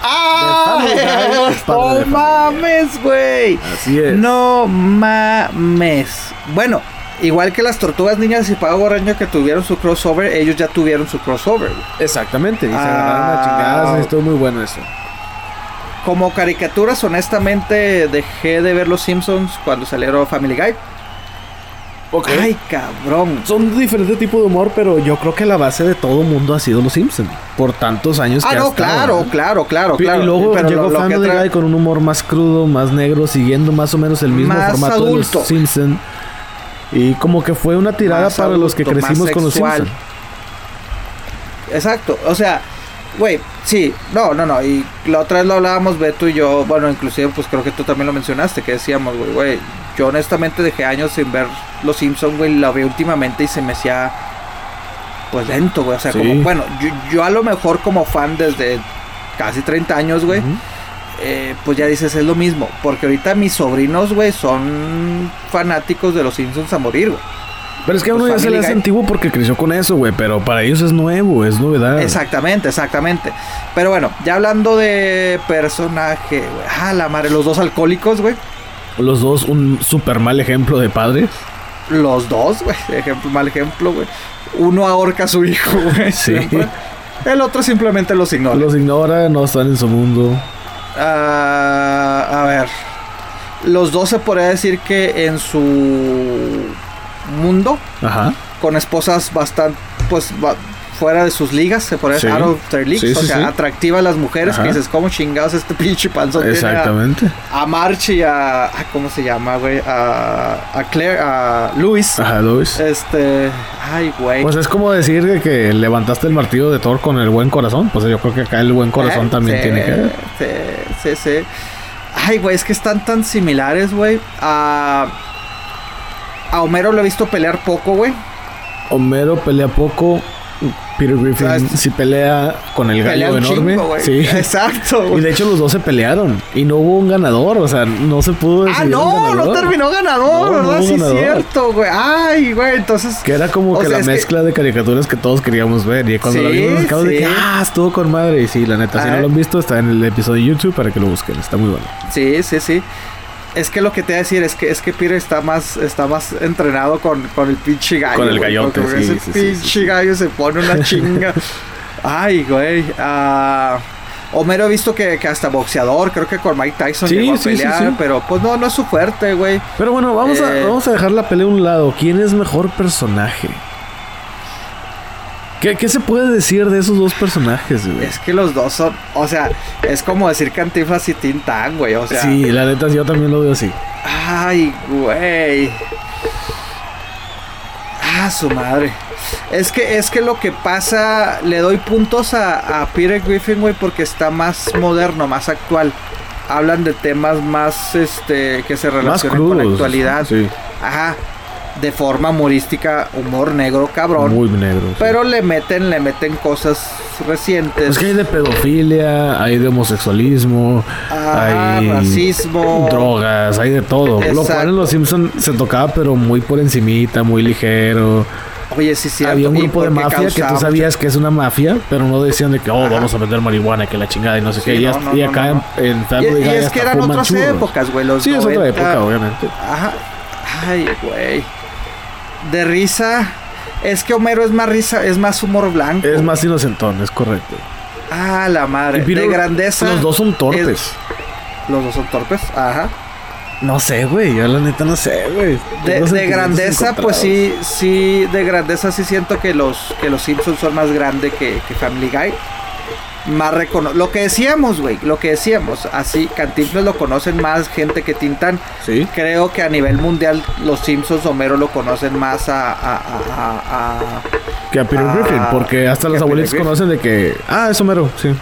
¡Ah! De de ¡No mames, güey! Así es. No mames. Bueno, igual que las tortugas niñas y Pago Borraño que tuvieron su crossover, ellos ya tuvieron su crossover. güey. Exactamente. Y se Ah. agarraron a chingadas. Estuvo muy bueno eso. Como caricaturas, honestamente, dejé de ver los Simpsons cuando salieron Family Guy. Ay, cabrón. Son diferentes tipos de humor, pero yo creo que la base de todo mundo ha sido los Simpsons. Por tantos años Ah, que ha no, estado, claro, ¿no? claro, claro, claro. Y luego Pero llegó lo- Family Guy con un humor más crudo, más negro, siguiendo más o menos el mismo Más formato de los Simpsons. Y como que fue una tirada para los que crecimos con los. Simpsons. Exacto, o sea, güey, sí, no, no, no, y la otra vez lo hablábamos Beto y yo, bueno, inclusive pues creo que tú también lo mencionaste, que decíamos, güey, güey, yo honestamente dejé años sin ver Los Simpsons, güey, la vi últimamente y se me hacía, pues lento, güey, o sea, Sí. como, bueno, yo, yo a lo mejor como fan desde casi 30 años, güey. Eh, pues ya dices, es lo mismo, porque ahorita mis sobrinos, güey, son fanáticos de Los Simpsons a morir, güey. Pero es que a uno Pues ya se le hace antiguo porque creció con eso, güey. Pero para ellos es nuevo, es novedad. Exactamente, exactamente. Pero bueno, ya hablando de personaje, güey. Ah, la madre, los dos alcohólicos, güey. Los dos, un súper mal ejemplo de padre. Los dos, güey. Ejemplo, mal ejemplo, güey. Uno ahorca a su hijo, güey. Sí. siempre. El otro simplemente los ignora. Los ignora, no están en su mundo. Ah, a ver. Los dos se podría decir que en su mundo Ajá. con esposas bastante, pues, ba- fuera de sus ligas, se Sí. decir, out of their leagues, Sí, o sí, sea, sí. atractiva a las mujeres, Ajá. que dices, ¿cómo chingados este pinche panzón tiene a- Exactamente. a March y a, a- ¿cómo se llama, güey? A, a Claire, a Luis. Ajá, Luis. Este, ay, güey. Pues es como decir que, que levantaste el martillo de Thor con el buen corazón. Pues yo creo que acá el buen corazón Eh, también tiene que ver. Sí, sí. Ay, güey, es que están tan similares, güey. A, a Homero lo he visto pelear poco, güey. Homero pelea poco. Peter Griffin es- sí pelea con el gallo enorme. chingo, sí. Exacto, Y güey. de hecho los dos se pelearon. Y no hubo un ganador. O sea, no se pudo Ah, no, no terminó ganador, No, no ¿verdad? sí, es ganador. cierto, güey. Ay, güey, entonces. Que era como O que sea, la que- mezcla de caricaturas que todos queríamos ver. Y cuando Sí, la vimos, nos quedamos de que, sí. ah, estuvo con madre. Y sí, la neta, si no lo han visto, está en el episodio de YouTube para que lo busquen. Está muy bueno. Sí, sí, sí. Es que lo que te voy a decir es que es que Peter está más está más entrenado con, con el pinche gallo. Con el güey, gallote, porque sí, ese sí, pinche sí, gallo se pone una chinga. Ay, güey. Ah, Homero he visto que, que hasta boxeador, creo que con Mike Tyson Sí, llegó a sí, sí, pelear, sí. pero pues no, no es su fuerte, güey. Pero bueno, vamos, Eh. a, vamos a dejar la pelea a un lado. ¿Quién es mejor personaje? ¿Qué, qué se puede decir de esos dos personajes, güey? Es que los dos son, o sea, es como decir Cantinflas y Tintán, güey, o sea. sí, la neta, yo también lo veo así. Ay, güey. Ah, su madre. Es que, es que lo que pasa, le doy puntos a, a Peter Griffin, güey, porque está más moderno, más actual. Hablan de temas más, este, que se relacionan con la actualidad. Sí, Ajá. De forma humorística, humor negro, cabrón. muy negro. sí. Pero le meten, le meten cosas recientes. Es que hay de pedofilia, hay de homosexualismo, Ah, hay racismo. drogas, hay de todo. Lo cual Exacto. en Los Simpsons se tocaba, pero muy por encimita, muy ligero. Oye, sí, sí. Había un grupo de mafia que tú sabías que es una mafia, pero no decían de que, oh, Ajá. vamos a vender marihuana, que la chingada y no sé Sí, qué. Y, no, no, y acá no. en, en Y, Family y Guy es que eran otras churros. épocas, güey. Los Sí, es otra 90. época, obviamente. Ajá. Ay, güey. De risa. Es que Homero es más risa, es más humor blanco. Es más inocentón, es correcto. Ah, la madre. De grandeza. Los dos son torpes. es- Los dos son torpes. Ajá. No sé, güey. Yo la neta no sé, güey. De, de grandeza, pues sí, sí, de grandeza sí siento que los, que los Simpsons son más grandes que, que Family Guy. Más recono Lo que decíamos, güey, lo que decíamos. Así, Cantinflas lo conocen más gente que Tintán. Sí. Creo que a nivel mundial los Simpsons Homero lo conocen más a... a, a, a- a- Que a Peter Griffin, porque hasta los abuelitos conocen de que. Ah, es Homero, sí.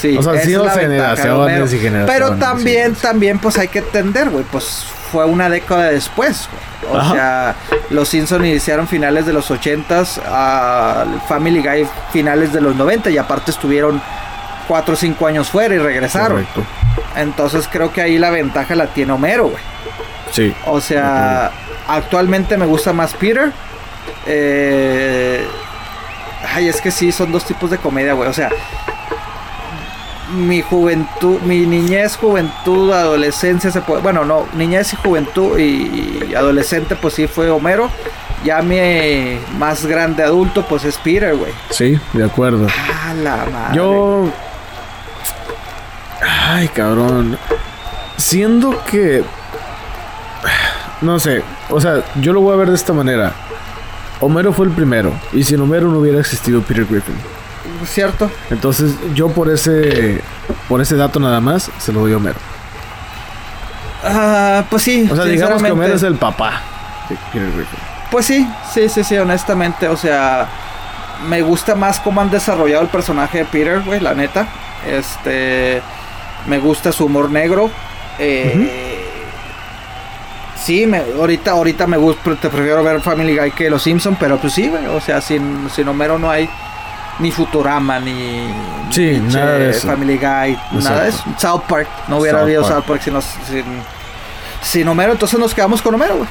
Sí, O sea, sí, de generaciones y generaciones, Pero también, sí. también, pues hay que entender, güey, pues fue una década después, güey. O Ajá. sea, los Simpsons iniciaron finales de los 80s, a Family Guy finales de los 90 y aparte estuvieron 4 o 5 años fuera y regresaron. correcto. Entonces creo que ahí la ventaja la tiene Homero, güey. Sí. O sea, actualmente me gusta más Peter. Eh, ay, es que sí, son dos tipos de comedia, güey. O sea, mi juventud, mi niñez, juventud, adolescencia, se puede, bueno, no, niñez y juventud y, y adolescente, pues sí fue Homero. Ya mi más grande adulto, pues es Peter, güey. Sí, de acuerdo. Ah, la madre. Yo. Ay, cabrón. Siendo que. No sé. O sea, yo lo voy a ver de esta manera. Homero fue el primero. Y sin Homero no hubiera existido Peter Griffin. ¿Cierto? Entonces, yo por ese. Por ese dato nada más, se lo doy a Homero. Ah, pues sí. O sea, digamos que. Homero es el papá de Peter Griffin. Pues sí, sí, sí, sí, honestamente, o sea, me gusta más cómo han desarrollado el personaje de Peter, güey, la neta. Este, me gusta su humor negro. Eh, Sí, me, ahorita, ahorita me gusta, te prefiero ver Family Guy que Los Simpson, pero pues sí, güey, o sea, sin, sin Homero no hay ni Futurama, ni Sí, nada de eso. Family Guy, nada de eso. South Park, no hubiera South habido Park. South Park sin, los- sin, sin Homero, entonces nos quedamos con Homero, güey.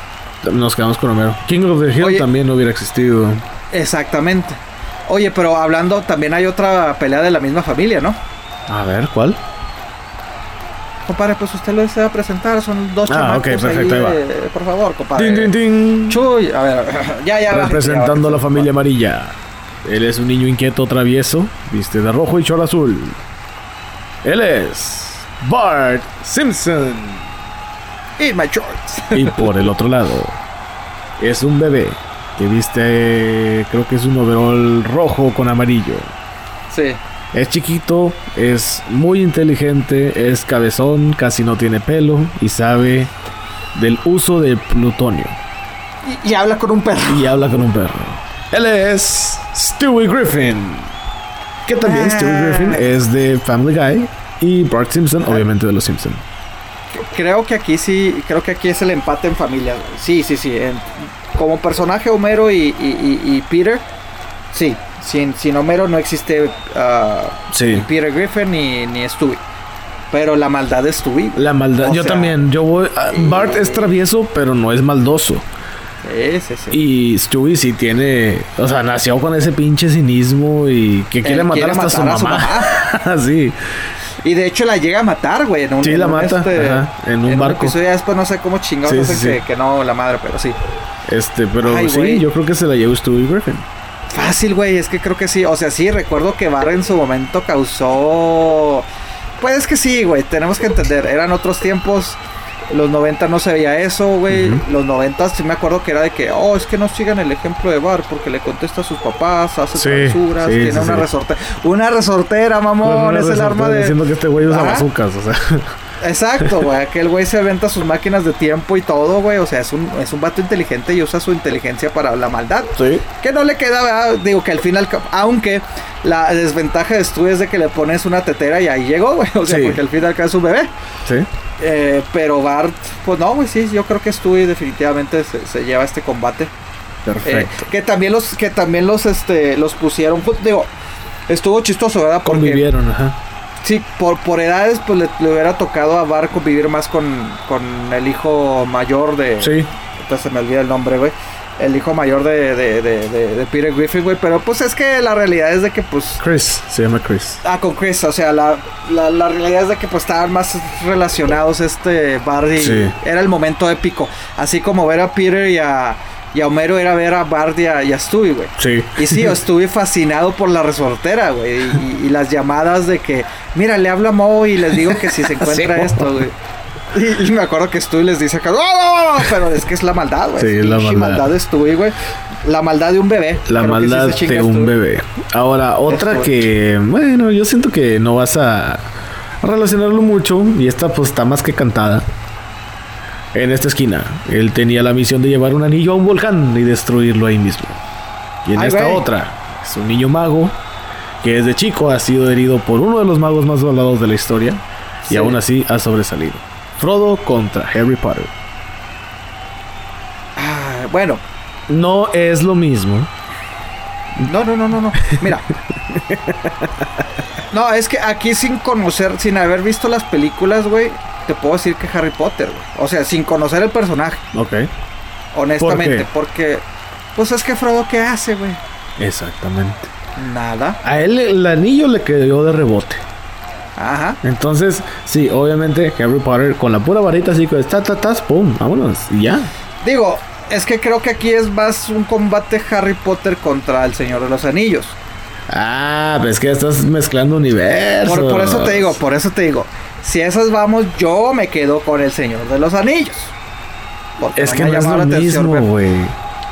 Nos quedamos con Homero. King of the Hill Oye. también no hubiera existido. Exactamente. Oye, pero hablando, también hay otra pelea de la misma familia, ¿no? A ver, ¿cuál? Compadre, pues usted lo desea presentar, son dos Ah, perfecto, ahí, ahí va. eh, por favor, compadre. Tin, tin, tin. Chuy, a ver, ya, ya. Representando a la familia amarilla. Él es un niño inquieto travieso, viste de rojo y chor azul. Él es Bart Simpson. Eat my shorts. Y por el otro lado, es un bebé que viste, creo que es un overall rojo con amarillo. Sí. Es chiquito, es muy inteligente, es cabezón, casi no tiene pelo y sabe del uso del plutonio. Y, y habla con un perro. Y habla con un perro. Él es Stewie Griffin. Que también Ah. Stewie Griffin es de Family Guy y Bart Simpson, obviamente de los Simpson. Creo que aquí sí, creo que aquí es el empate en familia. Sí, sí, sí. en- como personaje Homero y, y- y- y Peter, sí. Sin, sin Homero no existe ah, Sí. Peter Griffin ni, ni Stewie. Pero la maldad de Stewie. La maldad. O yo sea, también. Yo voy. ah, Bart es travieso, pero no es maldoso. Y Stewie sí tiene. O sea, nació con ese pinche cinismo y que quiere Él matar quiere hasta matar a su su mamá. sí. Y de hecho la llega a matar, güey. En un, Sí, la en mata, ajá, en un barco. episodio, ya después no sé cómo chingados Sí, sí, sí. Que, que no la madre, pero sí. Este, pero Ay, sí, güey. yo creo que se la llevó Stewie Griffin. Fácil, güey. Es que creo que sí. O sea, sí, recuerdo que Barra en su momento causó. Pues es que sí, güey. Tenemos que entender. Eran otros tiempos. Los 90 no se veía eso, güey. Los 90 sí me acuerdo que era de que, oh, es que no sigan el ejemplo de Bar porque le contesta a sus papás, hace Sí, tiene sí, una resortera. Una resortera, mamón. Bueno, es el arma de. Diciendo que este güey usa bazucas, o sea. Exacto, güey. Aquel güey se aventa sus máquinas de tiempo y todo, güey. O sea, es un, es un vato inteligente y usa su inteligencia para la maldad. Sí. Que no le queda, ¿verdad? digo que al final, aunque la desventaja de Stu es de que le pones una tetera y ahí llegó, güey. O sea, Sí. porque al final acá es un bebé. Sí. Eh, pero Bart, pues no, güey, sí, yo creo que Stu definitivamente se, se lleva este combate. Eh, Perfecto. que también los, que también los, este, los pusieron, pues, digo, estuvo chistoso, ¿verdad? Porque Convivieron, ajá. Sí, por, por edades, pues le, le hubiera tocado a Bart convivir más con, con el hijo mayor de. Sí. Entonces se me olvida el nombre, güey. El hijo mayor de, de, de, Peter Griffin, güey. Pero pues es que la realidad es de que, pues. Chris, se llama Chris. Ah, con Chris, o sea, la, la, la realidad es de que pues estaban más relacionados este Bardi. Sí. Era el momento épico. Así como ver a Peter y a, y a Homero era ver a Bardi y a, y a Stewie, güey. Sí. Y sí, yo estuve fascinado por la resortera, güey. Y, y las llamadas de que, mira, le hablo a Mo y les digo que si se encuentra Sí, esto, güey. Y, y me acuerdo que Stewie les dice acá, "No, no, no", pero es que es la maldad, güey. Sí, Es la pinche maldad. de Stewie, güey. La maldad de un bebé. La sí maldad de un Stewie. bebé. Ahora, otra Esto. que, bueno, yo siento que no vas a relacionarlo mucho. Y esta pues está más que cantada. En esta esquina, él tenía la misión de llevar un anillo a un volcán y destruirlo ahí mismo. Y en Ay, esta otra, es un niño mago que desde chico ha sido herido por uno de los magos más valorados de la historia. Sí. Y aún así ha sobresalido. Frodo contra Harry Potter. Ah, bueno, No es lo mismo. No, no, no, no, no. Mira. No, es que aquí sin conocer, sin haber visto las películas, güey, te puedo decir que Harry Potter, güey. O sea, sin conocer el personaje, Ok. honestamente. Porque, pues es que Frodo, ¿qué hace, güey? Exactamente. Nada. A él el anillo le quedó de rebote. Ajá. Entonces, sí, obviamente Harry Potter con la pura varita así que ta ta tas, pum, vámonos, y ya. Digo, es que creo que aquí es más un combate Harry Potter contra el Señor de los Anillos. Ah, pues que estás mezclando universos. Por, por eso te digo, por eso te digo. Si esas vamos, yo me quedo con el Señor de los Anillos. Porque Es que no es lo atención mismo, güey.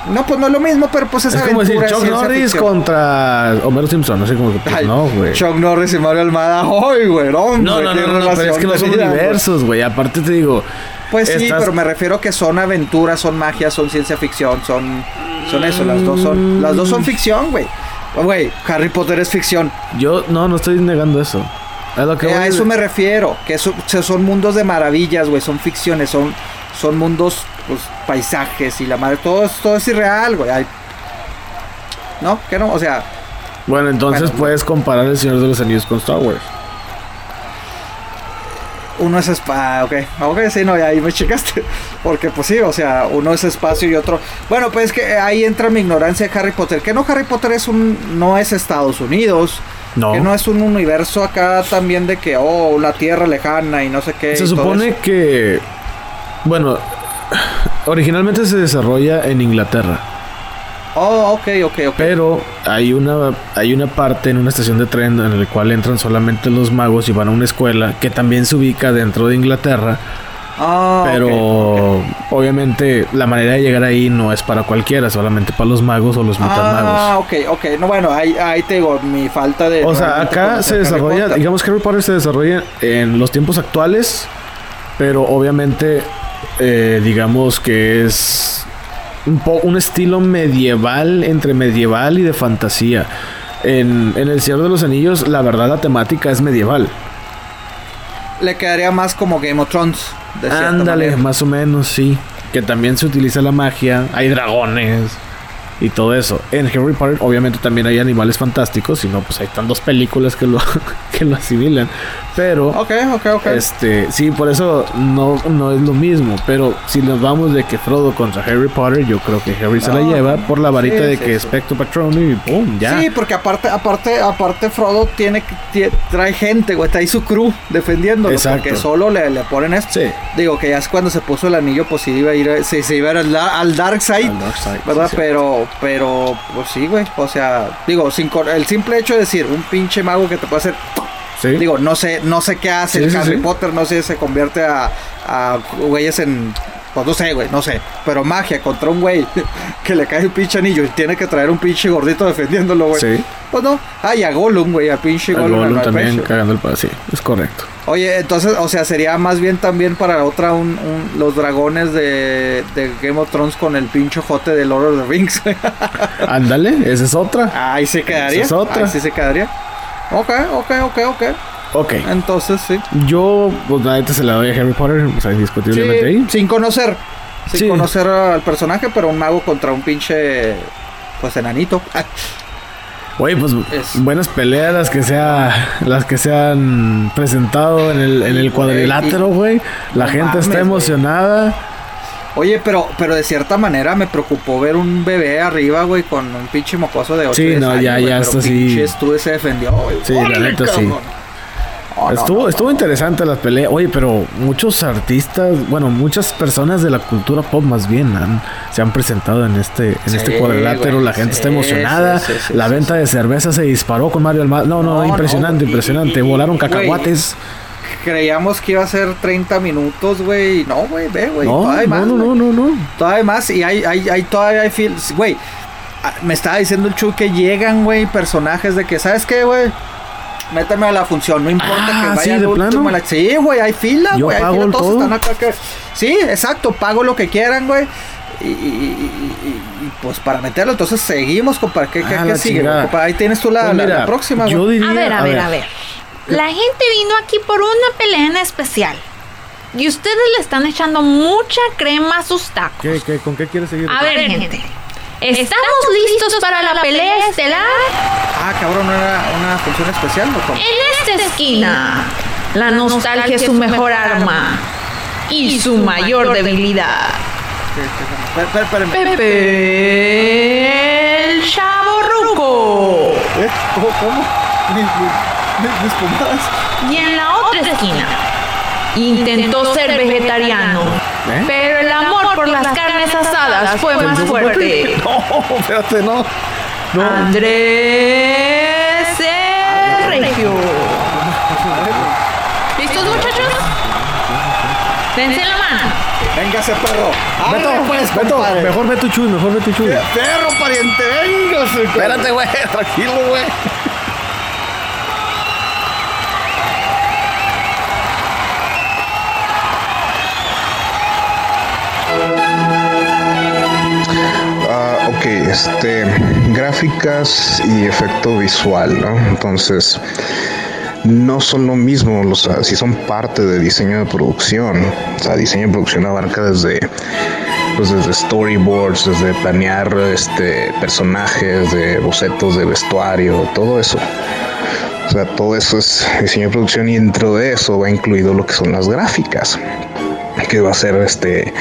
No, pues no es lo mismo, pero pues es, Es como decir Chuck Norris ficción. contra Homero Simpson, no sé cómo que pues, Ay, no, güey. Chuck Norris y Mario Almada. ¡Ay, güey! No, No, no, no, no, no, pero es que no son universos, güey. Aparte te digo, Pues sí, pero me refiero que son aventuras, son magia, son ciencia ficción, son son eso, las dos son las dos son ficción, güey. Güey, Harry Potter es ficción. yo no, no estoy negando eso. A lo que Eh, a es- eso me refiero, que eso- son mundos de maravillas, güey, son ficciones, son son mundos pues paisajes y la madre, todo es todo es irreal, güey. ¿No? ¿Qué no? O sea, Bueno, entonces Bueno, puedes comparar El Señor de los Anillos con Star Wars. uno es espacio, ok, ok, sí, no, ahí me checaste, porque pues sí, o sea, uno es espacio y otro, bueno, pues es que ahí entra mi ignorancia de Harry Potter, que no Harry Potter es un, no es Estados Unidos, No. que no es un universo acá también de que, oh, la tierra lejana y no sé qué. Se supone que. Bueno, originalmente se desarrolla en Inglaterra. Oh, ok, ok, ok. Pero hay una, hay una parte en una estación de tren en la cual entran solamente los magos y van a una escuela que también se ubica dentro de Inglaterra. Ah, Pero obviamente la manera de llegar ahí no es para cualquiera, solamente para los magos o los mitad Ah, ok, ok. No, bueno, ahí, ahí te digo, mi falta de. O sea, acá se desarrolla, digamos que Harry Potter se desarrolla en los tiempos actuales, pero obviamente eh, digamos que es un, po- un estilo medieval, entre medieval y de fantasía. En, en El Señor de los Anillos, la verdad, la temática es medieval. Le quedaría más como Game of Thrones. De Ándale, manera. más o menos, sí. Que también se utiliza la magia, hay dragones y todo eso. En Harry Potter, obviamente, también hay animales fantásticos, si no, pues hay tantas películas que lo, que lo asimilan. Pero, Ok, ok, ok. este, sí, por eso no, no es lo mismo. Pero si nos vamos de que Frodo contra Harry Potter, yo creo que Harry se la No, lleva por la varita sí, de sí, que sí. Spectro Patronum y pum, ya. Sí, porque aparte, aparte, aparte Frodo tiene, que- tie- trae gente, güey, trae su crew defendiéndolo. Exacto. Porque solo le, le ponen esto. Sí. Digo que ya es cuando se puso el anillo, pues sí iba a ir, a- se, iba a ir al, al Dark Side. Al Dark Side, ¿Verdad? Pero, pero, pues sí, güey. O sea, digo, sin, el simple hecho de decir un pinche mago que te puede hacer. Sí. Digo, no sé, no sé qué hace Sí, el sí, Harry. Potter, no sé, se convierte a, a güeyes en. Pues no sé, güey, no sé. Pero magia contra un güey que le cae el pinche anillo y tiene que traer un pinche gordito defendiéndolo, güey. Sí. Pues no. Ah, y a Gollum, güey, a pinche Gollum. Gollum al también pecho. cagando el pa- sí, es correcto. Oye, entonces, o sea, sería más bien también para otra un, un- los dragones de, de Game of Thrones con el pinche jote de Lord of the Rings. Ándale, esa es otra. Ahí se quedaría. Esa es otra. Ahí sí se quedaría. Ok, ok, ok, ok. Ok. Entonces, sí. Yo, pues la neta se la doy a Harry Potter, o sea, indiscutiblemente Sí, ahí. sin conocer. Sin Sí. conocer al personaje, pero un mago contra un pinche. Pues enanito. Oye, pues Es- buenas peleas las que sea, las que se han presentado en el, en el güey, cuadrilátero, güey. La no gente mames, está emocionada. Oye, pero, pero de cierta manera me preocupó ver un bebé arriba, güey, con un pinche mocoso de 8 Sí, no, ya- ya así. Pinche Stu se defendió, güey. Sí, la ¡Órale, neta, sí. estuvo no, estuvo no. interesante las peleas. Oye, pero muchos artistas, bueno, muchas personas de la cultura pop más bien han- se han presentado en este en Sí, este cuadrilátero. güey, la gente está sí, emocionada. sí, sí, sí, la sí, venta de cerveza se disparó con Mario Almada. No, no, impresionante, impresionante. y- Volaron cacahuates. Creíamos que iba a ser 30 minutos, güey. y No, güey, ve, güey. no, todavía no, más, no, no, no, no. Todavía más. Y hay, hay, hay todavía hay feel- Güey, ah, me estaba diciendo el Chuy que llegan, güey, personajes de que, ¿sabes qué, güey? Méteme a la función, no importa Ah, que vaya ¿sí, de último. plano? a la- Sí, güey, hay fila, güey. Hay fila, todos todo. están acá. que- Sí, exacto, pago lo que quieran, güey. Y, y- y- y- pues para meterlo, entonces seguimos, compa. ¿Qué, qué, Ah, qué la sigue? Ahí tienes tú la, Pues la- mira, la próxima, Yo güey. diría, A ver, a ver, a ver. La gente vino aquí por una pelea en especial. Y ustedes le están echando mucha crema a sus tacos. ¿Qué, qué, ¿Con qué quieres seguir? A ver, gente. ¿Estamos listos para la pelea estelar? Ah, cabrón, ¿no era una función especial o cómo? En esta esquina, la nostalgia es su mejor arma y su mayor debilidad. ¿Qué- qué- espera- espera- espérame. Pepe el Chavo Ruco. ¿Eh? ¿Cómo? Y en la otra esquina, intentó ser vegetariano, ¿Eh? pero el amor por las carnes asadas fue más fuerte. No, espérate, no. No. Andrés el Regio. ¿Listos, muchachos? Dense la mano. Véngase, perro. Beto, pues, Beto, compadre. mejor ve tu chuy, mejor ve tu chuy. Perro, pariente, véngase. Espérate, güey, tranquilo, güey. Este, gráficas y efecto visual, ¿no? Entonces, no son lo mismo, los, si son parte de diseño de producción. O sea, diseño de producción abarca desde, pues desde storyboards, desde planear este, personajes, de bocetos de vestuario, todo eso. O sea, todo eso es diseño de producción y dentro de eso va incluido lo que son las gráficas que va a ser este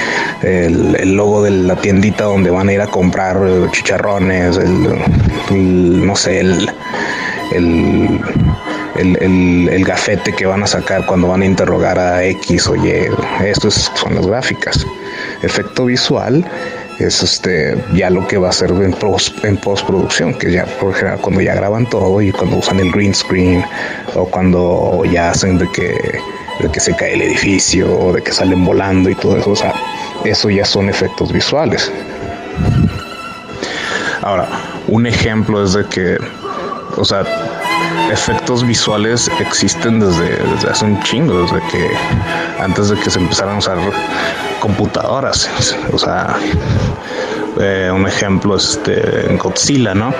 el, el logo de la tiendita donde van a ir a comprar eh, chicharrones, el, no sé, el, el, el, el- el gafete que van a sacar cuando van a interrogar a X o Y. Esto es- son las gráficas. Efecto visual es este ya lo que va a ser en, pos- en postproducción, que ya por general cuando ya graban todo y cuando usan el green screen o cuando ya hacen de que de que se cae el edificio, de que salen volando y todo eso. O sea, eso ya son efectos visuales. Ahora, un ejemplo es de que, o sea, efectos visuales existen desde, desde, hace un chingo, desde que antes de que se empezaran a usar computadoras. O sea, eh, un ejemplo es este Godzilla, ¿no?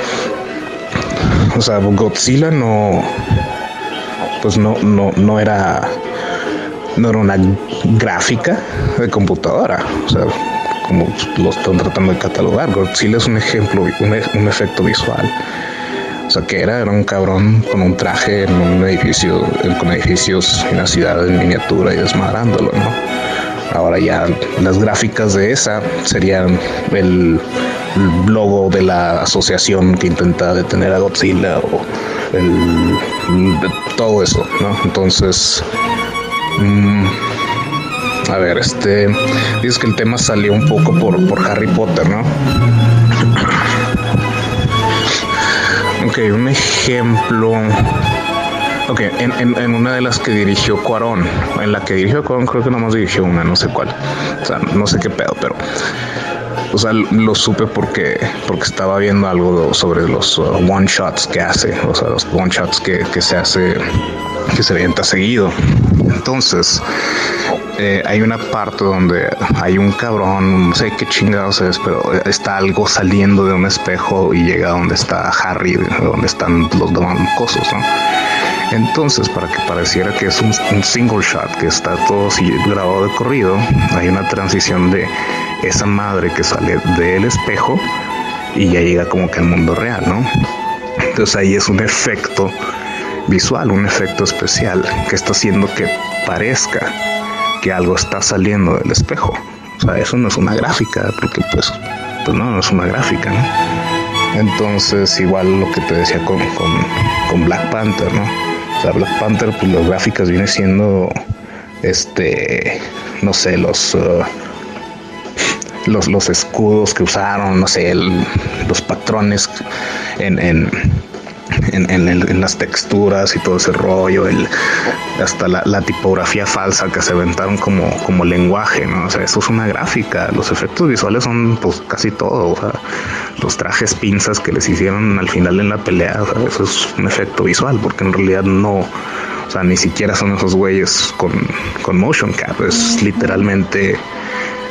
O sea, Godzilla no, pues no, no, no era, no era una gráfica de computadora. O sea, como lo están tratando de catalogar. Godzilla es un ejemplo, un, un efecto visual. O sea, que era, era un cabrón con un traje en un edificio, con edificios en la ciudad en miniatura y desmadrándolo, ¿no? Ahora ya las gráficas de esa serían el, logo de la asociación que intenta detener a Godzilla o el, todo eso, ¿no? Entonces, mmm, a ver, este, dices que el tema salió un poco por, por Harry Potter, ¿no? Ok, un ejemplo. Ok, en, en, una de las que dirigió Cuarón, en la que dirigió Cuarón, creo que nomás dirigió una, no sé cuál. O sea, no sé qué pedo, pero. O sea, lo supe porque, porque estaba viendo algo sobre los uh, one shots que hace, o sea, los one shots que, que se hace, que se avienta seguido. Entonces, eh, hay una parte donde hay un cabrón, no sé qué chingados es, pero está algo saliendo de un espejo y llega donde está Harry, donde están los dos ¿no? Entonces, para que pareciera que es un, single shot, que está todo grabado de corrido, hay una transición de esa madre que sale del espejo y ya llega como que al mundo real, ¿no? Entonces ahí es un efecto visual, un efecto especial que está haciendo que parezca que algo está saliendo del espejo. O sea, eso no es una gráfica, porque pues, pues no, no es una gráfica, ¿no? Entonces, igual lo que te decía con, con, Black Panther, ¿no? O sea, Black Panther, pues las gráficas viene siendo, este, no sé, los... Uh, los, los escudos que usaron, no sé, los patrones en, en en, las texturas y todo ese rollo, el, hasta la, tipografía falsa que se aventaron como, como lenguaje, ¿no? O sea, eso es una gráfica. Los efectos visuales son pues casi todo. O sea, los trajes pinzas que les hicieron al final en la pelea, eso es un efecto visual, porque en realidad no, o sea, ni siquiera son esos güeyes con, con motion cap, es literalmente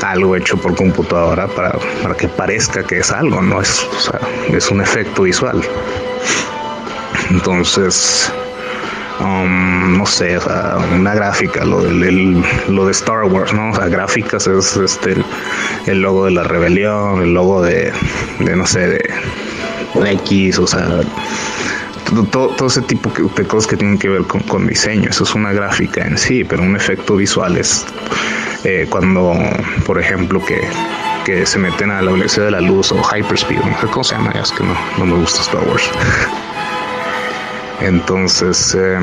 algo hecho por computadora para, para que parezca que es algo, no es, o sea, es un efecto visual. Entonces, um, no sé, una gráfica, lo, del, lo de Star Wars, ¿no? O sea, gráficas es este, el, logo de la rebelión, el logo de, no sé, de, X, o sea, todo, todo, ese tipo de cosas que tienen que ver con, diseño. Eso es una gráfica en sí, pero un efecto visual es eh, cuando, por ejemplo, que, que se meten a la velocidad de la luz o hyperspeed, no sé cómo se llama, es que no, no me gusta Star Wars. Entonces, eh,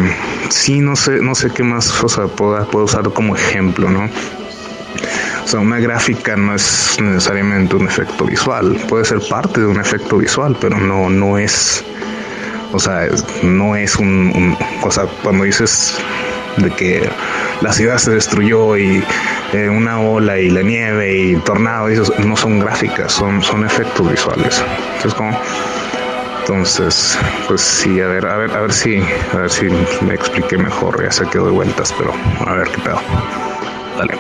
sí, no sé, no sé qué más, o sea, puedo, puedo usar como ejemplo, ¿no? O sea, una gráfica no es necesariamente un efecto visual, puede ser parte de un efecto visual, pero no, no es, o sea, no es un, o sea, cuando dices de que la ciudad se destruyó y eh, una ola y la nieve y tornado, no son gráficas, son, son efectos visuales. Entonces, como entonces, pues sí, a ver, a ver, a ver si, a ver si me expliqué mejor. Ya sé que doy vueltas, pero a ver qué pedo. Dale.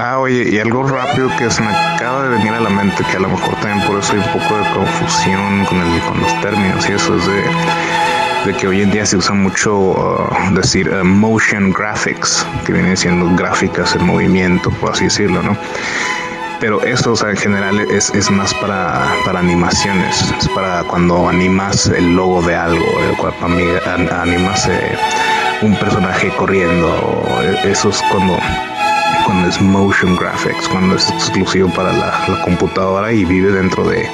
Ah, oye, y algo rápido que se me acaba de venir a la mente, que a lo mejor también por eso hay un poco de confusión con, el, con los términos y eso es de, de que hoy en día se usa mucho uh, decir uh, motion graphics, que vienen siendo gráficas en movimiento, por así decirlo, ¿no? Pero esto o sea, en general es, es más para, para, animaciones, es para cuando animas el logo de algo, cuando animas eh, un personaje corriendo, eso es cuando, cuando es motion graphics, cuando es exclusivo para la, computadora y vive dentro de,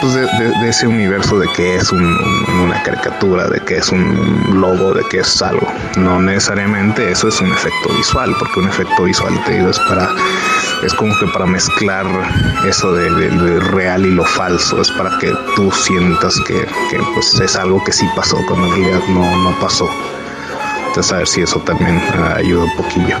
pues de, ese universo de que es un, una caricatura, de que es un logo, de que es algo. No necesariamente eso es un efecto visual, porque un efecto visual te digo es para es como que para mezclar eso de, de- real y lo falso, es para que tú sientas que, que, pues es algo que sí pasó cuando en realidad no, no pasó. Entonces a ver si eso también ah, ayuda un poquillo.